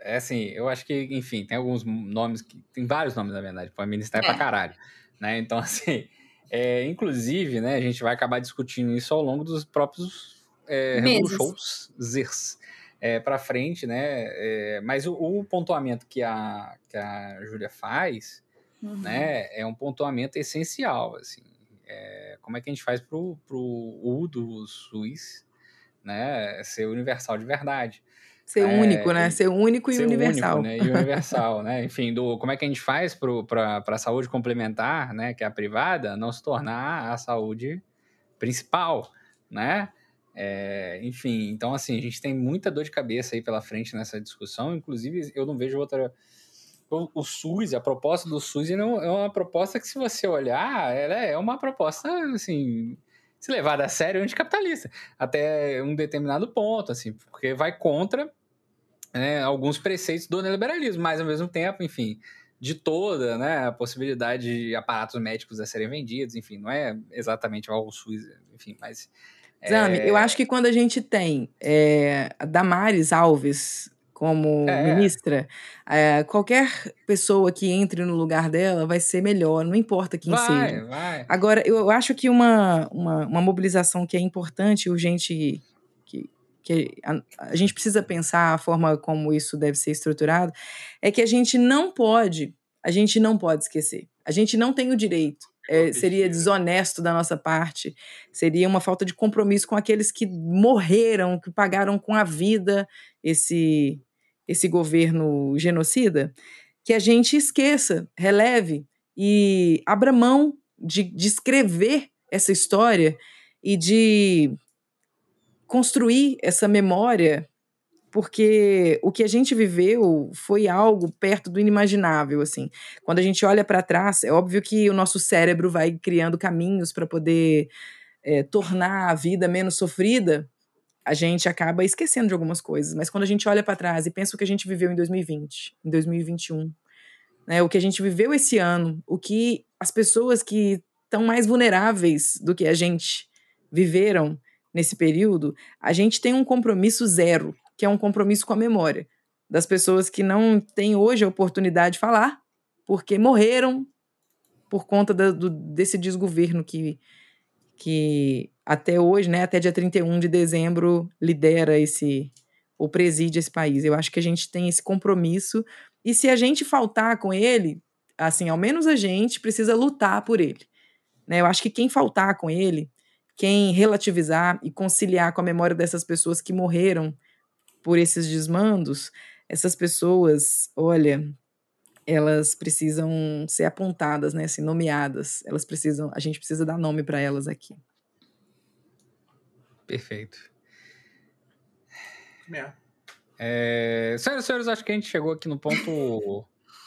é assim, eu acho que, enfim, tem alguns nomes que. Tem vários nomes, na verdade. Pô, ministério é. pra caralho. Né? Então, assim. É, inclusive, né, a gente vai acabar discutindo isso ao longo dos próprios é, shows ZERS é, para frente, né? É, mas o, o, pontuamento que a, que a Júlia faz, uhum. né, é um pontuamento essencial, assim é, como é que a gente faz para o U do SUS né, ser universal de verdade. Ser é, único, né? Ser único e ser universal. Único, né? E universal, né? Enfim, do, como é que a gente faz para a saúde complementar, né? Que é a privada, não se tornar a saúde principal, né? É, enfim, então assim, a gente tem muita dor de cabeça aí pela frente nessa discussão. Inclusive, eu não vejo outra o, o SUS, a proposta do SUS é uma proposta que, se você olhar, ela é uma proposta, assim, se levada a sério, anticapitalista, até um determinado ponto, assim, porque vai contra né, alguns preceitos do neoliberalismo, mas ao mesmo tempo, enfim, de toda né, a possibilidade de aparatos médicos a serem vendidos, enfim, não é exatamente o SUS, enfim, mas. Zami, é... eu acho que quando a gente tem é, Damares Alves como é. ministra, é, qualquer pessoa que entre no lugar dela vai ser melhor, não importa quem vai, seja. Vai. Agora, eu acho que uma, uma, uma mobilização que é importante, urgente, que, que a, a gente precisa pensar a forma como isso deve ser estruturado, é que a gente não pode, a gente não pode esquecer. A gente não tem o direito é, seria desonesto da nossa parte, seria uma falta de compromisso com aqueles que morreram, que pagaram com a vida esse esse governo genocida, que a gente esqueça, releve e abra mão de, de escrever essa história e de construir essa memória, porque o que a gente viveu foi algo perto do inimaginável, assim. Quando a gente olha para trás, é óbvio que o nosso cérebro vai criando caminhos para poder é, tornar a vida menos sofrida, a gente acaba esquecendo de algumas coisas, mas quando a gente olha para trás e pensa o que a gente viveu em 2020, em 2021, né, o que a gente viveu esse ano, o que as pessoas que estão mais vulneráveis do que a gente viveram nesse período, a gente tem um compromisso zero, que é um compromisso com a memória das pessoas que não têm hoje a oportunidade de falar, porque morreram por conta da, do, desse desgoverno que, que até hoje, né, até dia 31 de dezembro, lidera esse, ou preside esse país. Eu acho que a gente tem esse compromisso, e se a gente faltar com ele, assim, ao menos a gente precisa lutar por ele. Né? Eu acho que quem faltar com ele, quem relativizar e conciliar com a memória dessas pessoas que morreram por esses desmandos, essas pessoas, olha, elas precisam ser apontadas, né, assim, nomeadas. Elas precisam, a gente precisa dar nome para elas aqui. Perfeito. É. É, senhoras e senhores, acho que a gente chegou aqui no ponto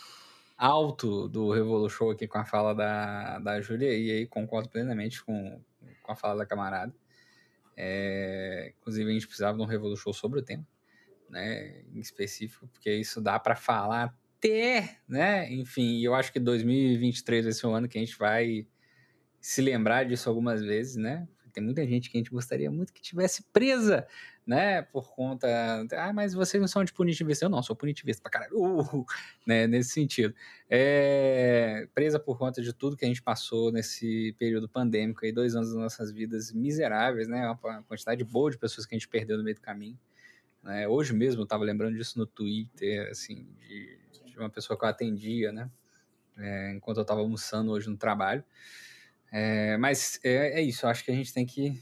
alto do Revolu Show aqui com a fala da, da Júlia, e aí concordo plenamente com, com a fala da camarada. É, inclusive, a gente precisava de um Revolu Show sobre o tema, né, em específico, porque isso dá para falar até, né, enfim, eu acho que 2023 vai ser um ano que a gente vai se lembrar disso algumas vezes, né, tem muita gente que a gente gostaria muito que tivesse presa, né? Por conta. Ah, mas vocês não são de punitivista. Eu não, sou punitivista pra caralho. Uh, né? Nesse sentido. É, presa por conta de tudo que a gente passou nesse período pandêmico aí, dois anos das nossas vidas miseráveis, né? Uma quantidade boa de pessoas que a gente perdeu no meio do caminho. Né? Hoje mesmo eu tava lembrando disso no Twitter, assim, de, de uma pessoa que eu atendia, né? É, enquanto eu estava almoçando hoje no trabalho. É, mas é, é, isso, acho que a gente tem que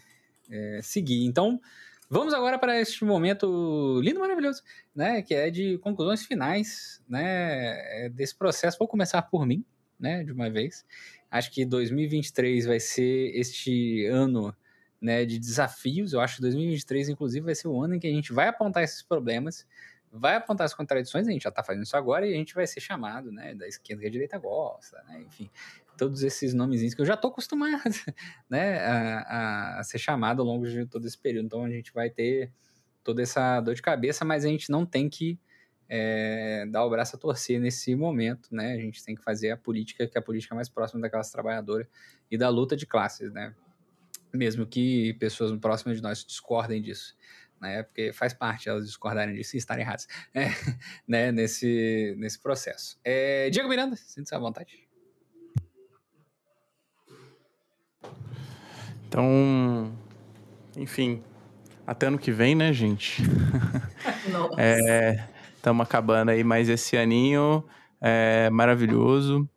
é, seguir. Então, vamos agora para este momento lindo, maravilhoso, né? Que é de conclusões finais, né? É, desse processo. Vou começar por mim, né? De uma vez. Acho que 2023 vai ser este ano né, de desafios. Eu acho que 2023, inclusive, vai ser o ano em que a gente vai apontar esses problemas, vai apontar as contradições, a gente já está fazendo isso agora, e a gente vai ser chamado, né, da esquerda que a direita gosta, né, enfim, todos esses nomezinhos que eu já estou acostumado, né, a, a, ser chamado ao longo de todo esse período. Então a gente vai ter toda essa dor de cabeça, mas a gente não tem que é, dar o braço a torcer nesse momento, né? A gente tem que fazer a política, que é a política mais próxima da classe trabalhadora e da luta de classes, né? Mesmo que pessoas próximas de nós discordem disso. Né, porque faz parte elas discordarem disso e estarem erradas é, né, nesse, nesse processo. É, Diego Miranda, sinta-se à vontade. Então, enfim, até ano que vem, né, gente? Nossa. Estamos é, acabando aí mais esse aninho é, maravilhoso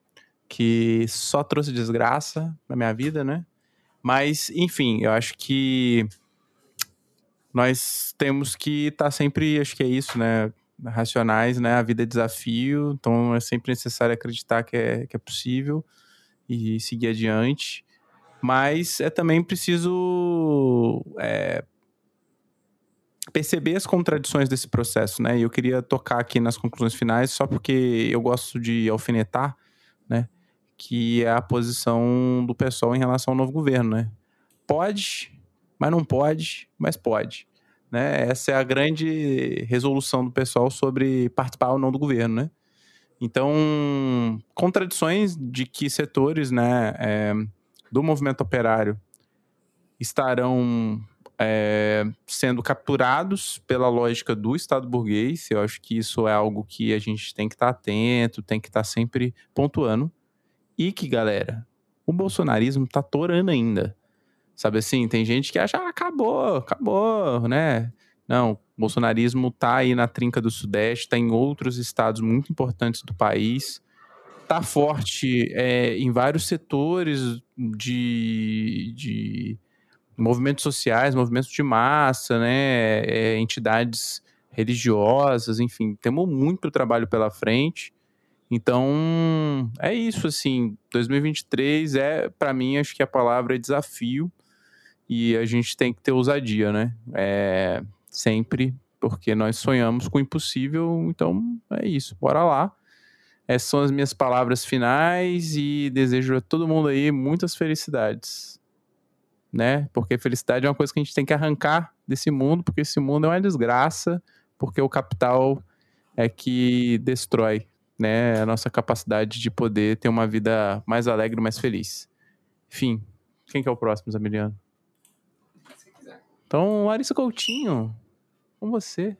que só trouxe desgraça na minha vida, né? Mas, enfim, eu acho que nós temos que estar tá sempre, acho que é isso, né? Racionais, né? A vida é desafio, então é sempre necessário acreditar que é, que é possível e seguir adiante. Mas é também preciso é, perceber as contradições desse processo, né? E eu queria tocar aqui nas conclusões finais, só porque eu gosto de alfinetar, né? Que é a posição do pessoal em relação ao novo governo, né? Pode, mas não pode, mas pode. Né? Essa é a grande resolução do pessoal sobre participar ou não do governo, né? Então, contradições de que setores, né, é, do movimento operário estarão é, sendo capturados pela lógica do Estado burguês. Eu acho que isso é algo que a gente tem que estar tá atento, tem que estar tá sempre pontuando. E que, galera, o bolsonarismo tá torando ainda. Sabe assim, tem gente que acha, ah, acabou, acabou, né? Não, o bolsonarismo tá aí na trinca do Sudeste, tá em outros estados muito importantes do país tá forte é, em vários setores de, de movimentos sociais, movimentos de massa, né, é, entidades religiosas, enfim, temos muito trabalho pela frente. Então, é isso, assim, 2023 é, para mim, acho que a palavra é desafio e a gente tem que ter ousadia, né? É, sempre, porque nós sonhamos com o impossível, então é isso, bora lá. Essas são as minhas palavras finais e desejo a todo mundo aí muitas felicidades. Né? Porque felicidade é uma coisa que a gente tem que arrancar desse mundo, porque esse mundo é uma desgraça, porque o capital é que destrói né, a nossa capacidade de poder ter uma vida mais alegre, mais feliz. Enfim, quem que é o próximo, Zamiliano? Então, Larissa Coutinho, com você.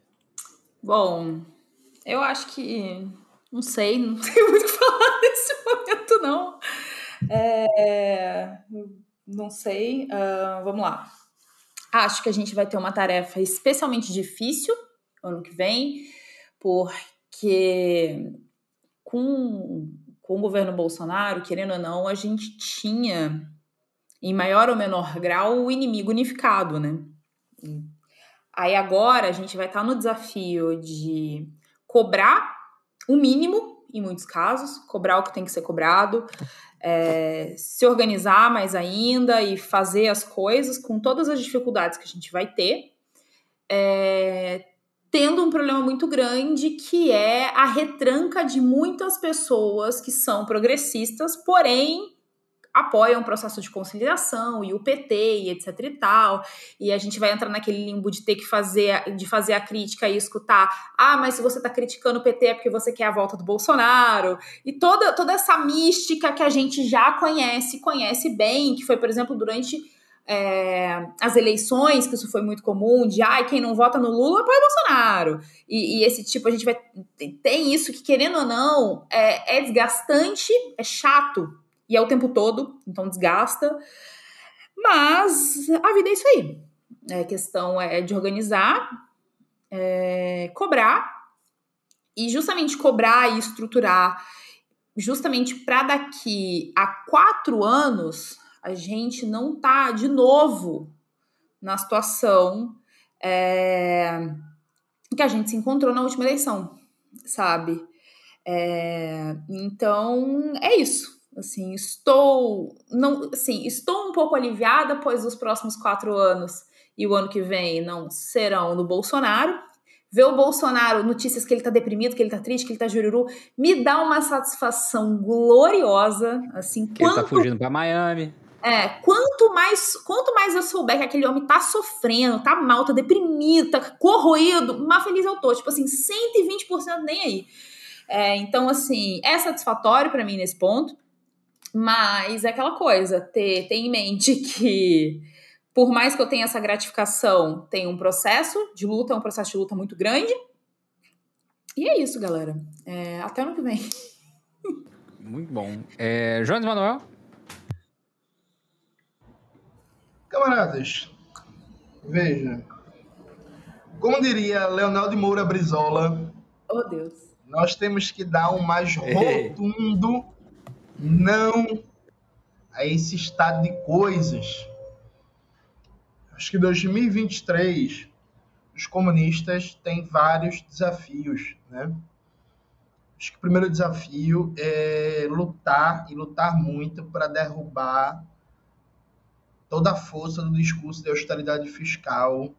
Bom, eu acho que. Não sei, não tenho muito o que falar nesse momento, não. É, não sei. Uh, vamos lá. Acho que a gente vai ter uma tarefa especialmente difícil ano que vem, porque com, com o governo Bolsonaro, querendo ou não, a gente tinha, em maior ou menor grau, o inimigo unificado, né? Aí agora a gente vai estar no desafio de cobrar o mínimo, em muitos casos, cobrar o que tem que ser cobrado, é, se organizar mais ainda e fazer as coisas com todas as dificuldades que a gente vai ter, é, tendo um problema muito grande que é a retranca de muitas pessoas que são progressistas, porém apoiam o processo de conciliação e o PT e etc e tal. E a gente vai entrar naquele limbo de ter que fazer de fazer a crítica e escutar, ah, mas se você está criticando o PT é porque você quer a volta do Bolsonaro. E toda toda essa mística que a gente já conhece, conhece bem, que foi, por exemplo, durante é, as eleições, que isso foi muito comum, de ai, quem não vota no Lula apoia Bolsonaro. E, e, esse tipo, a gente vai. Tem isso que, querendo ou não, é, é desgastante, é chato e é o tempo todo, então desgasta. Mas a vida é isso aí. A questão é de organizar, é, cobrar, e justamente cobrar e estruturar, justamente para daqui a quatro anos a gente não tá de novo na situação é, que a gente se encontrou na última eleição, sabe? É, então é isso. Assim, estou não, assim, estou um pouco aliviada, pois os próximos quatro anos e o ano que vem não serão no Bolsonaro. Ver o Bolsonaro, notícias que ele tá deprimido, que ele tá triste, que ele tá jururu, me dá uma satisfação gloriosa, assim, que quanto... ele tá fugindo para Miami. É, quanto mais, quanto mais eu souber que aquele homem tá sofrendo, tá mal, tá deprimido, tá corroído, mais feliz eu tô. Tipo assim, 120% nem aí. É, então, assim, é satisfatório para mim nesse ponto. Mas é aquela coisa, ter, ter em mente que, por mais que eu tenha essa gratificação, tem um processo de luta, é um processo de luta muito grande. E é isso, galera. É, até ano que vem. Muito bom. É, Jones Manuel? Camaradas, veja. Como diria Leonel de Moura Brizola. Oh, Deus. Nós temos que dar um mais rotundo não a esse estado de coisas. Acho que 2023 os comunistas têm vários desafios, né? Acho que o primeiro desafio é lutar e lutar muito para derrubar toda a força do discurso de austeridade fiscal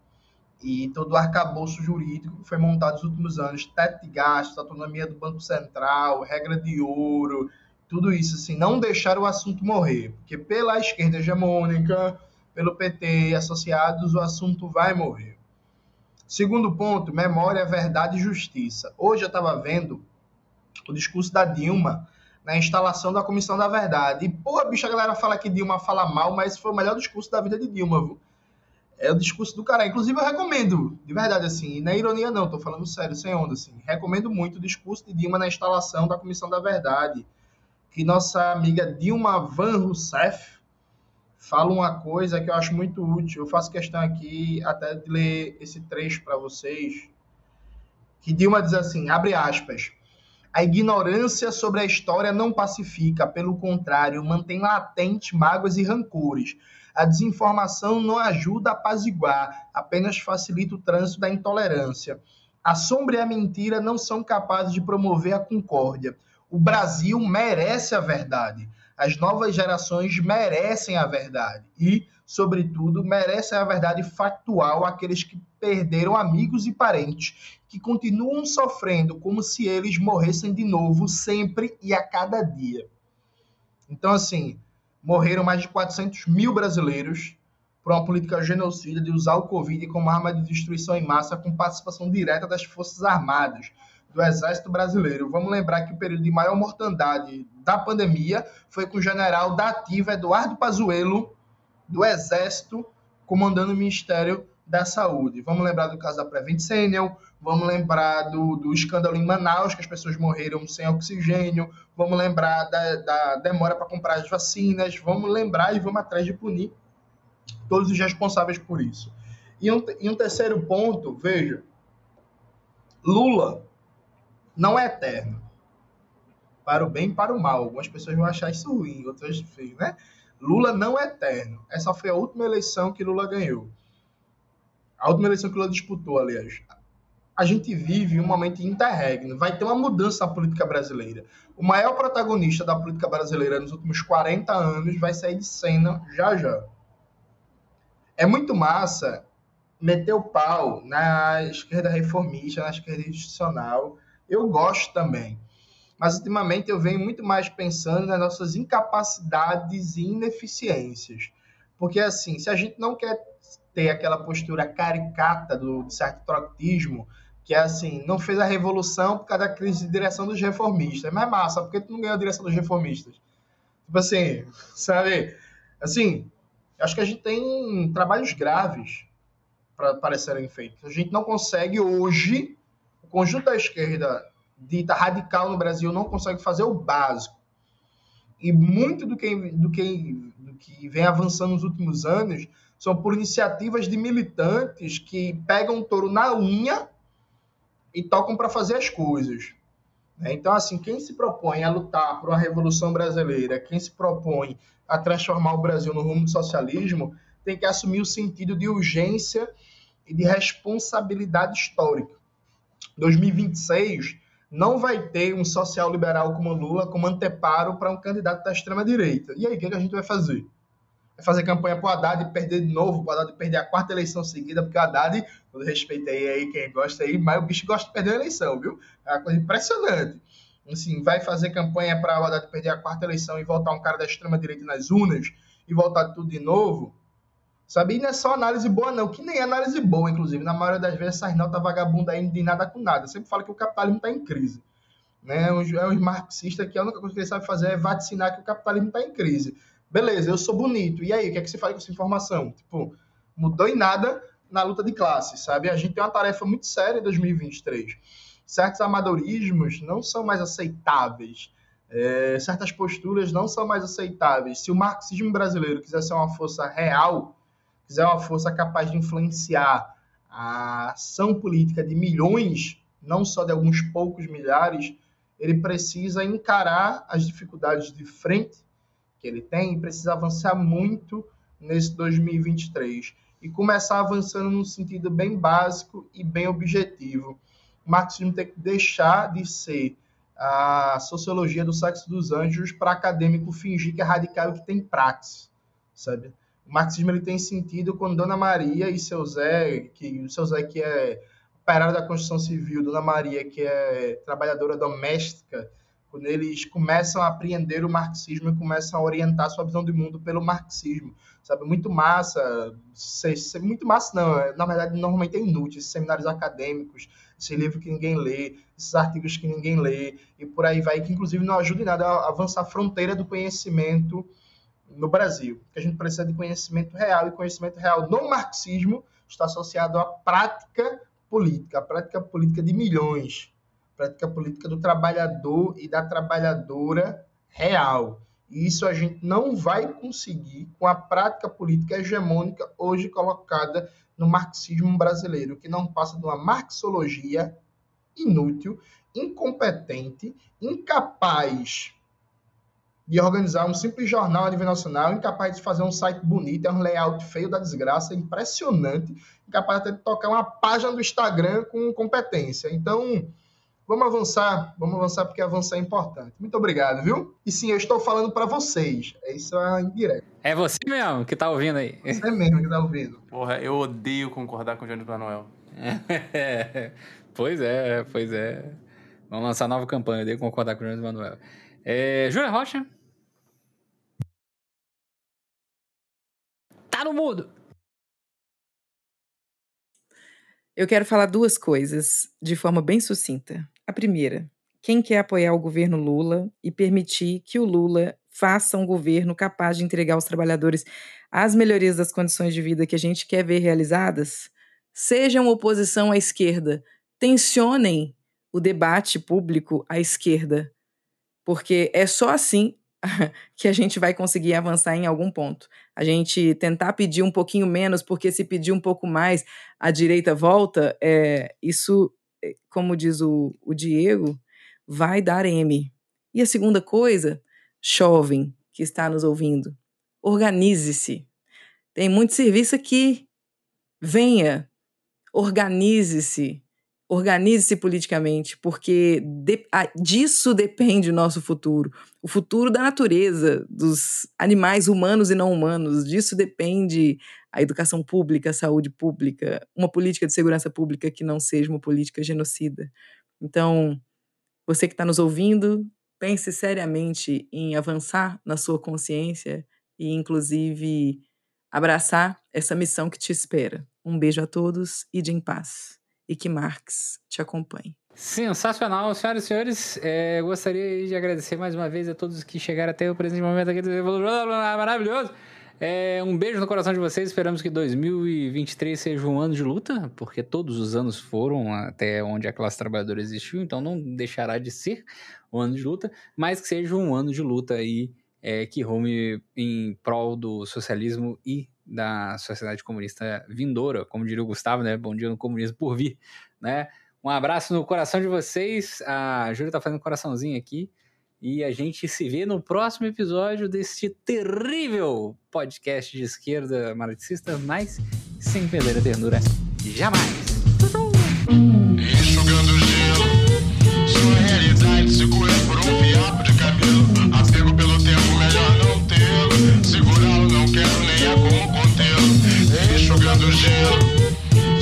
e todo o arcabouço jurídico que foi montado nos últimos anos, teto de gastos, autonomia do Banco Central, regra de ouro, tudo isso, assim, não deixar o assunto morrer, porque pela esquerda hegemônica, pelo PT associados, o assunto vai morrer. Segundo ponto, memória, verdade e justiça. Hoje eu estava vendo o discurso da Dilma na instalação da Comissão da Verdade. E, porra, bicho, a galera fala que Dilma fala mal, mas foi o melhor discurso da vida de Dilma, viu? É o discurso do cara. Inclusive, eu recomendo, de verdade, assim, não é ironia não, tô falando sério, sem onda, assim. Recomendo muito o discurso de Dilma na instalação da Comissão da Verdade que nossa amiga Dilma Van Rousseff fala uma coisa que eu acho muito útil. Eu faço questão aqui até de ler esse trecho para vocês. Que Dilma diz assim, abre aspas, a ignorância sobre a história não pacifica, pelo contrário, mantém latente mágoas e rancores. A desinformação não ajuda a apaziguar, apenas facilita o trânsito da intolerância. A sombra e a mentira não são capazes de promover a concórdia. O Brasil merece a verdade. As novas gerações merecem a verdade. E, sobretudo, merecem a verdade factual aqueles que perderam amigos e parentes, que continuam sofrendo como se eles morressem de novo sempre e a cada dia. Então, assim, morreram mais de 400 mil brasileiros por uma política genocida de usar o Covid como arma de destruição em massa com participação direta das Forças Armadas do Exército Brasileiro. Vamos lembrar que o período de maior mortandade da pandemia foi com o general da ativa Eduardo Pazuello, do Exército, comandando o Ministério da saúde. Vamos lembrar do caso da Prevent Senior, vamos lembrar do, do escândalo em Manaus, que as pessoas morreram sem oxigênio, vamos lembrar da, da demora para comprar as vacinas, vamos lembrar e vamos atrás de punir todos os responsáveis por isso. E um, e um terceiro ponto, veja, Lula não é eterno. Para o bem e para o mal. Algumas pessoas vão achar isso ruim, outras né? Lula não é eterno. Essa foi a última eleição que Lula ganhou. A última eleição que Lula disputou, aliás. A gente vive um momento interregno. Vai ter uma mudança na política brasileira. O maior protagonista da política brasileira nos últimos 40 anos vai sair de cena já já. É muito massa meter o pau na esquerda reformista, na esquerda institucional. Eu gosto também. Mas ultimamente eu venho muito mais pensando nas nossas incapacidades e ineficiências. Porque, assim, se a gente não quer ter aquela postura caricata do, certo troctismo, que é assim, não fez a revolução por causa da crise de direção dos reformistas. Mas é massa, porque tu não ganhou a direção dos reformistas? Tipo assim, sabe? Assim, acho que a gente tem trabalhos graves para serem feitos. A gente não consegue hoje, conjunto da esquerda dita radical no Brasil não consegue fazer o básico. E muito do que, do que, do que vem avançando nos últimos anos são por iniciativas de militantes que pegam o touro na unha e tocam para fazer as coisas. Né? Então, assim, quem se propõe a lutar por uma revolução brasileira, quem se propõe a transformar o Brasil no rumo do socialismo, tem que assumir o sentido de urgência e de responsabilidade histórica. 2026 não vai ter um social liberal como Lula como anteparo para um candidato da extrema-direita. E aí, o que, é que a gente vai fazer? Vai fazer campanha para o Haddad perder de novo, para o Haddad perder a quarta eleição seguida, porque o Haddad, eu respeitei aí quem gosta aí, mas o bicho gosta de perder a eleição, viu? É uma coisa impressionante. Assim, vai fazer campanha para o Haddad perder a quarta eleição e voltar um cara da extrema-direita nas urnas e voltar tudo de novo. Sabe? E não é só análise boa, não, que nem é análise boa, inclusive. Na maioria das vezes, essas notas vagabundas aí de nada com nada. Sempre fala que o capitalismo está em crise. Né? É um, é um marxista que a única coisa que ele sabe fazer é vaticinar que o capitalismo está em crise. Beleza, eu sou bonito. E aí, o que é que você faz com essa informação? Tipo, mudou em nada na luta de classe, sabe? A gente tem uma tarefa muito séria em 2023. Certos amadorismos não são mais aceitáveis. É, certas posturas não são mais aceitáveis. Se o marxismo brasileiro quiser ser uma força real, quiser uma força capaz de influenciar a ação política de milhões, não só de alguns poucos milhares, ele precisa encarar as dificuldades de frente que ele tem e precisa avançar muito nesse 2023 e começar avançando num sentido bem básico e bem objetivo. O marxismo tem que deixar de ser a sociologia do sexo dos anjos para acadêmico fingir que é radical e que tem praxe, sabe? O marxismo ele tem sentido quando Dona Maria e seu Zé, que o seu Zé que é operário da construção civil, Dona Maria que é trabalhadora doméstica, quando eles começam a apreender o marxismo e começam a orientar sua visão do mundo pelo marxismo, sabe? Muito massa, muito massa não, é, na verdade normalmente é inútil, esses seminários acadêmicos, esse livro que ninguém lê, esses artigos que ninguém lê, e por aí vai, que inclusive não ajuda em nada a avançar a fronteira do conhecimento no Brasil, que a gente precisa de conhecimento real, e conhecimento real no marxismo está associado à prática política, a prática política de milhões, a prática política do trabalhador e da trabalhadora real. E isso a gente não vai conseguir com a prática política hegemônica hoje colocada no marxismo brasileiro, que não passa de uma marxologia inútil, incompetente, incapaz de organizar um simples jornal a nível nacional, incapaz de fazer um site bonito, é um layout feio da desgraça, impressionante, incapaz até de tocar uma página do Instagram com competência. Então, vamos avançar, vamos avançar porque avançar é importante. Muito obrigado, viu? E sim, eu estou falando para vocês. É isso é indireto. É você mesmo que tá ouvindo aí. Você mesmo que tá ouvindo. Porra, eu odeio concordar com o Jones Manuel. Pois é, pois é. Vamos lançar nova campanha, eu odeio concordar com o Jones Manuel. É, Júlia Rocha. Tá no mudo. Eu quero falar duas coisas de forma bem sucinta. A primeira, quem quer apoiar o governo Lula e permitir que o Lula faça um governo capaz de entregar aos trabalhadores as melhorias das condições de vida que a gente quer ver realizadas, sejam oposição à esquerda, tensionem o debate público à esquerda, porque é só assim que a gente vai conseguir avançar em algum ponto. A gente tentar pedir um pouquinho menos, porque se pedir um pouco mais, a direita volta, é, isso, é, como diz o, o Diego, vai dar M. E a segunda coisa, jovem que está nos ouvindo, organize-se. Tem muito serviço aqui. Venha, organize-se, organize-se politicamente, porque de, a, disso depende o nosso futuro. O futuro da natureza, dos animais humanos e não humanos, disso depende a educação pública, a saúde pública, uma política de segurança pública que não seja uma política genocida. Então, você que está nos ouvindo, pense seriamente em avançar na sua consciência e, inclusive, abraçar essa missão que te espera. Um beijo a todos e de em paz e que Marx te acompanhe. Sensacional, senhoras e senhores. É, gostaria de agradecer mais uma vez a todos que chegaram até o presente momento aqui do maravilhoso. É, um beijo no coração de vocês. Esperamos que 2023 seja um ano de luta, porque todos os anos foram até onde a classe trabalhadora existiu, então não deixará de ser um ano de luta, mas que seja um ano de luta aí é, que rume em prol do socialismo e da sociedade comunista vindoura, como diria o Gustavo, né? Bom dia no comunismo por vir, né? Um abraço no coração de vocês. A Júlia tá fazendo um coraçãozinho aqui. E a gente se vê no próximo episódio deste terrível podcast de esquerda marxista, mas sem perder a ternura jamais. Enxugando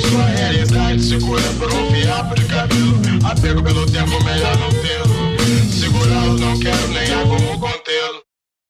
Sua realidade segura por um fiapo de cabelo. Apego pelo tempo, melhor não tê-lo. Segurá-lo, não quero nem há como contê-lo.